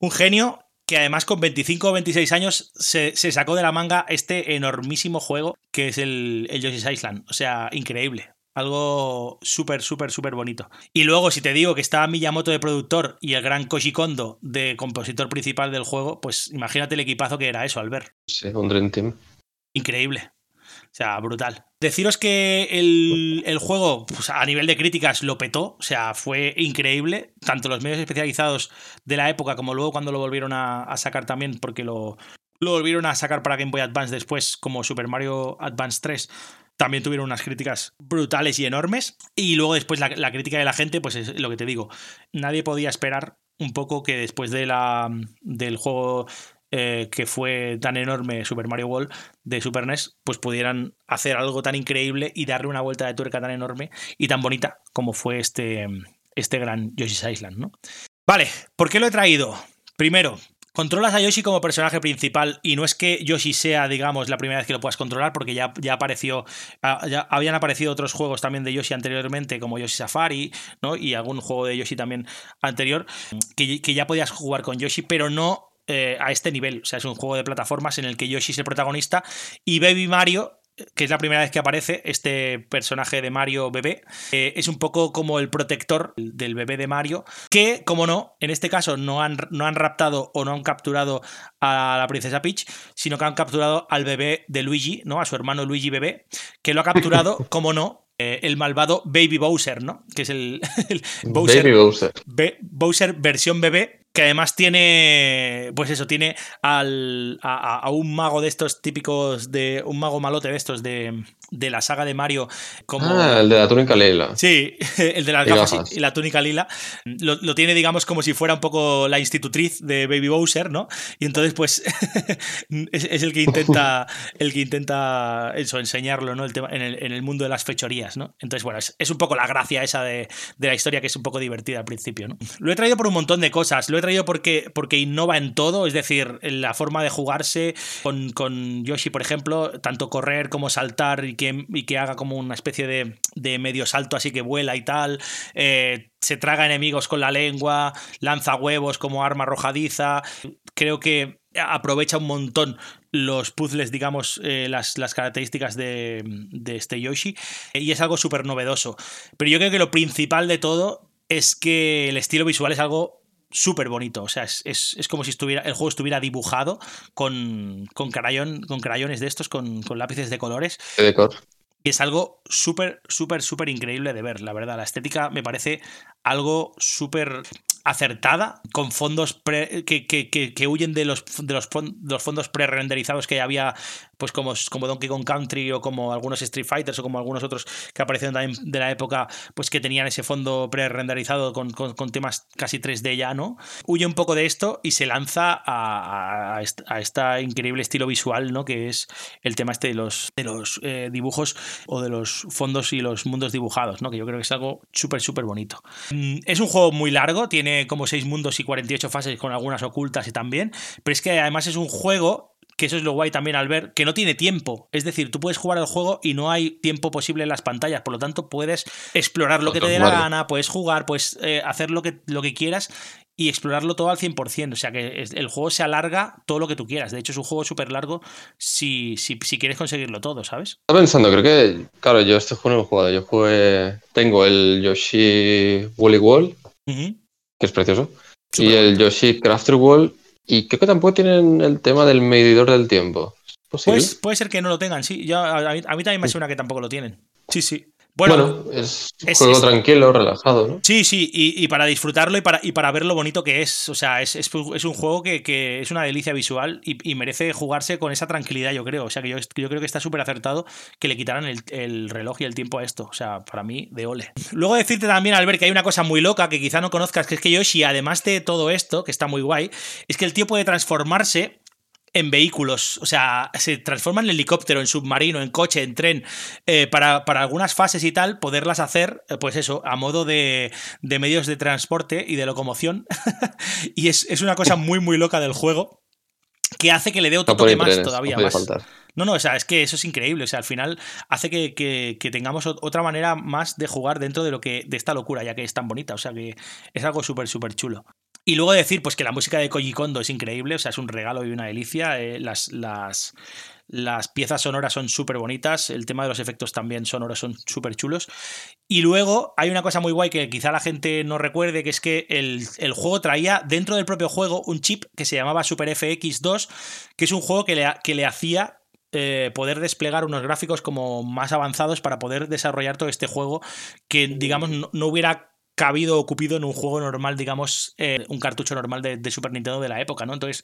Un genio que además con 25 o 26 años se, se sacó de la manga este enormísimo juego que es el, el Yoshi's Island. O sea, increíble. Algo súper, súper, súper bonito. Y luego, si te digo que está Miyamoto de productor y el gran Koji Kondo de compositor principal del juego, pues imagínate el equipazo que era eso, Albert. Sí, un Dream Team. Increíble. O sea, brutal. Deciros que el, el juego, pues, a nivel de críticas, lo petó. O sea, fue increíble. Tanto los medios especializados de la época como luego cuando lo volvieron a, sacar también, porque lo, lo volvieron a sacar para Game Boy Advance después, como Super Mario Advance 3. También tuvieron unas críticas brutales y enormes. Y luego después la, la crítica de la gente, pues es lo que te digo. Nadie podía esperar un poco que después de la, del juego eh, que fue tan enorme Super Mario World de Super NES, pues pudieran hacer algo tan increíble y darle una vuelta de tuerca tan enorme y tan bonita como fue este, este gran Yoshi's Island, ¿no? Vale, ¿por qué lo he traído? Primero, controlas a Yoshi como personaje principal y no es que Yoshi sea, digamos, la primera vez que lo puedas controlar porque ya, ya apareció, ya habían aparecido otros juegos también de Yoshi anteriormente como Yoshi Safari, ¿no? Y algún juego de Yoshi también anterior que ya podías jugar con Yoshi, pero no eh, a este nivel. O sea, es un juego de plataformas en el que Yoshi es el protagonista y Baby Mario que es la primera vez que aparece este personaje de Mario bebé, eh, es un poco como el protector del bebé de Mario, que, como no, en este caso no han, no han raptado o no han capturado a la princesa Peach, sino que han capturado al bebé de Luigi, ¿no? A su hermano Luigi bebé, que lo ha capturado, como no, eh, el malvado Baby Bowser, ¿no? Que es el, el Bowser, Baby Bowser. Be- Bowser versión bebé, que además tiene, pues eso, tiene al, a, a- un mago de estos típicos, de un mago malote de estos de, de la saga de Mario, como... Ah, el de la túnica Leila. Sí, el de las gafas, gafas. y, y la túnica lila. Lo, lo tiene, digamos, como si fuera un poco la institutriz de Baby Bowser, ¿no? Y entonces, pues, es, es el que intenta, el que intenta eso, enseñarlo, ¿no? El tema, en, el, en el mundo de las fechorías, ¿no? Entonces, bueno, es, es un poco la gracia esa de, de la historia que es un poco divertida al principio, ¿no? Lo he traído por un montón de cosas. Lo he traído porque, porque innova en todo, es decir, en la forma de jugarse con, con Yoshi, por ejemplo, tanto correr como saltar y y que haga como una especie de, de medio salto así que vuela y tal. Eh, se traga enemigos con la lengua, lanza huevos como arma arrojadiza. Creo que aprovecha un montón los puzzles, digamos, eh, las, las características de, de este Yoshi. Y es algo súper novedoso. Pero yo creo que lo principal de todo es que el estilo visual es algo súper bonito. O sea, es, es- es como si estuviera, el juego estuviera dibujado con, con, crayón, con crayones de estos, con, con lápices de colores. Decor. Y es algo súper, súper, súper increíble de ver, la verdad. La estética me parece algo súper acertada, con fondos pre- que, que- que- que huyen de los, de los, de los fondos pre-renderizados que había, pues como, como Donkey Kong Country o como algunos Street Fighters o como algunos otros que aparecieron también de la época, pues que tenían ese fondo pre-renderizado con, con- temas casi 3D ya, ¿no? Huye un poco de esto y se lanza a, a este increíble estilo visual, ¿no? Que es el tema este de los, de los eh, dibujos o de los fondos y los mundos dibujados, ¿no? Que yo creo que es algo súper, súper bonito. Mm, Es un juego muy largo, tiene como 6 mundos y 48 fases con algunas ocultas y también, pero es que además es un juego que eso es lo guay también al ver, que no tiene tiempo. Es decir, tú puedes jugar al juego y no hay tiempo posible en las pantallas, por lo tanto puedes explorar lo que te dé la gana, puedes jugar, puedes eh, hacer lo que, lo que quieras y explorarlo todo al 100%. O sea que el juego se alarga todo lo que tú quieras. De hecho, es un juego súper largo si, si, si quieres conseguirlo todo, ¿sabes? Estaba pensando, creo que, claro, yo este juego no lo he jugado. Yo jugué, tengo el Yoshi Woolly Ujú. que es precioso, y el Yoshi Crafter World, Y creo que tampoco tienen el tema del medidor del tiempo. Pues, puede ser que no lo tengan, sí. Yo, a, a mí, a mí también me suena que tampoco lo tienen. Sí, sí. Bueno, bueno, es un juego es- tranquilo, relajado, ¿no? Sí, sí, y, y para disfrutarlo y para, y para ver lo bonito que es. O sea, es, es, es un juego que, que es una delicia visual y, y merece jugarse con esa tranquilidad, yo creo. O sea, que yo, yo creo que está súper acertado que le quitaran el, el reloj y el tiempo a esto. O sea, para mí, de ole. Luego decirte también, Albert, que hay una cosa muy loca que quizá no conozcas, que es que Yoshi, además de todo esto, que está muy guay, es que el tío puede transformarse en vehículos, o sea, se transforma en helicóptero, en submarino, en coche, en tren, eh, para, para algunas fases y tal, poderlas hacer, eh, pues eso, a modo de, de medios de transporte y de locomoción. y es, es una cosa muy, muy loca del juego que hace que le dé otro No toque más trenes, todavía. no más. faltar. No, no, o sea, es que eso es increíble. O sea, al final hace que, que- que tengamos ot- otra manera más de jugar dentro de lo que. de esta locura, ya que es tan bonita. O sea que es algo súper, súper chulo. Y luego decir, pues que la música de Koji Kondo es increíble, o sea, es un regalo y una delicia. eh, las, las, las piezas sonoras son súper bonitas, el tema de los efectos también sonoros son súper chulos. Y luego hay una cosa muy guay que quizá la gente no recuerde, que es que el, el juego traía dentro del propio juego un chip que se llamaba Super FX2, que es un juego que le, que le hacía eh, poder desplegar unos gráficos como más avanzados para poder desarrollar todo este juego que, digamos, no, no hubiera cabido o cupido en un juego normal, digamos, eh, un cartucho normal de, de Super Nintendo de la época, ¿no? Entonces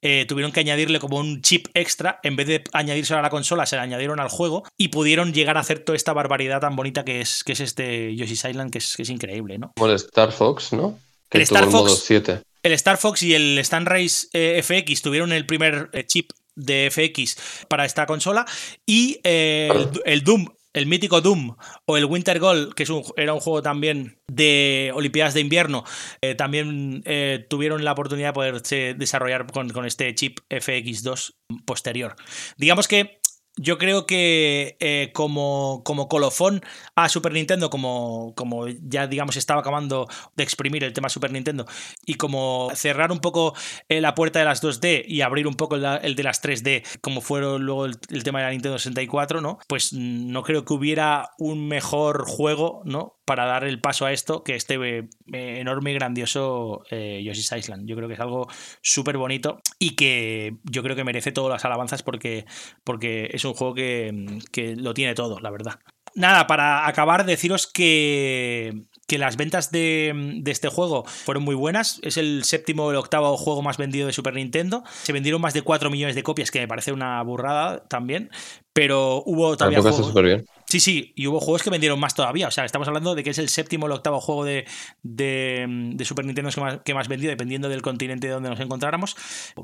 eh, tuvieron que añadirle como un chip extra, en vez de añadírselo a la consola, se le añadieron al juego y pudieron llegar a hacer toda esta barbaridad tan bonita que es, que es este Yoshi's Island, que es, que es increíble, ¿no? Como el Star Fox, ¿no? Que El tuvo Star el modo Fox. 7. El Star Fox y el Stan Race eh, FX tuvieron el primer eh, chip de FX para esta consola y eh, el, el Doom, el mítico Doom o el Winter Gold, que es un, era un juego también de Olimpiadas de invierno, eh, también eh, tuvieron la oportunidad de poderse desarrollar con, con este chip FX2 posterior. Digamos que yo creo que eh, como, como colofón a Super Nintendo, como, como ya digamos estaba acabando de exprimir el tema Super Nintendo, y como cerrar un poco eh, la puerta de las 2D y abrir un poco el de las 3D, como fueron luego el, tema de la Nintendo 64, ¿no? Pues no creo que hubiera un mejor juego, ¿no? Para dar el paso a esto que este eh, enorme y grandioso eh, Yoshi's Island. Yo creo que es algo súper bonito y que yo creo que merece todas las alabanzas porque, porque es un juego que, que lo tiene todo, la verdad. Nada, para acabar, deciros que, que las ventas de, de este juego fueron muy buenas. Es el séptimo o el octavo juego más vendido de Super Nintendo. Se vendieron más de 4 millones de copias, que me parece una burrada también. Pero hubo todavía está juegos- bien. Sí, sí, y hubo juegos que vendieron más todavía. O sea, estamos hablando de que es el séptimo o el octavo juego de, de, de Super Nintendo que más, que vendió, dependiendo del continente donde nos encontráramos.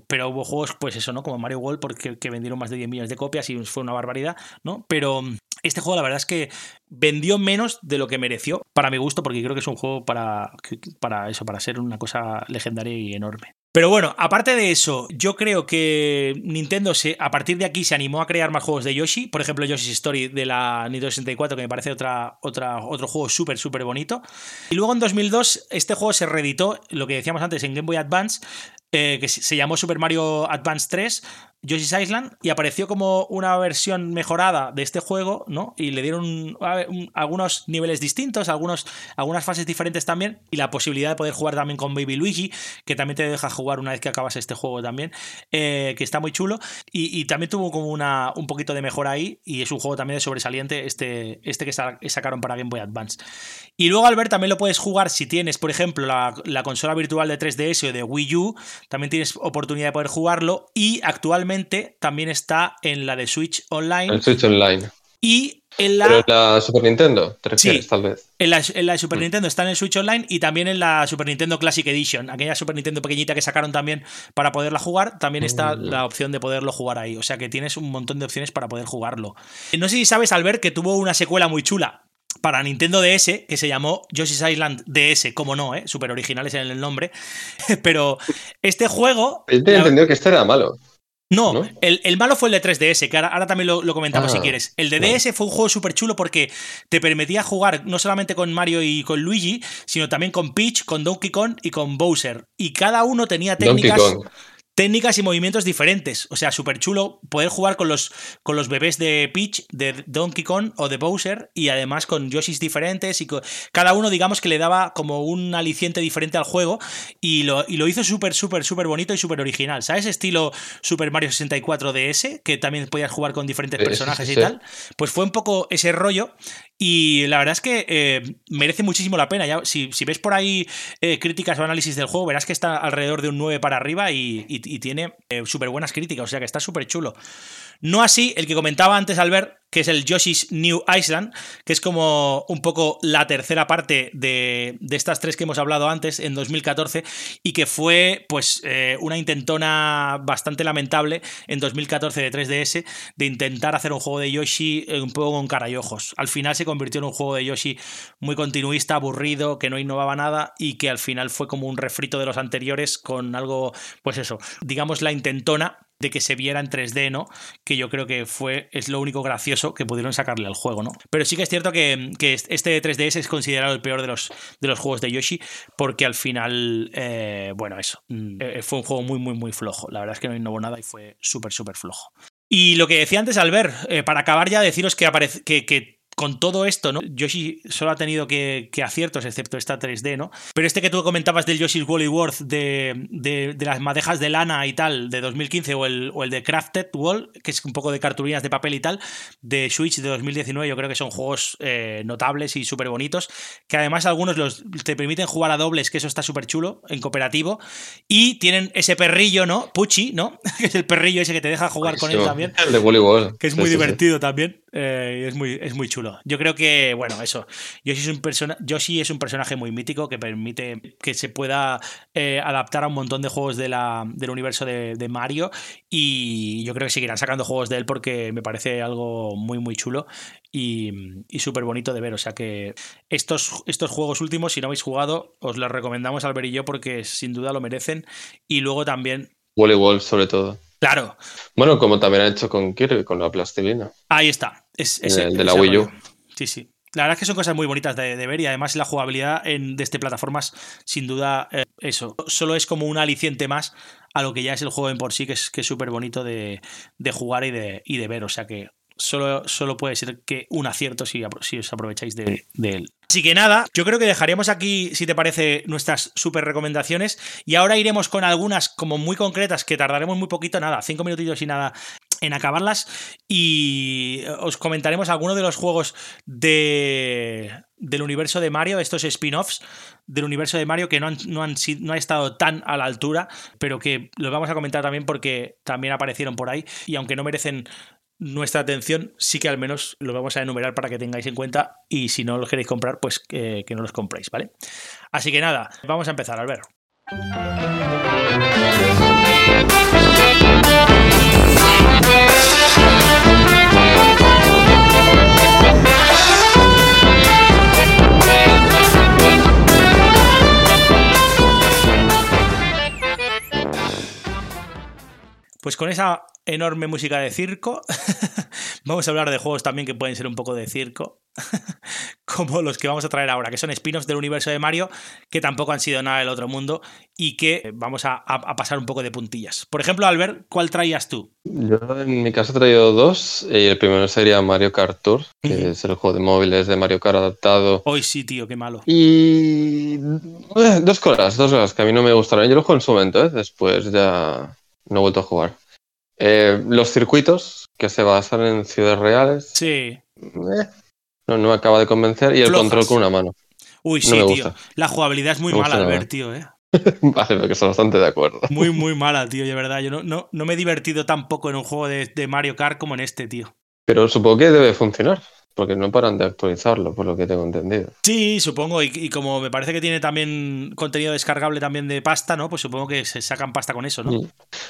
Pero hubo juegos, pues eso, ¿no? Como Mario World, porque que vendieron más de 10 millones de copias y fue una barbaridad, ¿no? Pero mm, este juego, la verdad es que vendió menos de lo que mereció, para mi gusto, porque creo que es un juego para, para eso, para ser una cosa legendaria y enorme. Pero bueno, aparte de eso, yo creo que Nintendo se, a partir de aquí se animó a crear más juegos de Yoshi. Por ejemplo, Yoshi's Story de la Nintendo 64, que me parece otra, otra, otro juego súper, súper bonito. Y luego en 2002, este juego se reeditó, lo que decíamos antes, en Game Boy Advance, eh, que se llamó Super Mario Advance 3, Yoshi's Island, y apareció como una versión mejorada de este juego, ¿no? Y le dieron algunos niveles distintos, algunos, algunas fases diferentes también, y la posibilidad de poder jugar también con Baby Luigi, que también te deja jugar una vez que acabas este juego también, eh, que está muy chulo, y, también tuvo como una, un poquito de mejora ahí, y es un juego también de sobresaliente, este, este que sa- sacaron para Game Boy Advance. Y luego, Albert, también lo puedes jugar si tienes, por ejemplo, la consola virtual de 3DS o de Wii U. También tienes oportunidad de poder jugarlo. Y actualmente también está en la de Switch Online El Switch Online. y en la, Pero en la Super Nintendo, te refieres, Sí. tal vez. en la, en la de Super Mm. Nintendo. Está en el Switch Online y también en la Super Nintendo Classic Edition. Aquella Super Nintendo pequeñita que sacaron también para poderla jugar. También está Mm. la opción de poderlo jugar ahí. O sea que tienes un montón de opciones para poder jugarlo. No sé si sabes, Albert, que tuvo una secuela muy chula para Nintendo DS que se llamó Yoshi's Island DS, como no, ¿eh? Súper originales en el nombre. Pero este juego. Yo tenía entendido que este era malo. No, ¿no? El, el malo fue el de 3DS, que ahora, ahora también lo, lo comentamos Ah, si quieres. El de vale. DS fue un juego súper chulo porque te permitía jugar no solamente con Mario y con Luigi, sino también con Peach, con Donkey Kong y con Bowser. Y cada uno tenía Donkey técnicas. Kong. Técnicas y movimientos diferentes. O sea, súper chulo poder jugar con los, con los bebés de Peach, de Donkey Kong o de Bowser y además con Yoshis diferentes y con- cada uno digamos que le daba como un aliciente diferente al juego y lo, y lo hizo súper, súper, súper bonito y súper original. ¿Sabes? Estilo Super Mario 64 DS, que también podías jugar con diferentes Sí, sí, personajes sí, y tal. Pues fue un poco ese rollo y la verdad es que eh, merece muchísimo la pena. Ya, si, si ves por ahí eh, críticas o análisis del juego, verás que está alrededor de un 9 para arriba y, y- tiene súper buenas críticas, o sea que está súper chulo. No así el que comentaba antes Albert, que es el Yoshi's New Island, que es como un poco la tercera parte de, de estas tres que hemos hablado antes, en 2014, y que fue pues eh, una intentona bastante lamentable en 2014 de 3DS de intentar hacer un juego de Yoshi eh, un poco con cara y ojos. Al final se convirtió en un juego de Yoshi muy continuista, aburrido, que no innovaba nada y que al final fue como un refrito de los anteriores con algo, pues eso, digamos la intentona de que se viera en 3D, ¿no? Que yo creo que fue, es lo único gracioso que pudieron sacarle al juego, ¿no? Pero sí que es cierto que, que este 3DS es considerado el peor de los, de los juegos de Yoshi, porque al final, eh, bueno, eso, mm, eh, fue un juego muy, muy, muy flojo. La verdad es que no innovó nada y fue súper, súper flojo. Y lo que decía antes Albert, eh, para acabar ya, deciros que, que, que con todo esto, ¿no? Yoshi solo ha tenido que, que aciertos, excepto esta 3D, ¿no? Pero este que tú comentabas del Yoshi's Woolly World de, de, de las madejas de lana y tal, de 2015, o el, o el de Crafted Wall, que es un poco de cartulinas de papel y tal, de Switch de 2019, yo creo que son juegos eh, notables y súper bonitos, que además algunos los, te permiten jugar a dobles, que eso está súper chulo, en cooperativo, y tienen ese perrillo, ¿no? Puchi, ¿no? que es el perrillo ese que te deja jugar con él también El de voleibol. que es Sí, muy sí. divertido también eh, y es muy, es muy chulo. Yo creo que, bueno, eso. Yoshi es un, persona Yoshi es un personaje muy mítico que permite que se pueda eh, adaptar a un montón de juegos de la, del universo de, de Mario y yo creo que seguirán sacando juegos de él porque me parece algo muy, muy chulo y, y súper bonito de ver. O sea que estos, estos juegos últimos, si no habéis jugado, os los recomendamos Albert y yo porque sin duda lo merecen. Y luego también, Voleibol, sobre todo. claro, Bueno, como también ha hecho con Kirby, con la plastilina. Ahí está. Es, el de la Wii U. rollo. Sí, sí. La verdad es que son cosas muy bonitas de, de ver y además la jugabilidad en, de este plataformas, sin duda, eh, eso. Solo es como un aliciente más a lo que ya es el juego en por sí, que es que es súper bonito de, de jugar y de, y de ver. O sea que solo, solo puede ser que un acierto si, si os aprovecháis de, de él. Así que nada, yo creo que dejaríamos aquí, si te parece, nuestras súper recomendaciones. Y ahora iremos con algunas como muy concretas que tardaremos muy poquito, nada, cinco minutitos y nada en acabarlas y os comentaremos algunos de los juegos de, del universo de Mario, estos spin-offs del universo de Mario que no han, no, han, no han estado tan a la altura, pero que los vamos a comentar también porque también aparecieron por ahí y aunque no merecen nuestra atención, sí que al menos lo vamos a enumerar para que tengáis en cuenta y si no los queréis comprar, pues eh, que no los compréis, ¿vale? Así que nada, vamos a empezar, Albert. Pues con esa enorme música de circo, vamos a hablar de juegos también que pueden ser un poco de circo, como los que vamos a traer ahora, que son spin-offs del universo de Mario, que tampoco han sido nada del otro mundo y que vamos a, pasar un poco de puntillas. Por ejemplo, Albert, ¿cuál traías tú? Yo en mi caso he traído dos. Y el primero sería Mario Kart Tour, que es el juego de móviles de Mario Kart adaptado. Hoy sí, tío, qué malo. Y eh, dos cosas, dos cosas que a mí no me gustaron. Yo lo juego en su momento, ¿eh? después ya no he vuelto a jugar. Eh, los circuitos que se basan en ciudades reales. Sí. eh, no, no me acaba de convencer. Y el Flojas. control con una mano. Uy, sí, tío. gusta. La jugabilidad es muy Me mala. Albert, tío, eh. vale, porque estoy bastante de acuerdo. Muy, muy mala, tío, de verdad. Yo no, no, no me he divertido tampoco en un juego de, de Mario Kart como en este, tío. Pero supongo que debe funcionar, porque no paran de actualizarlo, por lo que tengo entendido. Sí, supongo, y, y como me parece que tiene también contenido descargable también de pasta, ¿no? Pues supongo que se sacan pasta con eso, ¿no?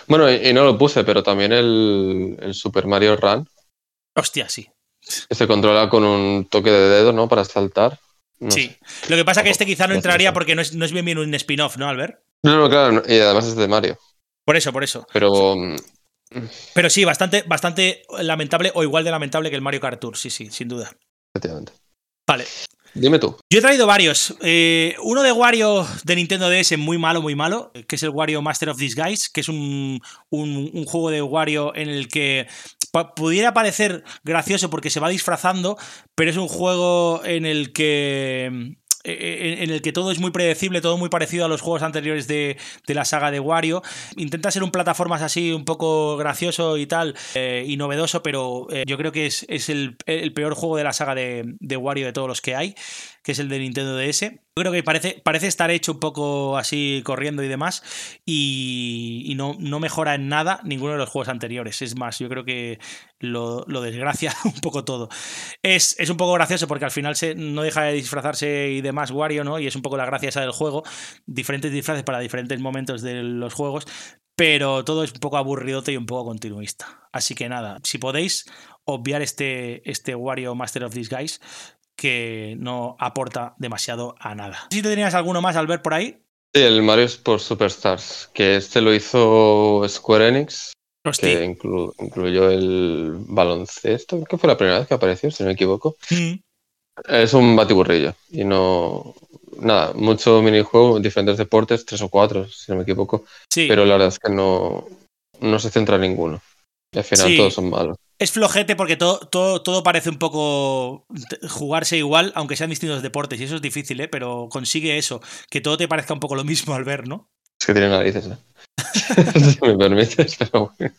Bueno, y, y no lo puse, pero también el, el Super Mario Run, Hostia, sí. se controla con un toque de dedo, ¿no? Para saltar. No sí. sé. Lo que pasa que este quizá no entraría porque no es, no es bien bien un spin-off, ¿no, Albert? No, no, claro, y además es de Mario. Por eso, por eso. Pero mm, Pero sí, bastante, bastante lamentable o igual de lamentable que el Mario Kart Tour, sí, sí, sin duda. efectivamente. Vale. Dime tú. Yo he traído varios. Eh, uno de Wario de Nintendo DS, muy malo, muy malo, que es el Wario Master of Disguise, que es un, un- un juego de Wario en el que pudiera parecer gracioso porque se va disfrazando, pero es un juego en el que en en el que todo es muy predecible, todo muy parecido a los juegos anteriores de, de la saga de Wario. Intenta ser un plataformas así un poco gracioso y tal, eh, y novedoso, pero eh, yo creo que es, es el, el peor juego de la saga de, de Wario de todos los que hay, que es el de Nintendo DS. Yo creo que parece, parece estar hecho un poco así corriendo y demás, y, no, no mejora en nada ninguno de los juegos anteriores. Es más, yo creo que lo, lo desgracia un poco todo. Es, es un poco gracioso porque al final se, no deja de disfrazarse y demás Wario, ¿no? Y es un poco la gracia esa del juego. Diferentes disfraces para diferentes momentos de los juegos. Pero todo es un poco aburridote y un poco continuista. Así que nada, si podéis obviar este, este Wario Master of Disguise, que no aporta demasiado a nada. Si te tenías alguno más al ver por ahí. Sí, el Mario Sports Superstars, que este lo hizo Square Enix, que inclu- incluyó el baloncesto, que fue la primera vez que apareció, si no me equivoco. Mm, Es un batiburrillo y no... Nada, mucho minijuego, diferentes deportes, tres o cuatro, si no me equivoco, Sí, pero la verdad es que no, no se centra en ninguno. Y al final Sí. todos son malos. Es flojete porque todo, todo, todo parece un poco jugarse igual, aunque sean distintos deportes. Y eso es difícil, ¿eh? Pero consigue eso, que todo te parezca un poco lo mismo al ver, ¿no? Es que tiene narices, ¿eh? si me permites, pero bueno.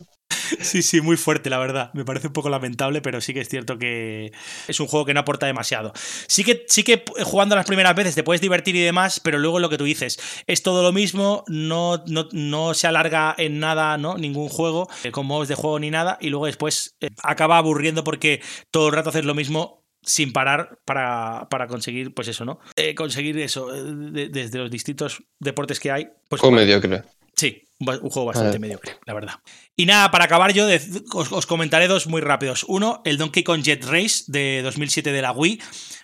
Sí, sí, muy fuerte, la verdad. Me parece un poco lamentable, pero sí que es cierto que es un juego que no aporta demasiado. Sí que, sí que eh, jugando las primeras veces te puedes divertir y demás, pero luego lo que tú dices, es todo lo mismo, no, no, no se alarga en nada, ¿no? Ningún juego, eh, con modos de juego ni nada, y luego después eh, acaba aburriendo porque todo el rato haces lo mismo sin parar para, para conseguir, pues eso, ¿no? Eh, conseguir eso, eh, de- desde los distintos deportes que hay, pues Juego mediocre. Sí, un juego bastante Ah. mediocre, la verdad. Y nada, para acabar yo, de- os, os comentaré dos muy rápidos. Uno, el Donkey Kong Jet Race de 2007 de la Wii.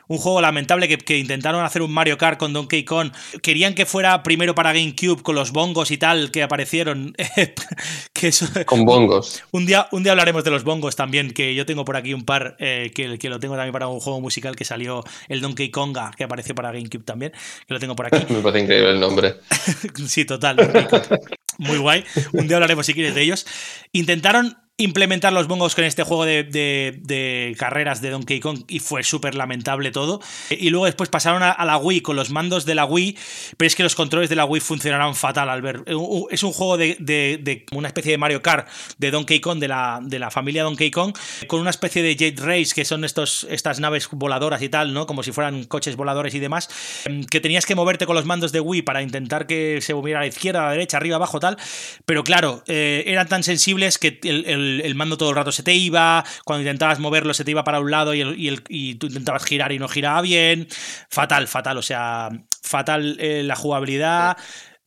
Un juego lamentable que, que intentaron hacer un Mario Kart con Donkey Kong. Querían que fuera primero para GameCube con los bongos y tal que aparecieron. que eso, Con bongos. un día, un día hablaremos de los bongos también, que yo tengo por aquí un par eh, que, que lo tengo también para un juego musical que salió, el Donkey Konga, que apareció para GameCube también, que lo tengo por aquí. Me parece increíble el nombre. Sí, total. Muy guay. Un día hablaremos si quieres de ellos. Intentaron implementar los bongos con este juego de, de- carreras de Donkey Kong y fue súper lamentable todo. Y luego después pasaron a, la Wii con los mandos de la Wii, pero es que los controles de la Wii funcionaron fatal al ver. Es un juego de, de- una especie de Mario Kart de Donkey Kong, de la, de la familia Donkey Kong, con una especie de Jet Race, que son estos, estas naves voladoras y tal, ¿no? Como si fueran coches voladores y demás, em, que tenías que moverte con los mandos de Wii para intentar que se moviera a la izquierda, a la derecha, arriba, abajo, tal. Pero claro, eh, eran tan sensibles que el- el mando todo el rato se te iba, cuando intentabas moverlo se te iba para un lado y, el- y el- y tú intentabas girar y no giraba bien. Fatal, fatal, o sea, fatal eh, la jugabilidad.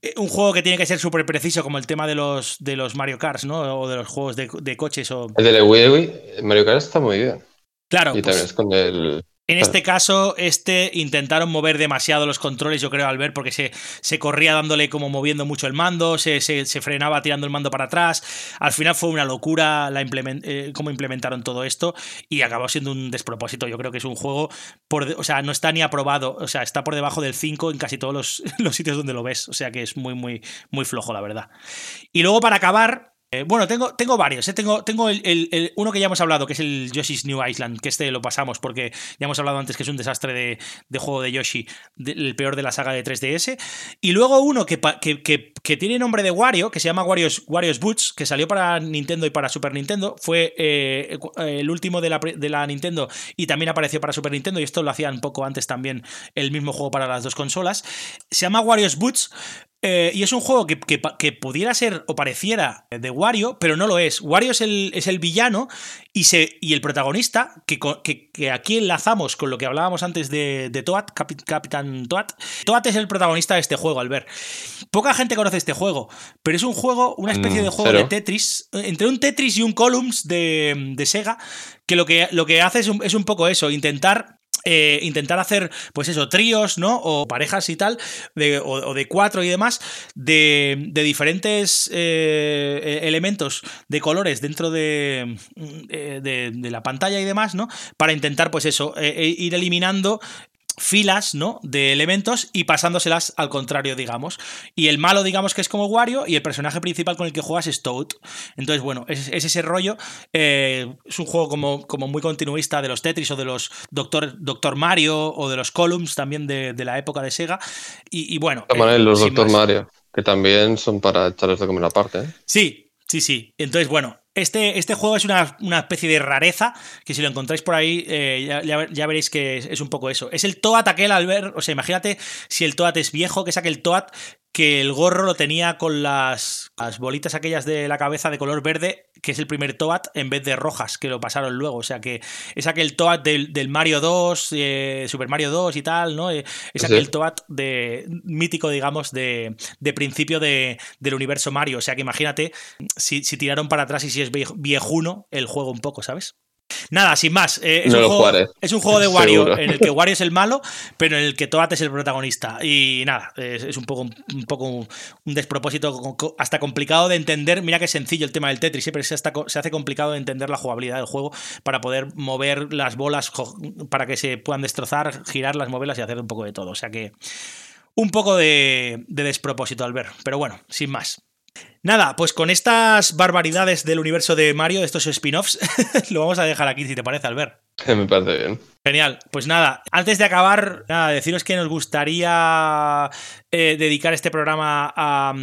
Eh, Un juego que tiene que ser súper preciso, como el tema de los, de los Mario Kart, ¿no? O de los juegos de, de coches. O... El de la Wii, Wii, Mario Kart está muy bien. Claro, y pues, también es con el. En este caso, este intentaron mover demasiado los controles, yo creo, al ver, porque se, se corría dándole como moviendo mucho el mando, se, se- se frenaba tirando el mando para atrás. Al final fue una locura la eh, cómo implementaron todo esto y acabó siendo un despropósito. Yo creo que es un juego, por o sea, no está ni aprobado, o sea, está por debajo del 5 en casi todos los, los sitios donde lo ves. O sea que es muy, muy, muy flojo, la verdad. Y luego para acabar. Eh, bueno, tengo, tengo varios. eh, Tengo, tengo el, uno que ya hemos hablado, que es el Yoshi's New Island, que este lo pasamos porque ya hemos hablado antes que es un desastre de, juego de Yoshi, el peor de la saga de 3DS. Y luego uno que, que- que tiene nombre de Wario, que se llama Wario's, Boots, que salió para Nintendo y para Super Nintendo. Fue eh, el último de la, de la Nintendo y también apareció para Super Nintendo. Y esto lo hacían poco antes también el mismo juego para las dos consolas. Se llama Wario's Boots. Eh, y es un juego que, que pudiera ser o pareciera de Wario, pero no lo es. Wario es el, es el villano y, se, y el protagonista, que, que, que aquí enlazamos con lo que hablábamos antes de, de Toad, Capi- Capitán Toad. Toad es el protagonista de este juego, Albert. Poca gente conoce este juego, pero es un juego, una especie Mm, de juego cero. de Tetris, entre un Tetris y un Columns de, de Sega, que lo que, lo que hace es un, es un poco eso, intentar eh, intentar hacer, pues eso, tríos, ¿no? O parejas y tal, de- o, de cuatro y demás, de, de diferentes eh, elementos de colores dentro de, eh, de, la pantalla y demás, ¿no? Para intentar, pues eso, eh, ir eliminando filas, ¿no? De elementos y pasándoselas al contrario, digamos. Y el malo, digamos que es como Wario y el personaje principal con el que juegas es Toad. Entonces, bueno, es, es ese rollo. eh, es un juego como, como muy continuista de los Tetris o de los Doctor, Doctor Mario o de los Columns también de, de la época de Sega. Y, y bueno. Eh, los Doctor más. Mario, que también son para echarles de comer aparte. ¿eh? Sí, sí, sí. Entonces, bueno, este, este juego es una, una especie de rareza que si lo encontráis por ahí eh, ya, ya- veréis que es, es un poco eso. Es el Toad aquel al ver, o sea, imagínate si el Toad es viejo, que es aquel Toad que el gorro lo tenía con las, las bolitas aquellas de la cabeza de color verde, que es el primer Toad, en vez de rojas, que lo pasaron luego. O sea que es aquel Toad del, del Mario 2, eh, Super Mario 2 y tal, ¿no? Eh, Es Sí. aquel Toad de, mítico, digamos, de, de principio de- del universo Mario. O sea que imagínate si, si tiraron para atrás y si es vie- viejuno el juego un poco, ¿sabes? Nada, sin más. eh, es, No un juego, es un juego de Wario Seguro. en el que Wario es el malo, pero en el que Toad es el protagonista. Y nada, es, es un poco un poco un, un despropósito, hasta complicado de entender. Mira que sencillo el tema del Tetris, ¿eh? pero se, hasta se hace complicado de entender la jugabilidad del juego para poder mover las bolas, para que se puedan destrozar, girarlas, moverlas y hacer un poco de todo. O sea que un poco de, de despropósito al ver, pero bueno, sin más. Nada, pues con estas barbaridades del universo de Mario, estos spin-offs, lo vamos a dejar aquí, si te parece, Albert. Me parece bien. Genial, pues nada, antes de acabar, nada, deciros que nos gustaría eh, dedicar este programa a,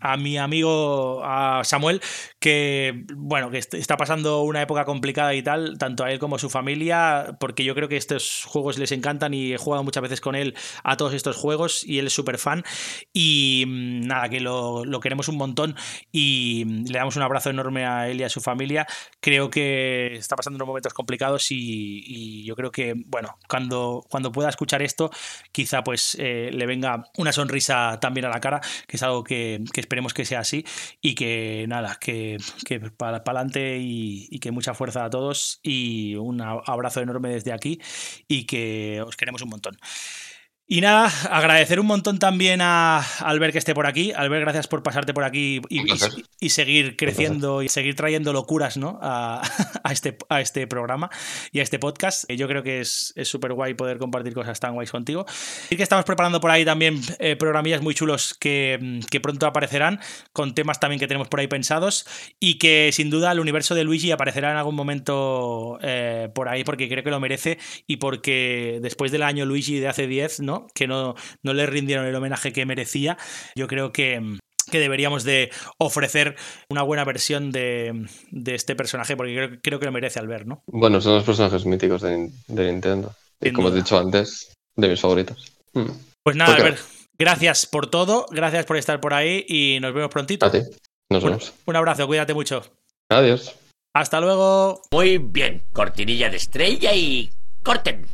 a mi amigo a Samuel, que bueno, que est- está pasando una época complicada y tal, tanto a él como a su familia, porque yo creo que estos juegos les encantan y he jugado muchas veces con él a todos estos juegos y él es súper fan. Y mm, nada, que lo, lo queremos un montón y mm, le damos un abrazo enorme a él y a su familia. Creo que está pasando unos momentos complicados y yo creo que, bueno, cuando, cuando pueda escuchar esto, quizá pues eh, le venga una sonrisa también a la cara, que es algo que, que esperemos que sea así y que nada, que, que para adelante y, que mucha fuerza a todos y un abrazo enorme desde aquí y que os queremos un montón. Y nada, agradecer un montón también a Albert que esté por aquí. Albert, gracias por pasarte por aquí y, y seguir creciendo y seguir trayendo locuras ¿no? a, a este, a este programa y a este podcast. Eh, Yo creo que es súper guay poder compartir cosas tan guays contigo. Y que estamos preparando por ahí también eh, programillas muy chulos que, mm, que pronto aparecerán, con temas también que tenemos por ahí pensados y que sin duda el universo de Luigi aparecerá en algún momento eh, por ahí porque creo que lo merece y porque después del año Luigi de hace 10, ¿no? Que no, no le rindieron el homenaje que merecía, yo creo que que deberíamos de ofrecer una buena versión de, de este personaje porque creo, creo que lo merece al ver, ¿no? Bueno, son los personajes míticos de, de Nintendo. Y como duda. he dicho antes, de mis favoritos. Hmm. Pues nada, gracias por todo, gracias por estar por ahí y nos vemos prontito. A ti. Nos Un, vemos. un abrazo, cuídate mucho. Adiós. Hasta luego. Muy bien, cortinilla de estrella y corten.